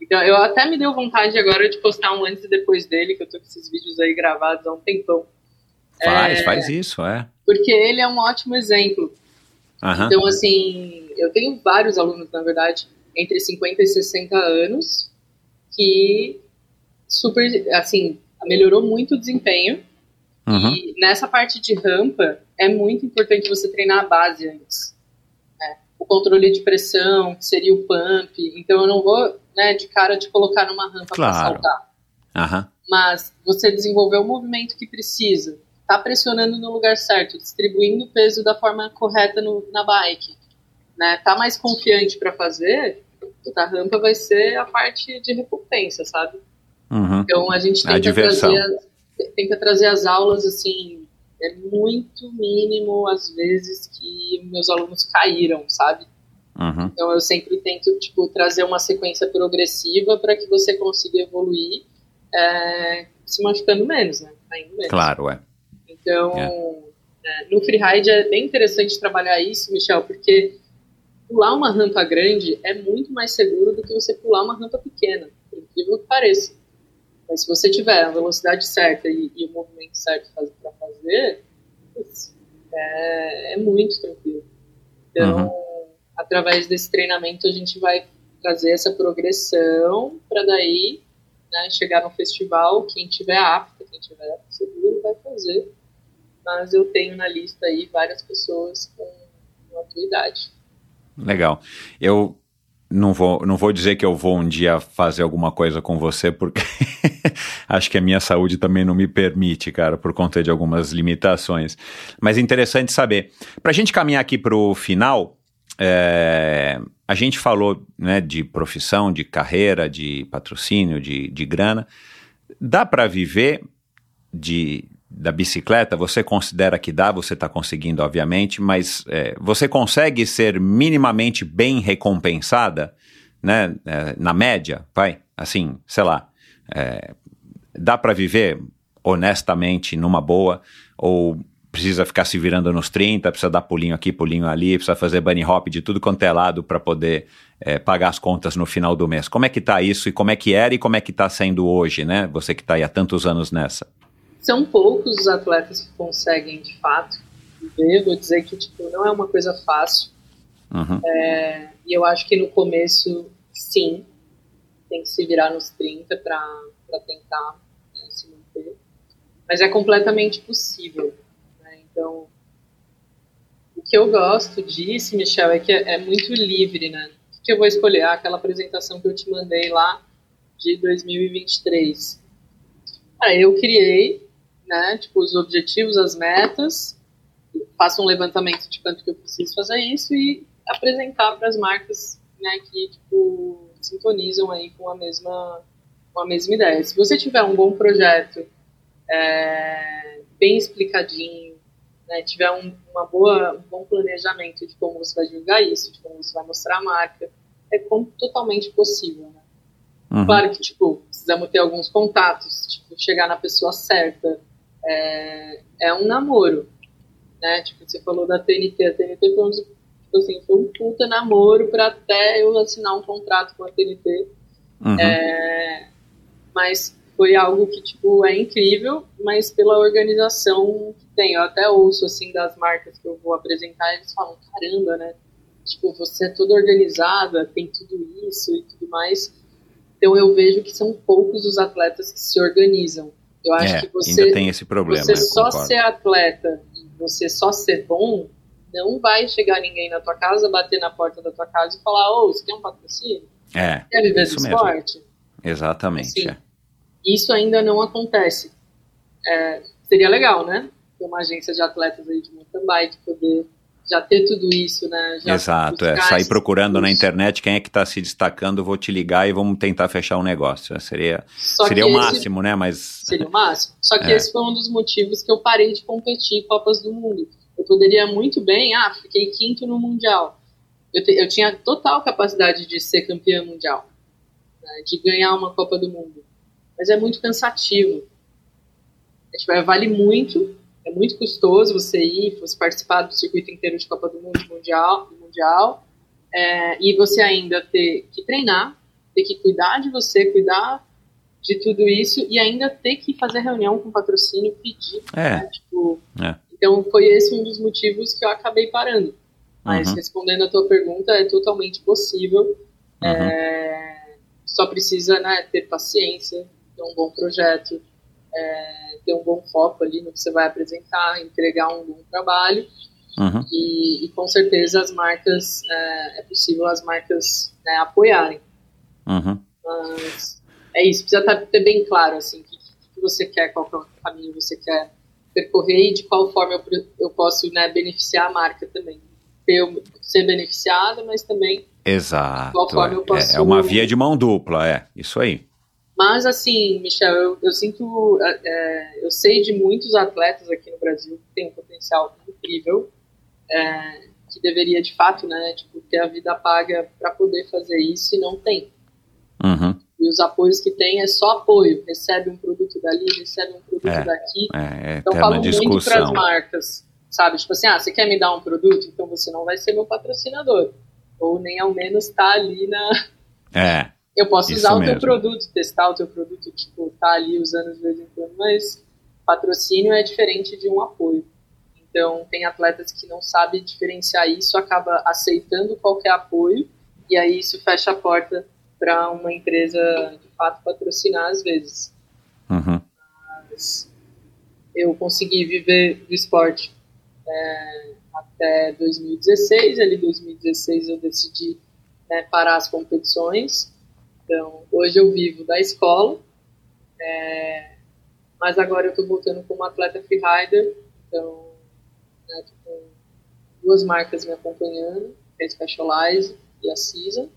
Speaker 1: Então, eu até me deu vontade agora de postar um antes e depois dele, que eu tô com esses vídeos aí gravados há um tempão.
Speaker 8: Faz,
Speaker 1: é,
Speaker 8: faz isso, é.
Speaker 1: Porque ele é um ótimo exemplo.
Speaker 8: Uhum.
Speaker 1: Então, assim, eu tenho vários alunos, na verdade, entre 50 e 60 anos, que super, assim, melhorou muito o desempenho.
Speaker 8: Uhum.
Speaker 1: E nessa parte de rampa, é muito importante você treinar a base antes o controle de pressão, que seria o pump. Então eu não vou, né, de cara de colocar numa rampa
Speaker 8: Claro.
Speaker 1: para saltar.
Speaker 8: Aham.
Speaker 1: Mas você desenvolver o movimento que precisa, tá pressionando no lugar certo, distribuindo o peso da forma correta no, na bike, né? Tá mais confiante para fazer, a rampa vai ser a parte de recompensa, sabe?
Speaker 8: Uhum.
Speaker 1: Então a gente
Speaker 8: A
Speaker 1: tenta
Speaker 8: diversão.
Speaker 1: trazer, tenta trazer as aulas assim, é muito mínimo às vezes que meus alunos caíram, sabe?
Speaker 8: Uhum.
Speaker 1: Então eu sempre tento tipo trazer uma sequência progressiva para que você consiga evoluir, é, se machucando menos, né? Caindo menos.
Speaker 8: Claro, é.
Speaker 1: Então
Speaker 8: É.
Speaker 1: é, no freeride é bem interessante trabalhar isso, Michel, porque pular uma rampa grande é muito mais seguro do que você pular uma rampa pequena, por incrível que pareça. Mas se você tiver a velocidade certa e, e o movimento certo para fazer, é, é muito tranquilo. Então, através desse treinamento, a gente vai trazer essa progressão para daí né, chegar no festival. Quem tiver apto, quem tiver seguro, vai fazer. Mas eu tenho na lista aí várias pessoas com, com a tua idade.
Speaker 8: Legal. Eu não vou, não vou dizer que eu vou um dia fazer alguma coisa com você, porque acho que a minha saúde também não me permite, cara, por conta de algumas limitações. Mas interessante saber. Para a gente caminhar aqui para o final, é, a gente falou né, de profissão, de carreira, de patrocínio, de, de grana. Dá para viver de, da bicicleta? Você considera que dá? Você está conseguindo, obviamente, mas é, você consegue ser minimamente bem recompensada, né? é, na média, vai? Assim, sei lá. é, dá para viver honestamente numa boa? Ou precisa ficar se virando nos 30, precisa dar pulinho aqui, pulinho ali, precisa fazer bunny hop de tudo quanto é lado para poder é, pagar as contas no final do mês. Como é que tá isso e como é que era e como é que tá sendo hoje, né? Você que tá aí há tantos anos nessa.
Speaker 1: São poucos os atletas que conseguem, de fato, viver. Vou dizer que tipo, não é uma coisa fácil.
Speaker 8: Uhum.
Speaker 1: É, e eu acho que no começo, sim, tem que se virar nos 30 para tentar né, se manter. Mas é completamente possível. Né? Então, o que eu gosto disso, Michel, é que é, é muito livre, né? O que eu vou escolher? Ah, aquela apresentação que eu te mandei lá de 2023. Ah, eu criei, né, tipo, os objetivos, as metas, faço um levantamento de quanto que eu preciso fazer isso e apresentar para as marcas, né, que, tipo, sintonizam aí com a mesma, com a mesma ideia. Se você tiver um bom projeto, é, bem explicadinho, né, tiver um, uma boa, um bom planejamento de como você vai divulgar isso, de como você vai mostrar a marca, é com, totalmente possível, né?
Speaker 8: Uhum.
Speaker 1: Claro que, tipo, precisamos ter alguns contatos, tipo, chegar na pessoa certa. É, é um namoro, né? Tipo, você falou da TNT. A TNT foi um, tipo assim, foi um puta namoro para até eu assinar um contrato com a TNT.
Speaker 8: Uhum.
Speaker 1: É, mas foi algo que, tipo, é incrível, mas pela organização que tem. Eu até ouço, assim, das marcas que eu vou apresentar, eles falam, caramba, né? Tipo, você é toda organizada, tem tudo isso e tudo mais. Então eu vejo que são poucos os atletas que se organizam. Eu acho
Speaker 8: É,
Speaker 1: que você,
Speaker 8: ainda tem esse problema,
Speaker 1: você só ser atleta e você só ser bom, não vai chegar ninguém na tua casa, bater na porta da tua casa e falar, ô, você quer um patrocínio?
Speaker 8: É,
Speaker 1: Quer viver do
Speaker 8: mesmo.
Speaker 1: esporte?
Speaker 8: exatamente.
Speaker 1: Sim.
Speaker 8: é.
Speaker 1: Isso ainda não acontece. É, seria legal, né? Ter uma agência de atletas aí de mountain bike, poder já ter tudo isso, né? Já
Speaker 8: Exato, é. Sair procurando na internet quem é que está se destacando, vou te ligar e vamos tentar fechar um negócio. Seria,
Speaker 1: Só
Speaker 8: seria
Speaker 1: que
Speaker 8: o
Speaker 1: esse-
Speaker 8: máximo, né? Mas.
Speaker 1: Seria o máximo. Só que
Speaker 8: É.
Speaker 1: esse foi um dos motivos que eu parei de competir em Copas do Mundo. Eu poderia muito bem, ah, fiquei quinto no Mundial. Eu, te- eu tinha total capacidade de ser campeã mundial, né, de ganhar uma Copa do Mundo. Mas é muito cansativo. É, tipo, é, vale muito, é muito custoso você ir, você participar do circuito inteiro de Copa do Mundo, Mundial, mundial é, e você ainda ter que treinar, ter que cuidar de você, cuidar de tudo isso e ainda ter que fazer reunião com patrocínio, pedir,
Speaker 8: É.
Speaker 1: né, tipo,
Speaker 8: É.
Speaker 1: então foi esse um dos motivos que eu acabei parando. Mas
Speaker 8: Uhum.
Speaker 1: respondendo a tua pergunta, é totalmente possível.
Speaker 8: Uhum.
Speaker 1: É, só precisa né, ter paciência, ter um bom projeto, é, ter um bom foco ali no que você vai apresentar, entregar um bom trabalho
Speaker 8: Uhum.
Speaker 1: e, e com certeza as marcas é, é possível as marcas né, apoiarem.
Speaker 8: Uhum.
Speaker 1: Mas é isso, precisa tá- ter bem claro assim, o que, que você quer, qual que é o caminho você quer percorrer e de qual forma eu, eu posso né, beneficiar a marca também. Eu ser beneficiada, mas também.
Speaker 8: Exato.
Speaker 1: Qual forma eu
Speaker 8: é. É uma via de mão dupla, é. Isso aí.
Speaker 1: Mas assim, Michel, eu, eu sinto, é, é, eu sei de muitos atletas aqui no Brasil que têm um potencial incrível, é, que deveria de fato, né, tipo, ter a vida paga para poder fazer isso e não tem.
Speaker 8: Uhum.
Speaker 1: E os apoios que tem é só apoio. Recebe um produto dali, recebe um produto
Speaker 8: É.
Speaker 1: daqui.
Speaker 8: É, é
Speaker 1: Então falo muito para as marcas, sabe? Tipo assim, ah, você quer me dar um produto? Então você não vai ser meu patrocinador. Ou nem ao menos tá ali na.
Speaker 8: É.
Speaker 1: Eu posso
Speaker 8: Isso
Speaker 1: usar o teu
Speaker 8: mesmo.
Speaker 1: produto, testar o teu produto, tipo, tá ali usando de vez em quando, mas patrocínio é diferente de um apoio. Então tem atletas que não sabem diferenciar isso, acaba aceitando qualquer apoio, e aí isso fecha a porta para uma empresa de fato patrocinar às vezes.
Speaker 8: Uhum.
Speaker 1: Mas eu consegui viver do esporte é, até 2016. Ali, em 2016, eu decidi né, parar as competições. Então, hoje eu vivo da escola, é, mas agora eu estou voltando como atleta freerider. Então, né, com duas marcas me acompanhando, a Specialize e a Season.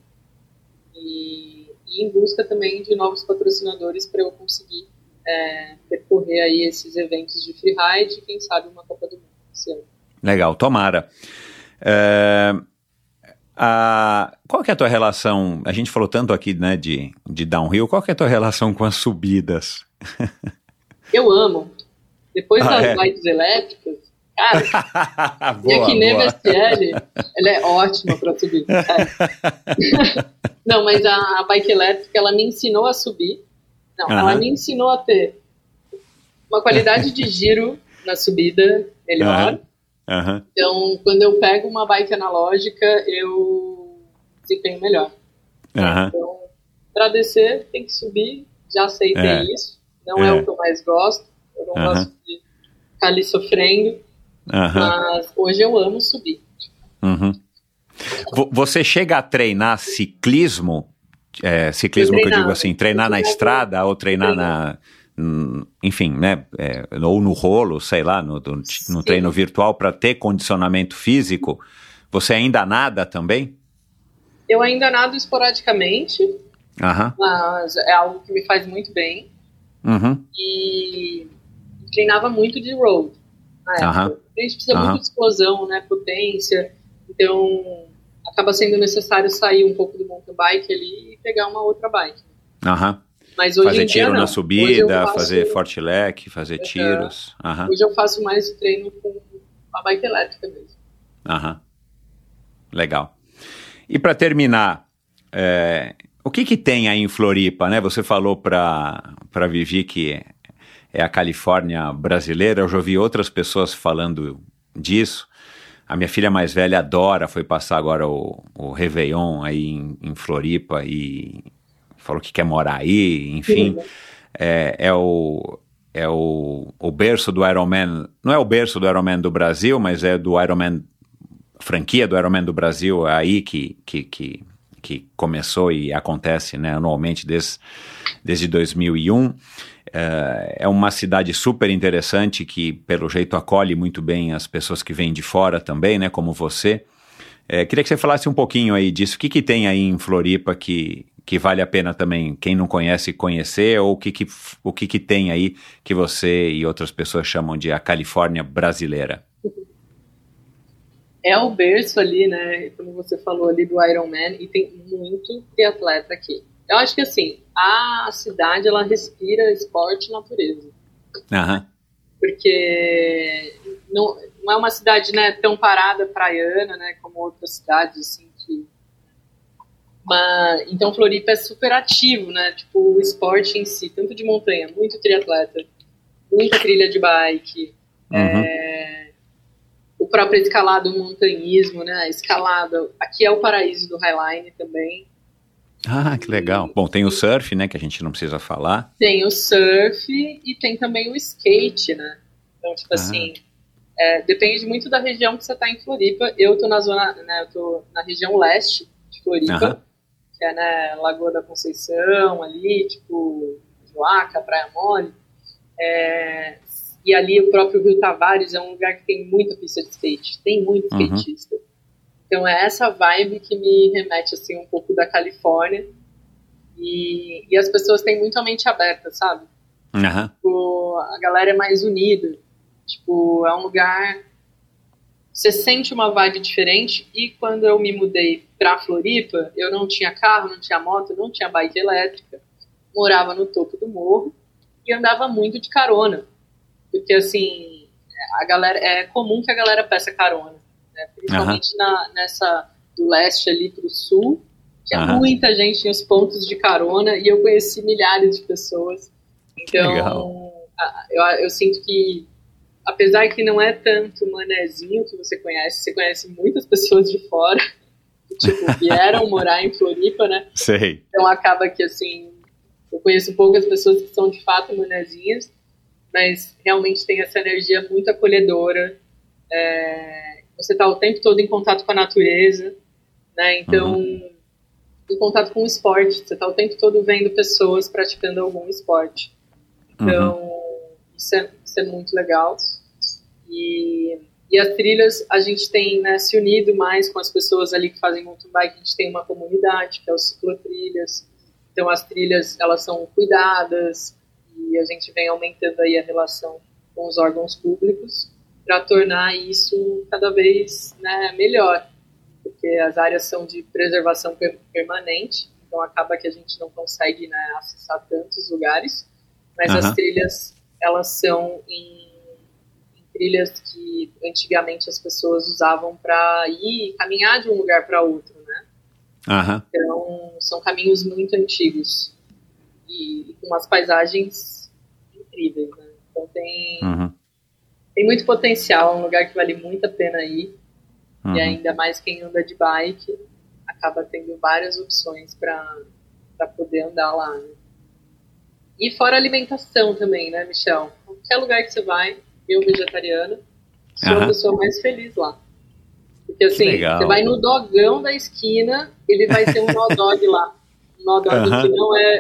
Speaker 1: E, e em busca também de novos patrocinadores para eu conseguir é, percorrer aí esses eventos de freeride quem sabe uma Copa do Mundo esse ano.
Speaker 8: Legal, tomara. É, a- qual que é a tua relação? A gente falou tanto aqui, né, de, de downhill. Qual que é a tua relação com as subidas?
Speaker 1: Eu amo. Depois
Speaker 8: Ah,
Speaker 1: das
Speaker 8: é?
Speaker 1: bikes elétricas, cara,
Speaker 8: boa,
Speaker 1: e nem
Speaker 8: boa.
Speaker 1: VSL, ela é ótima para subir. Não, mas a, a bike elétrica, ela me ensinou a subir. Não, ela me ensinou a ter uma qualidade de giro na subida melhor.
Speaker 8: Aham.
Speaker 1: Então, quando eu pego uma bike analógica, eu desempenho melhor.
Speaker 8: Aham.
Speaker 1: Então, para descer, tem que subir. Já aceitei
Speaker 8: É.
Speaker 1: isso. Não é.
Speaker 8: É.
Speaker 1: o que eu mais gosto. Eu não
Speaker 8: Aham.
Speaker 1: gosto de ficar ali sofrendo. Mas hoje eu amo subir.
Speaker 8: Uhum. Vo- Você chega a treinar ciclismo? É, ciclismo
Speaker 1: Eu
Speaker 8: que eu digo assim, treinar na
Speaker 1: Eu
Speaker 8: estrada ou treinar na. Enfim, né? é, ou no rolo, sei lá, no, no, no treino virtual para ter condicionamento físico. Você ainda nada também?
Speaker 1: Eu ainda nado esporadicamente,
Speaker 8: Aham.
Speaker 1: mas é algo que me faz muito bem.
Speaker 8: Uhum.
Speaker 1: E treinava muito de road.
Speaker 8: Aham.
Speaker 1: A gente precisa muito de explosão, né? Potência. Então, acaba sendo necessário sair um pouco do mountain bike ali e pegar uma outra bike.
Speaker 8: Aham.
Speaker 1: Mas hoje
Speaker 8: Fazer
Speaker 1: em dia,
Speaker 8: tiro
Speaker 1: não.
Speaker 8: na subida,
Speaker 1: faço-
Speaker 8: fazer forte leque, fazer tiros. Aham.
Speaker 1: Hoje eu faço mais treino com a bike elétrica mesmo.
Speaker 8: Aham. Legal. E para terminar, é, O que, que tem aí em Floripa, né? Você falou para Vivi que é a Califórnia brasileira, eu já ouvi outras pessoas falando disso. A minha filha mais velha adora, foi passar agora o, o Réveillon aí em, em Floripa e falou que quer morar aí, enfim. É, é, o, é o, o berço do Ironman, não é o berço do Ironman do Brasil, mas é do Ironman, franquia do Ironman do Brasil, é aí que, que, que, que começou e acontece né, anualmente desde, desde 2001. É, é uma cidade super interessante que, pelo jeito, acolhe muito bem as pessoas que vêm de fora também, né? Como você. É, queria que você falasse um pouquinho aí disso. O que, que tem aí em Floripa que, que vale a pena também, quem não conhece, conhecer? Ou o que, que, o que, que tem aí que você e outras pessoas chamam de a Califórnia brasileira?
Speaker 1: É o berço ali, né? Como você falou ali do Ironman, e tem muito triatleta aqui. Eu acho que assim, a cidade ela respira esporte e natureza.
Speaker 8: Uhum.
Speaker 1: Porque não, não é uma cidade né, tão parada, praiana, né, como outras cidades, assim. Mas, então Floripa é super ativo, né, tipo, o esporte em si, tanto de montanha, muito triatleta, muita trilha de bike, uhum. é, o próprio escalado, o montanhismo, né, escalada, aqui é o paraíso do Highline também,
Speaker 8: ah, que legal. Bom, tem o surf, né, que a gente não precisa falar.
Speaker 1: Tem o surf e tem também o skate, né? Então, tipo ah. assim, é, depende muito da região que você está em Floripa. Eu tô na zona, né, eu tô na região leste de Floripa, que é, né, Lagoa da Conceição, ali, tipo, Joaca, Praia Mole. É, e ali o próprio Rio Tavares é um lugar que tem muita pista de skate, tem muito uhum. skatista. Então é essa vibe que me remete assim um pouco da Califórnia. E, e as pessoas têm muito a mente aberta, sabe?
Speaker 8: Uhum.
Speaker 1: Tipo, a galera é mais unida. Tipo, é um lugar. Você sente uma vibe diferente. E quando eu me mudei pra Floripa, eu não tinha carro, não tinha moto, não tinha bike elétrica. Morava no topo do morro e andava muito de carona. Porque assim, a galera é comum que a galera peça carona né? principalmente uhum. na, nessa do leste ali para o sul. Tinha uhum. muita gente em os pontos de carona e eu conheci milhares de pessoas. Então, eu, eu sinto que, apesar que não é tanto manezinho que você conhece, você conhece muitas pessoas de fora que tipo, vieram morar em Floripa, né?
Speaker 8: Sei.
Speaker 1: Então acaba que, assim, eu conheço poucas pessoas que são de fato manezinhas, mas realmente tem essa energia muito acolhedora. É, você está o tempo todo em contato com a natureza, né? Então, uhum. em contato com o esporte, você está o tempo todo vendo pessoas praticando algum esporte. Então, uhum. isso, é, isso, é, muito legal. E, e as trilhas, a gente tem né, se unido mais com as pessoas ali que fazem mountain bike, a gente tem uma comunidade, que é o ciclotrilhas. Então, as trilhas, elas são cuidadas e a gente vem aumentando aí a relação com os órgãos públicos para tornar isso cada vez né, melhor, porque as áreas são de preservação permanente, então acaba que a gente não consegue né, acessar tantos lugares, mas uhum. as trilhas elas são em, trilhas que antigamente as pessoas usavam para ir caminhar de um lugar para outro, né? Então são caminhos muito antigos e, e com umas paisagens incríveis, né? Então tem
Speaker 8: uhum
Speaker 1: tem muito potencial, é um lugar que vale muito a pena ir. Uhum. E ainda mais quem anda de bike acaba tendo várias opções para poder andar lá. Né? E fora alimentação também, né, Michel? Qualquer lugar que você vai, eu vegetariana, sou a pessoa mais feliz lá. Porque assim, você vai no dogão da esquina, ele vai ter um hot dog lá. Um hot dog uhum. que não é,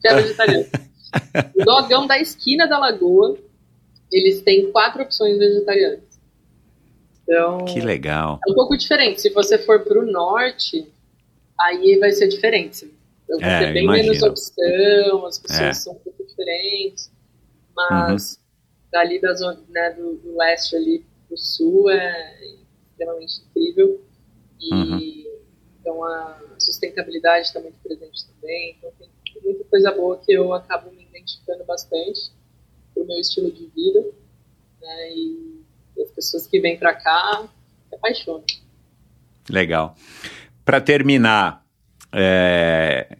Speaker 1: que é vegetariano. O dogão da esquina da lagoa, eles têm quatro opções vegetarianas. Então,
Speaker 8: que legal.
Speaker 1: É um pouco diferente. Se você for para o norte, aí vai ser diferente. Vai é, ter bem imagino. menos opção, as pessoas é. são um pouco diferentes. Mas uhum. Dali da zona, né, do, do, leste ali pro sul é extremamente incrível. E uhum. então a sustentabilidade está muito presente também. Então tem muita coisa boa que eu acabo me identificando bastante para o meu estilo de vida. Né, e as pessoas que vêm para cá se apaixonam.
Speaker 8: Legal. Para terminar, é,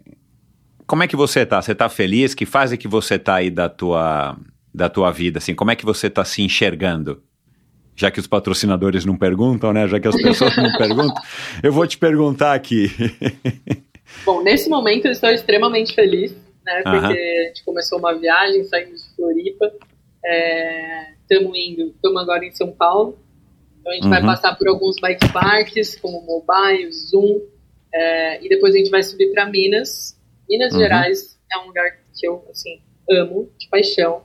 Speaker 8: como é que você tá? Você tá feliz? Que fase que você tá aí da tua, da tua vida? Assim, como é que você tá se enxergando? Já que os patrocinadores não perguntam, né? Já que as pessoas não perguntam, eu vou te perguntar aqui.
Speaker 1: Bom, nesse momento eu estou extremamente feliz, né? Porque uh -huh. a gente começou uma viagem, saímos de Floripa, estamos é, indo, estamos agora em São Paulo, então a gente uh -huh. vai passar por alguns bike parks, como o Mobile, Zoom, é, e depois a gente vai subir para Minas. Minas uh -huh. Gerais é um lugar que eu, assim, amo, de paixão,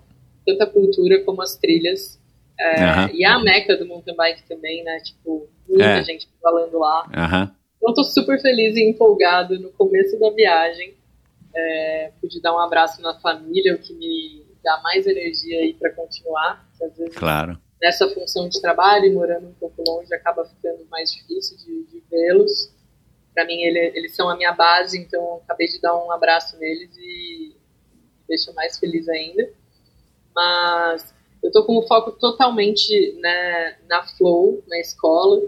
Speaker 1: tanto a cultura como as trilhas. É, e a meca do mountain bike também, né? Tipo, muita é. gente falando lá. Então, tô super feliz e empolgado no começo da viagem. É, pude dar um abraço na família, o que me dá mais energia aí para continuar. às vezes,
Speaker 8: claro.
Speaker 1: nessa função de trabalho e morando um pouco longe, acaba ficando mais difícil de, de vê-los. Para mim, ele, eles são a minha base, então acabei de dar um abraço neles e me deixa mais feliz ainda. Mas eu tô com o foco totalmente né, na Flow, na escola.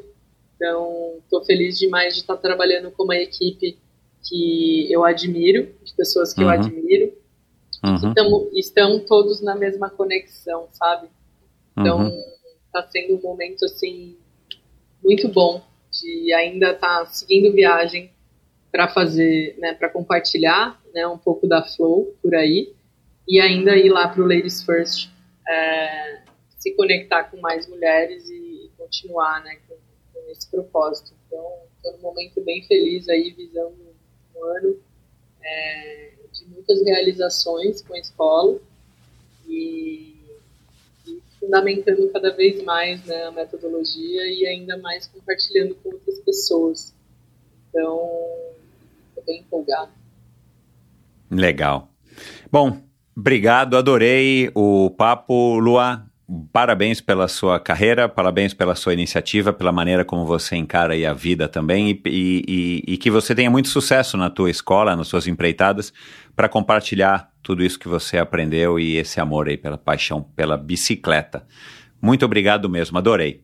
Speaker 1: Então, estou feliz demais de estar trabalhando com uma equipe que eu admiro, de pessoas que uhum. eu admiro. Uhum. Estão, estão todos na mesma conexão, sabe? Então, está uhum. sendo um momento, assim, muito bom de ainda estar tá seguindo viagem para fazer, né, para compartilhar né, um pouco da Flow por aí e ainda ir lá para o Ladies First é, se conectar com mais mulheres e continuar né, com, com esse propósito. Então, estou num momento bem feliz aí, visando um ano é, de muitas realizações com a escola e, e, fundamentando cada vez mais né, a metodologia e ainda mais compartilhando com outras pessoas. Então, estou bem empolgado.
Speaker 8: Legal. Bom, obrigado, adorei o papo, Lua parabéns pela sua carreira, parabéns pela sua iniciativa, pela maneira como você encara a vida também e, e, e, que você tenha muito sucesso na tua escola, nas suas empreitadas, para compartilhar tudo isso que você aprendeu e esse amor aí pela paixão pela bicicleta. Muito obrigado mesmo, adorei.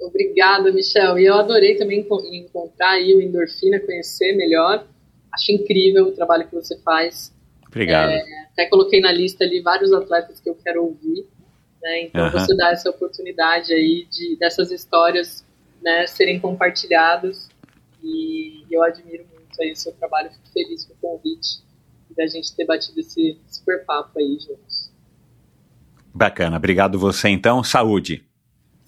Speaker 1: Obrigada, Michel. E eu adorei também encontrar aí o Endorfina, conhecer melhor. Acho incrível o trabalho que você faz.
Speaker 8: Obrigado.
Speaker 1: É, até coloquei na lista ali vários atletas que eu quero ouvir. Né? Então uhum. você dá essa oportunidade aí de dessas histórias né, serem compartilhadas e eu admiro muito aí o seu trabalho, fico feliz com o convite e da gente ter batido esse super papo aí juntos.
Speaker 8: Bacana, obrigado você então, saúde.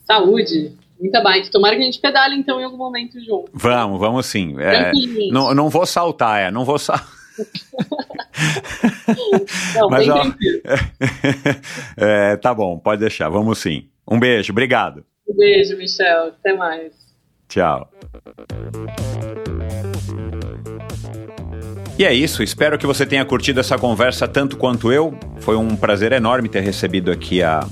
Speaker 1: Saúde, muita bike. Tomara que a gente pedale então em algum momento junto.
Speaker 8: Vamos, vamos sim. É, não, não vou saltar, é, não vou saltar.
Speaker 1: Não, Mas, ó,
Speaker 8: é, tá bom, pode deixar, vamos sim. Um beijo, obrigado.
Speaker 1: Um beijo, Michel. Até mais.
Speaker 8: Tchau. E é isso, espero que você tenha curtido essa conversa tanto quanto eu. Foi um prazer enorme ter recebido aqui a,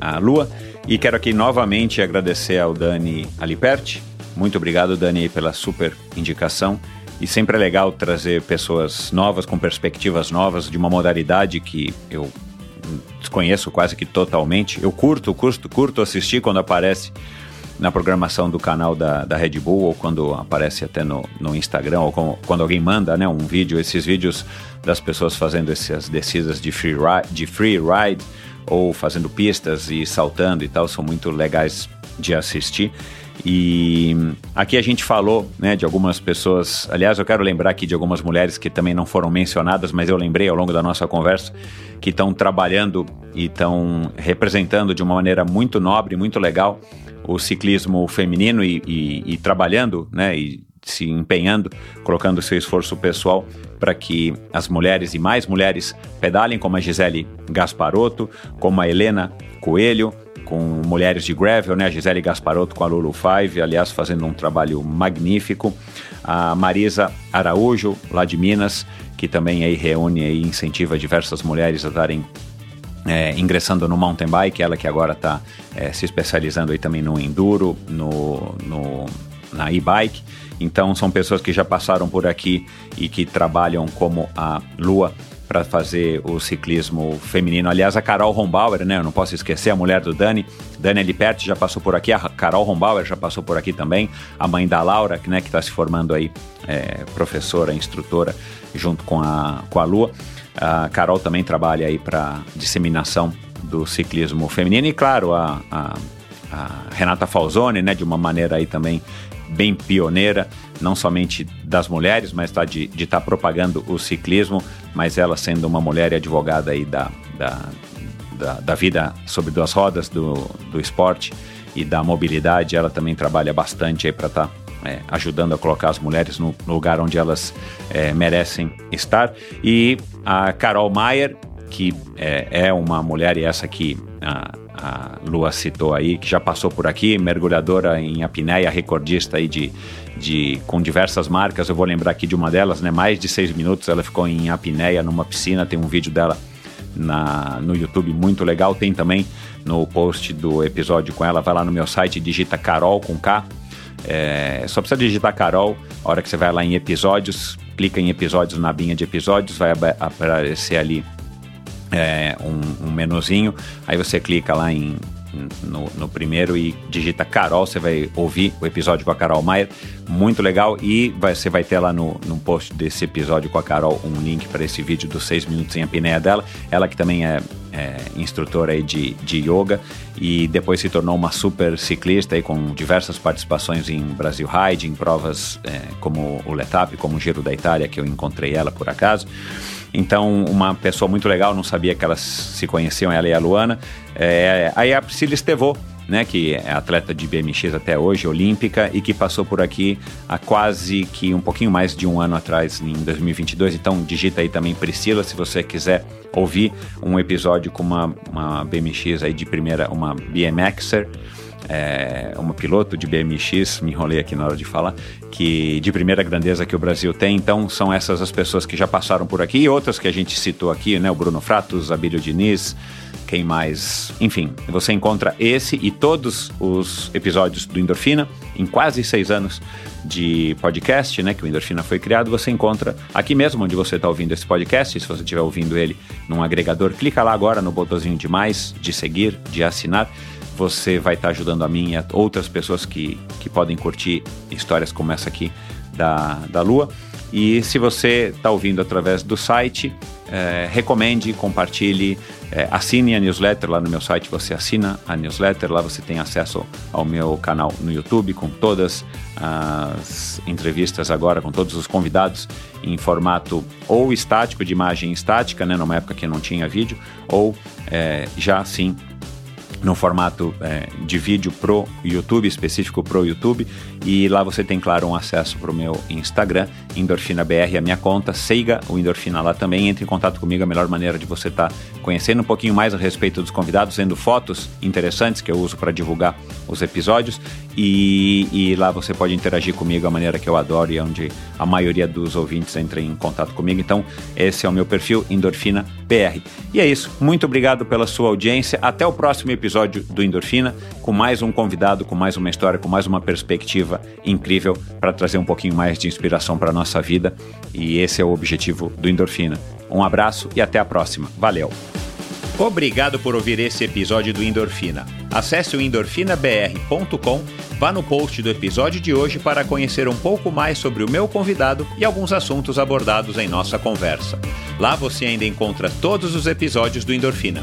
Speaker 8: a Lua. E quero aqui novamente agradecer ao Dani Aliperti. Muito obrigado, Dani, pela super indicação. E sempre é legal trazer pessoas novas, com perspectivas novas, de uma modalidade que eu desconheço quase que totalmente. Eu curto, curto, curto assistir quando aparece na programação do canal da, da Red Bull ou quando aparece até no, no Instagram ou com, quando alguém manda né, um vídeo, esses vídeos das pessoas fazendo essas descidas de free, ride, de free ride ou fazendo pistas e saltando e tal, são muito legais de assistir. E aqui a gente falou né, de algumas pessoas. Aliás, eu quero lembrar aqui de algumas mulheres que também não foram mencionadas, mas eu lembrei ao longo da nossa conversa que estão trabalhando e estão representando de uma maneira muito nobre, muito legal o ciclismo feminino e, e, e trabalhando, né, e se empenhando, colocando seu esforço pessoal para que as mulheres e mais mulheres pedalem, como a Gisele Gasparotto, como a Helena Coelho, com mulheres de gravel, né? A Gisele Gasparotto com a Lulu Five, aliás, fazendo um trabalho magnífico. A Marisa Araújo, lá de Minas, que também aí reúne e incentiva diversas mulheres a estarem é, ingressando no mountain bike, ela que agora está é, se especializando aí também no enduro, no, no na e-bike. Então são pessoas que já passaram por aqui e que trabalham como a Lua para fazer o ciclismo feminino. Aliás, a Carol Rombauer, né? Eu não posso esquecer, a mulher do Dani. Dani Liperti já passou por aqui, a Carol Rombauer já passou por aqui também. A mãe da Laura, né, que está se formando aí, é, professora, instrutora, junto com a, com a Lua. A Carol também trabalha aí para disseminação do ciclismo feminino. E claro, a, a, a Renata Falzoni, né, de uma maneira aí também bem pioneira, não somente das mulheres, mas tá de estar tá propagando o ciclismo, mas ela sendo uma mulher e advogada aí da, da, da, da vida sobre duas rodas, do, do esporte e da mobilidade, ela também trabalha bastante aí para estar tá, é, ajudando a colocar as mulheres no, no lugar onde elas é, merecem estar. E a Carol Maier, que é, é uma mulher, e essa aqui a, a Lua citou aí, que já passou por aqui, mergulhadora em apneia, recordista aí de, de, com diversas marcas. Eu vou lembrar aqui de uma delas, né? Mais de seis minutos ela ficou em apneia numa piscina. Tem um vídeo dela na, no YouTube muito legal. Tem também no post do episódio com ela. Vai lá no meu site, digita Carol com K. É, só precisa digitar Carol. A hora que você vai lá em episódios, clica em episódios na binha de episódios, vai aparecer ali é, um, um menuzinho, aí você clica lá em no, no, primeiro e digita Carol, você vai ouvir o episódio com a Carol Maier, muito legal. E vai, você vai ter lá no, no post desse episódio com a Carol um link para esse vídeo dos seis minutos em apneia dela. Ela que também é, é instrutora de, de yoga e depois se tornou uma super ciclista aí com diversas participações em Brasil Ride, em provas é, como o Letap, como o Giro da Itália, que eu encontrei ela por acaso. Então, uma pessoa muito legal, não sabia que elas se conheciam, ela e a Luana. É, aí a Priscila Estevô, né, que é atleta de BMX até hoje, olímpica, e que passou por aqui há quase que um pouquinho mais de um ano atrás, em 2022. Então, digita aí também Priscila, se você quiser ouvir um episódio com uma, uma BMX aí de primeira, uma BMXer é, uma piloto de BMX, me enrolei aqui na hora de falar, que de primeira grandeza que o Brasil tem. Então são essas as pessoas que já passaram por aqui e outras que a gente citou aqui, né? O Bruno Fratos, Abílio Diniz, quem mais? Enfim, você encontra esse e todos os episódios do Endorfina em quase seis anos de podcast, né? Que o Endorfina foi criado. Você encontra aqui mesmo onde você está ouvindo esse podcast. Se você estiver ouvindo ele num agregador, clica lá agora no botãozinho de mais, de seguir, de assinar você vai estar ajudando a mim e a outras pessoas que, que podem curtir histórias como essa aqui da, da Lua. E se você está ouvindo através do site, é, recomende, compartilhe, é, assine a newsletter lá no meu site. Você assina a newsletter, lá você tem acesso ao meu canal no YouTube com todas as entrevistas agora, com todos os convidados em formato ou estático, de imagem estática, né, numa época que não tinha vídeo, ou é, já sim no formato é, de vídeo pro YouTube, específico pro YouTube. E lá você tem, claro, um acesso pro meu Instagram, EndorfinaBR, a minha conta. Siga o Endorfina lá também. Entre em contato comigo, a melhor maneira de você estar tá conhecendo um pouquinho mais a respeito dos convidados, vendo fotos interessantes que eu uso para divulgar os episódios. E, e, lá você pode interagir comigo a maneira que eu adoro e é onde a maioria dos ouvintes entra em contato comigo. Então, esse é o meu perfil, Endorfina BR. E é isso. Muito obrigado pela sua audiência. Até o próximo episódio do Endorfina, com mais um convidado, com mais uma história, com mais uma perspectiva incrível para trazer um pouquinho mais de inspiração para a nossa vida. E esse é o objetivo do Endorfina. Um abraço e até a próxima. Valeu! Obrigado por ouvir esse episódio do Endorfina. Acesse o endorfinabr.com, vá no post do episódio de hoje para conhecer um pouco mais sobre o meu convidado e alguns assuntos abordados em nossa conversa. Lá você ainda encontra todos os episódios do Endorfina.